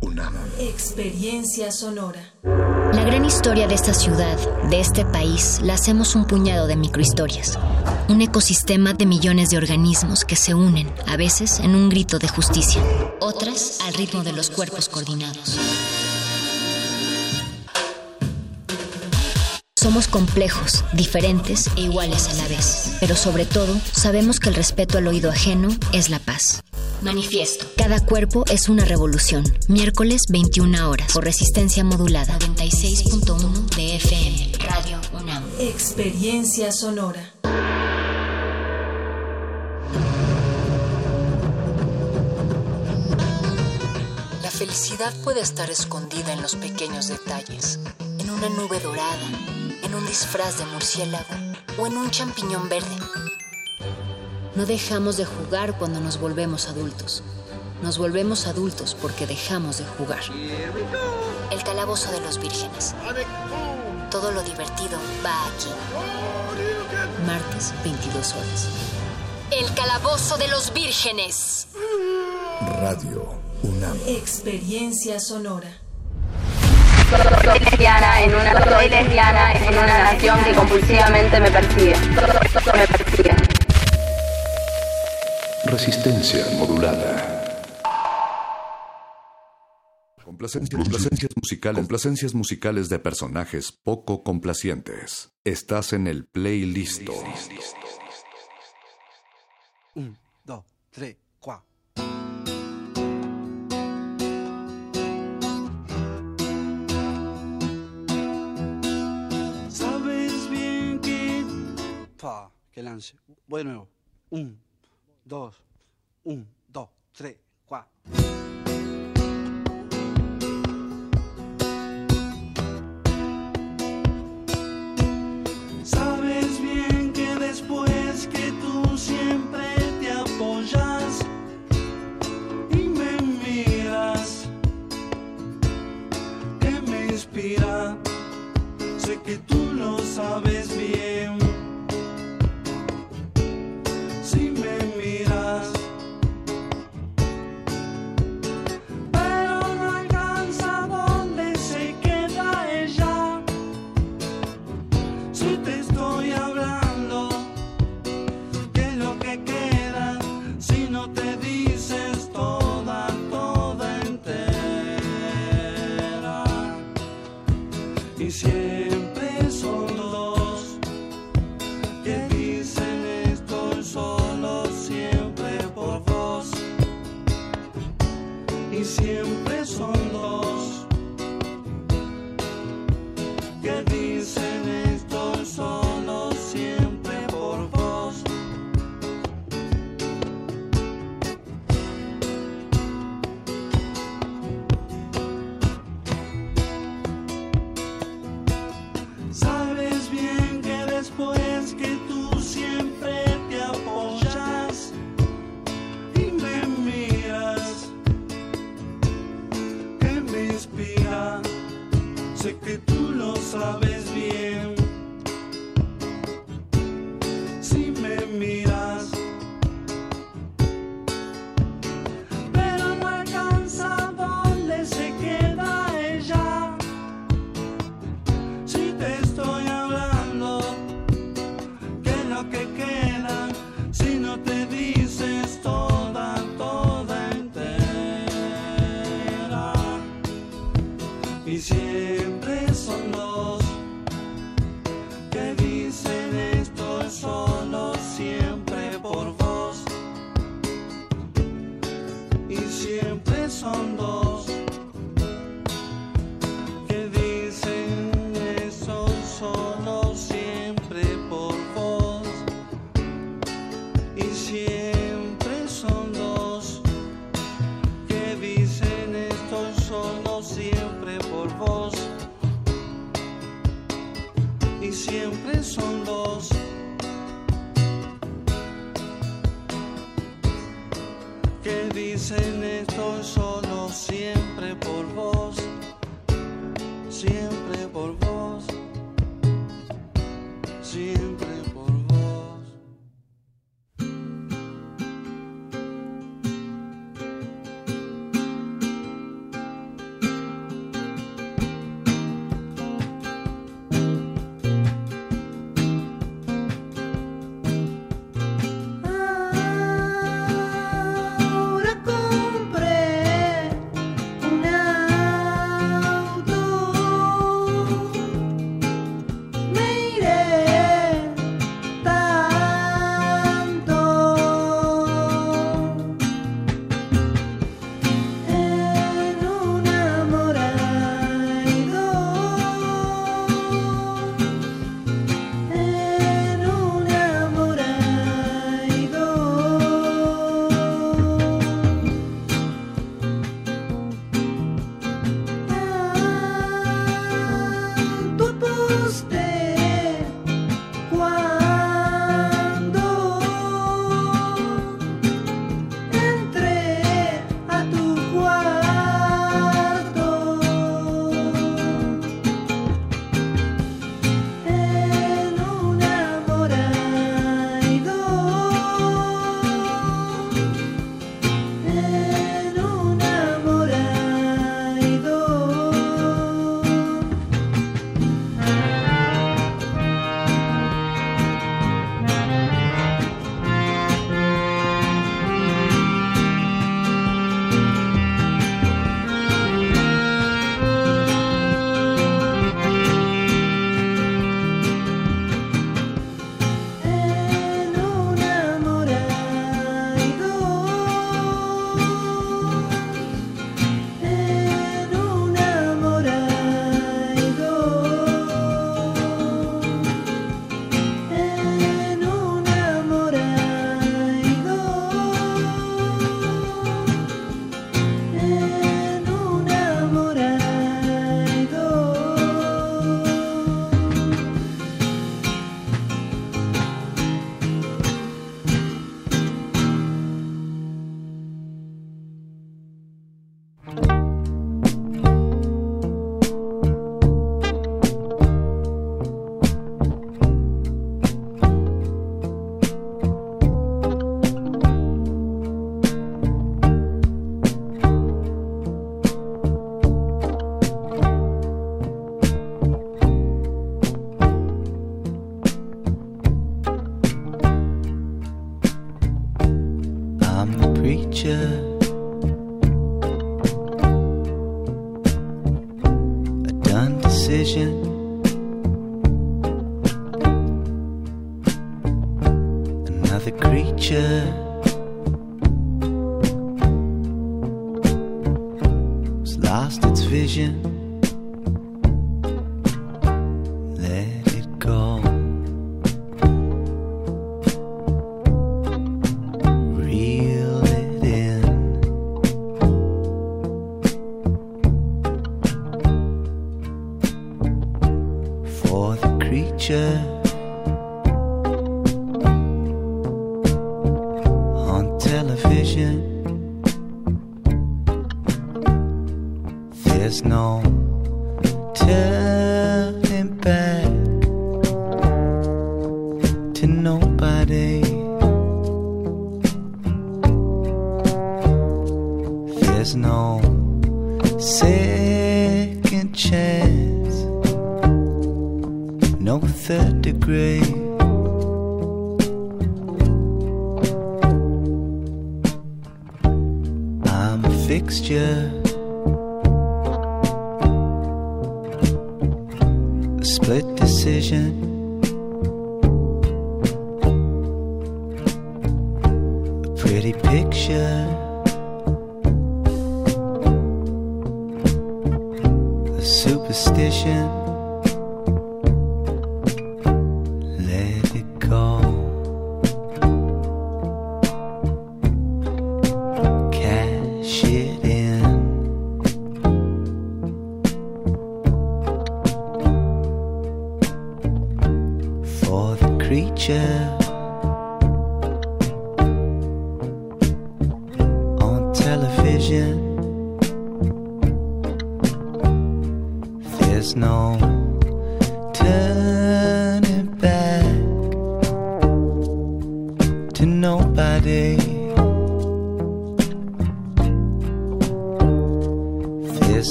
UNAM. Experiencia sonora. La gran historia de esta ciudad, de este país, la hacemos un puñado de microhistorias. Un ecosistema de millones de organismos que se unen, a veces en un grito de justicia, otras al ritmo de los cuerpos coordinados. Somos complejos, diferentes e iguales a la vez, pero sobre todo sabemos que el respeto al oído ajeno es la paz. Manifiesto. Cada cuerpo es una revolución. Miércoles 21 horas. Por resistencia modulada. 96.1 de FM. Experiencia sonora. La felicidad puede estar escondida en los pequeños detalles, en una nube dorada, en un disfraz de murciélago o en un champiñón verde. No dejamos de jugar cuando nos volvemos adultos. Nos volvemos adultos porque dejamos de jugar. El calabozo de los vírgenes. Todo lo divertido va aquí. Martes, 22 horas. El calabozo de los vírgenes. Radio UNAM. Experiencia sonora. Soy lesbiana en una soy lesbiana en una nación que compulsivamente me persigue. Me persigue. Resistencia modulada. Complacencias, complacencias musicales, complacencias musicales de personajes poco complacientes. Estás en el playlist. Un, dos, tres, cuatro. Sabes bien que. Pa, que lance. Voy de nuevo. Un, dos, un, dos, tres, después que tú siempre te apoyas y me miras, que me inspira, sé que tú lo sabes bien.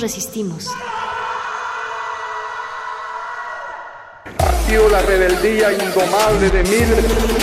Resistimos. Ha sido la rebeldía indomable de miles.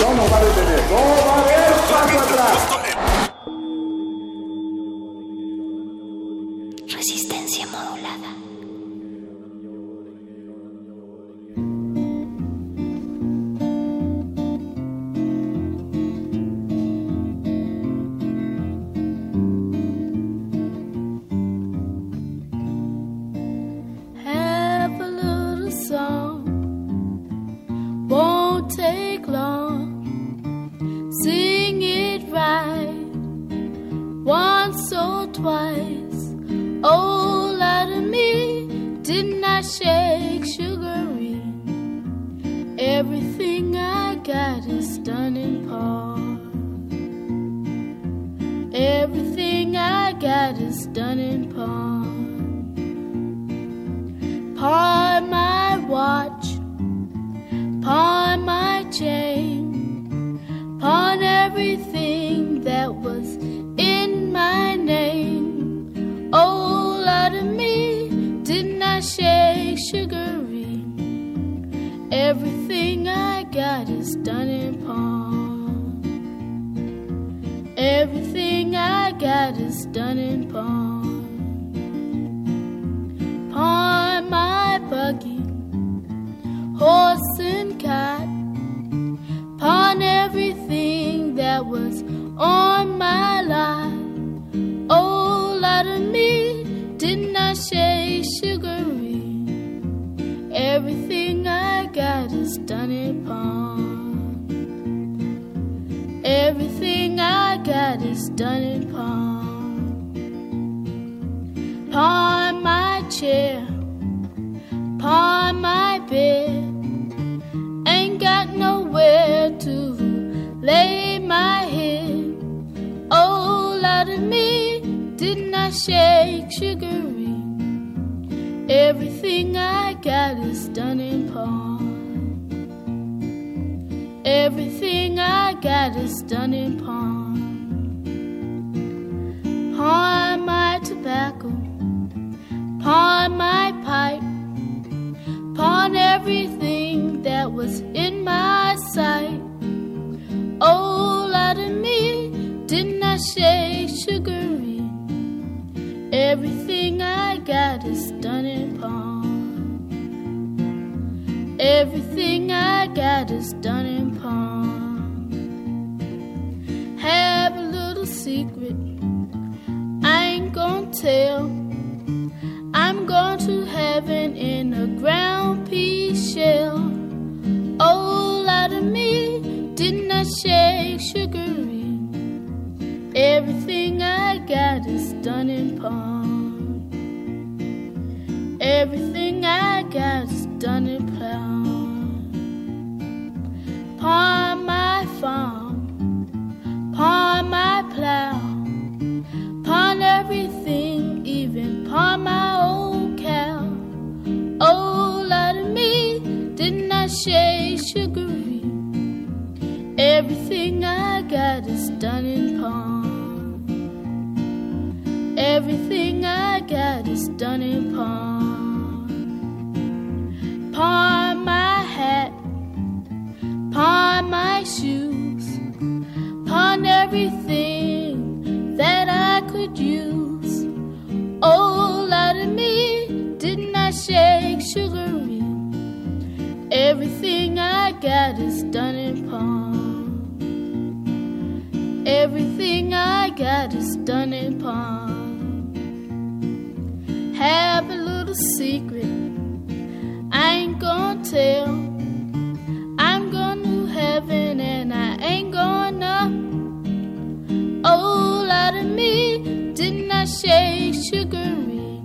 Shake sugary?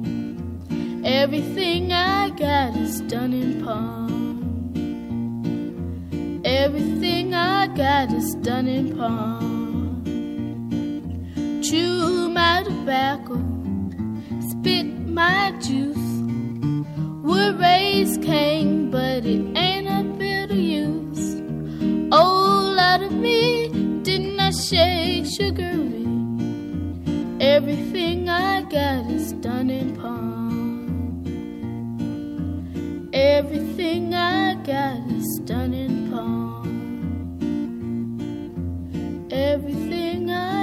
Everything I got is done in palm. Everything I got is done in palm. Chew my tobacco, spit my juice. Would raise Cain, but it ain't a bit of use. Oh, out of me, didn't I shake sugary? Everything I got is done in palm. Everything I got is done in palm. Everything I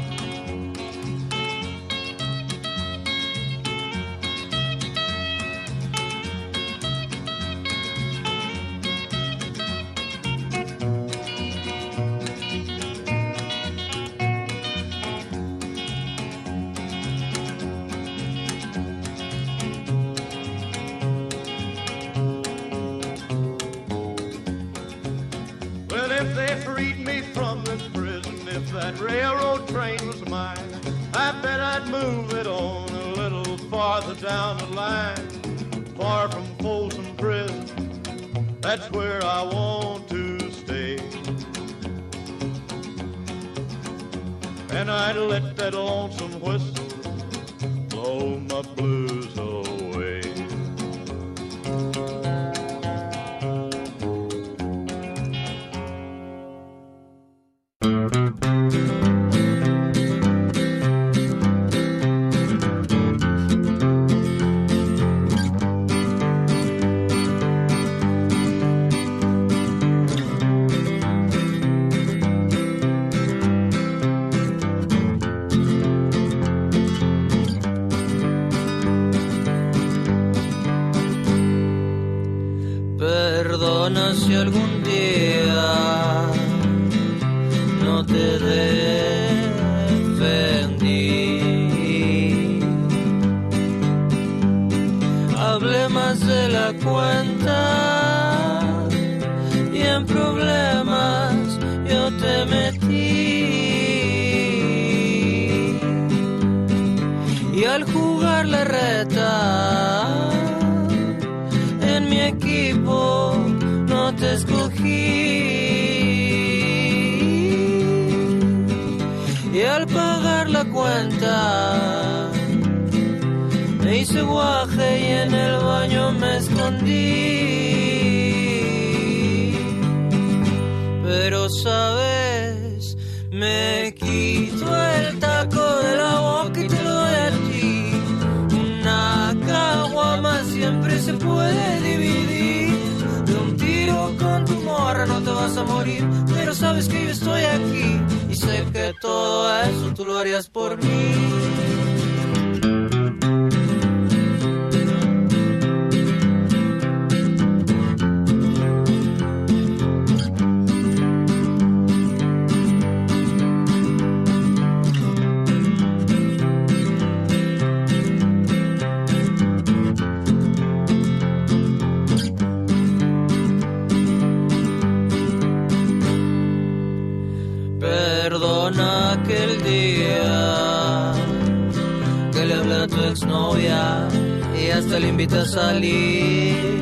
salir.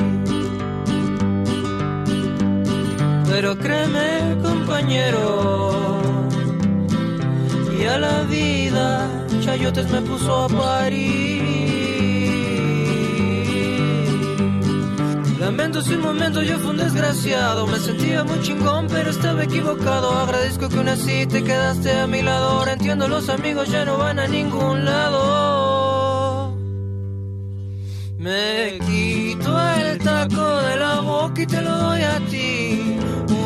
Pero créeme, compañero, y a la vida Chayotes me puso a parir. Lamento si un momento yo fui un desgraciado, me sentía muy chingón, pero estaba equivocado. Agradezco que una así te quedaste a mi lado. Ahora entiendo, los amigos ya no van a ningún lado. taco de la boca y te lo doy a ti.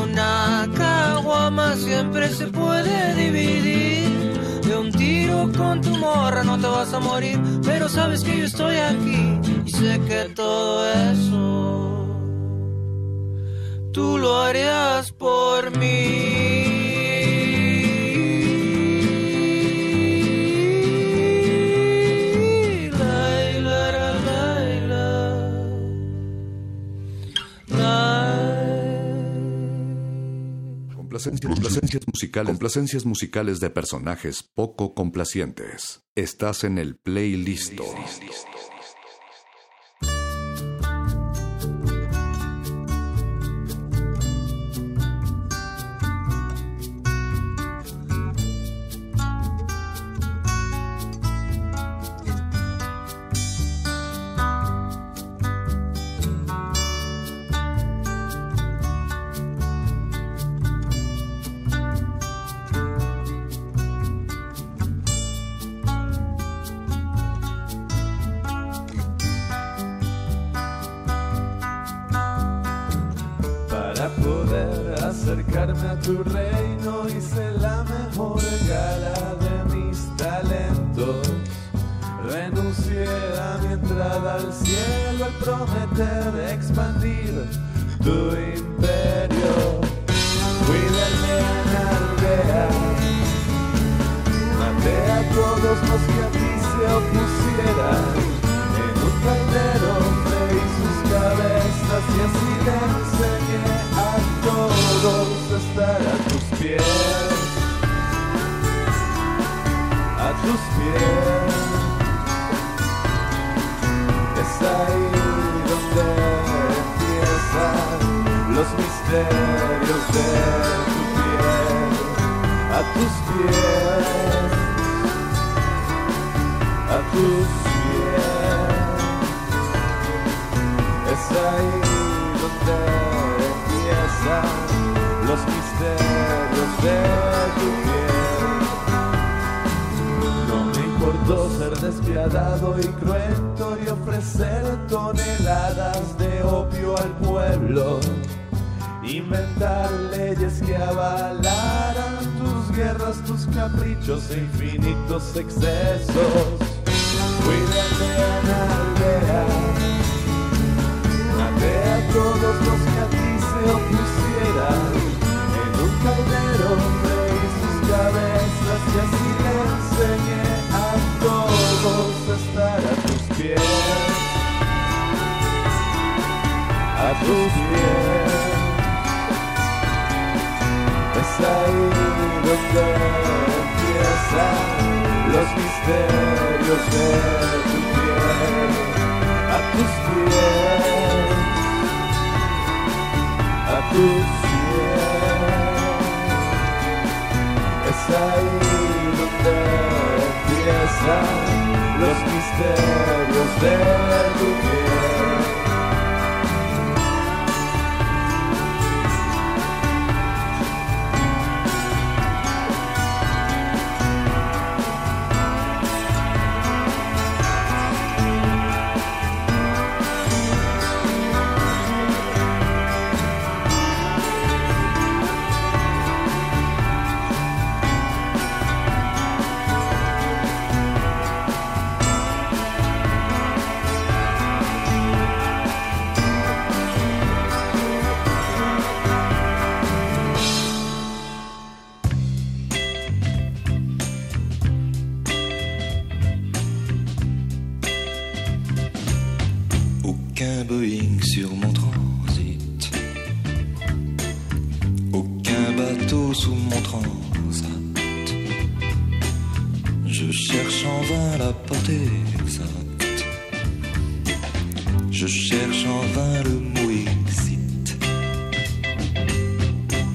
Una caguama siempre se puede dividir. De un tiro con tu morra no te vas a morir, pero sabes que yo estoy aquí y sé que todo eso tú lo harías por mí. complacencias, musicales de personajes poco complacientes. Estás en el playlist.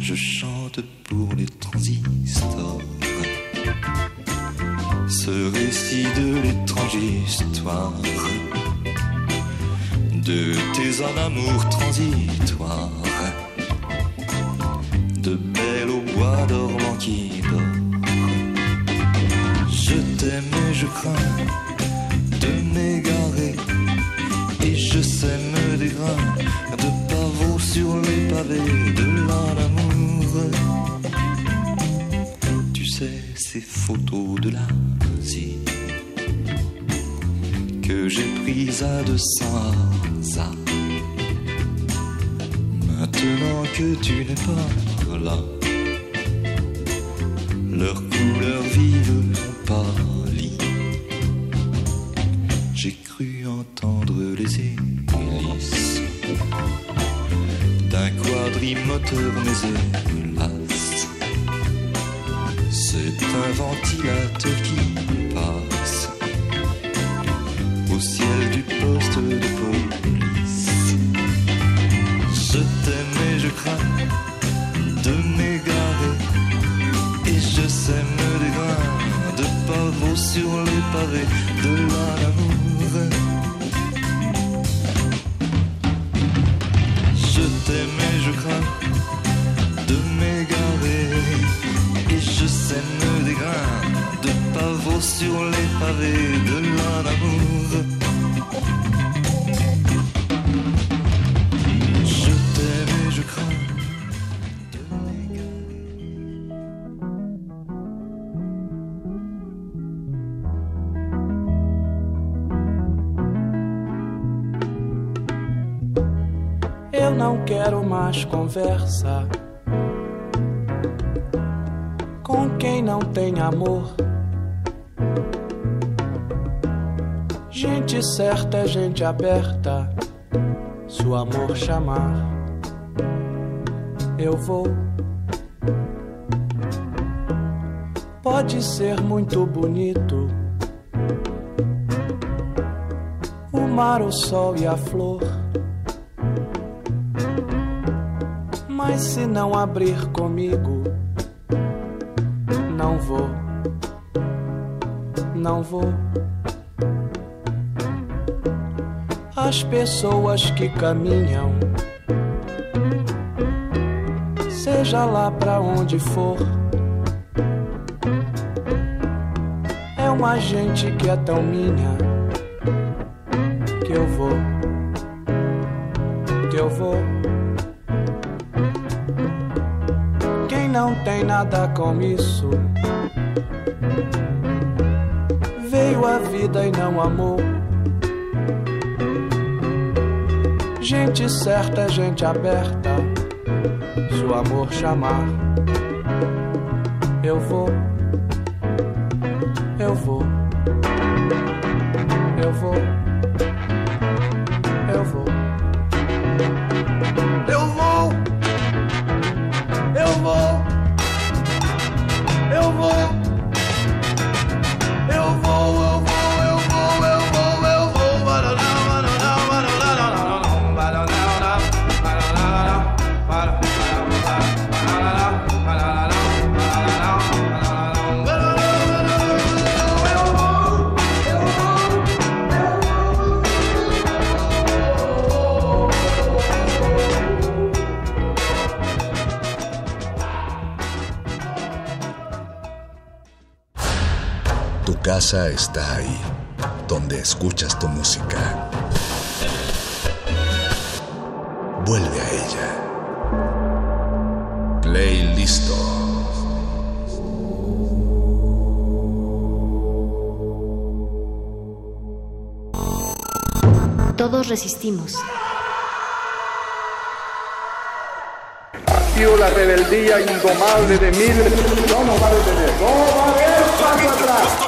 Je chante pour les transistors. Ce récit de l'étrange histoire de tes en amour transitoire, de belle au bois dormant qui dort. Je t'aime et je crains de m'égarer, et je sème des grains de pavots sur les pavés photo de la musique que j'ai prise à 200 hasard. Maintenant que tu n'es pas là. Mais conversa com quem não tem amor. Gente certa é gente aberta. Se o amor chamar, eu vou. Pode ser muito bonito o mar, o sol e a flor. Se não abrir comigo, não vou, não vou. As pessoas que caminham, seja lá pra onde for, é uma gente que é tão minha nada com isso veio a vida e não amou. Gente certa gente aberta. Se o amor chamar, eu vou, está ahí, donde escuchas tu música. Vuelve a ella. Play listo. Todos resistimos. La rebeldía indomable de miles. No nos va a detener. No va a haber paso atrás.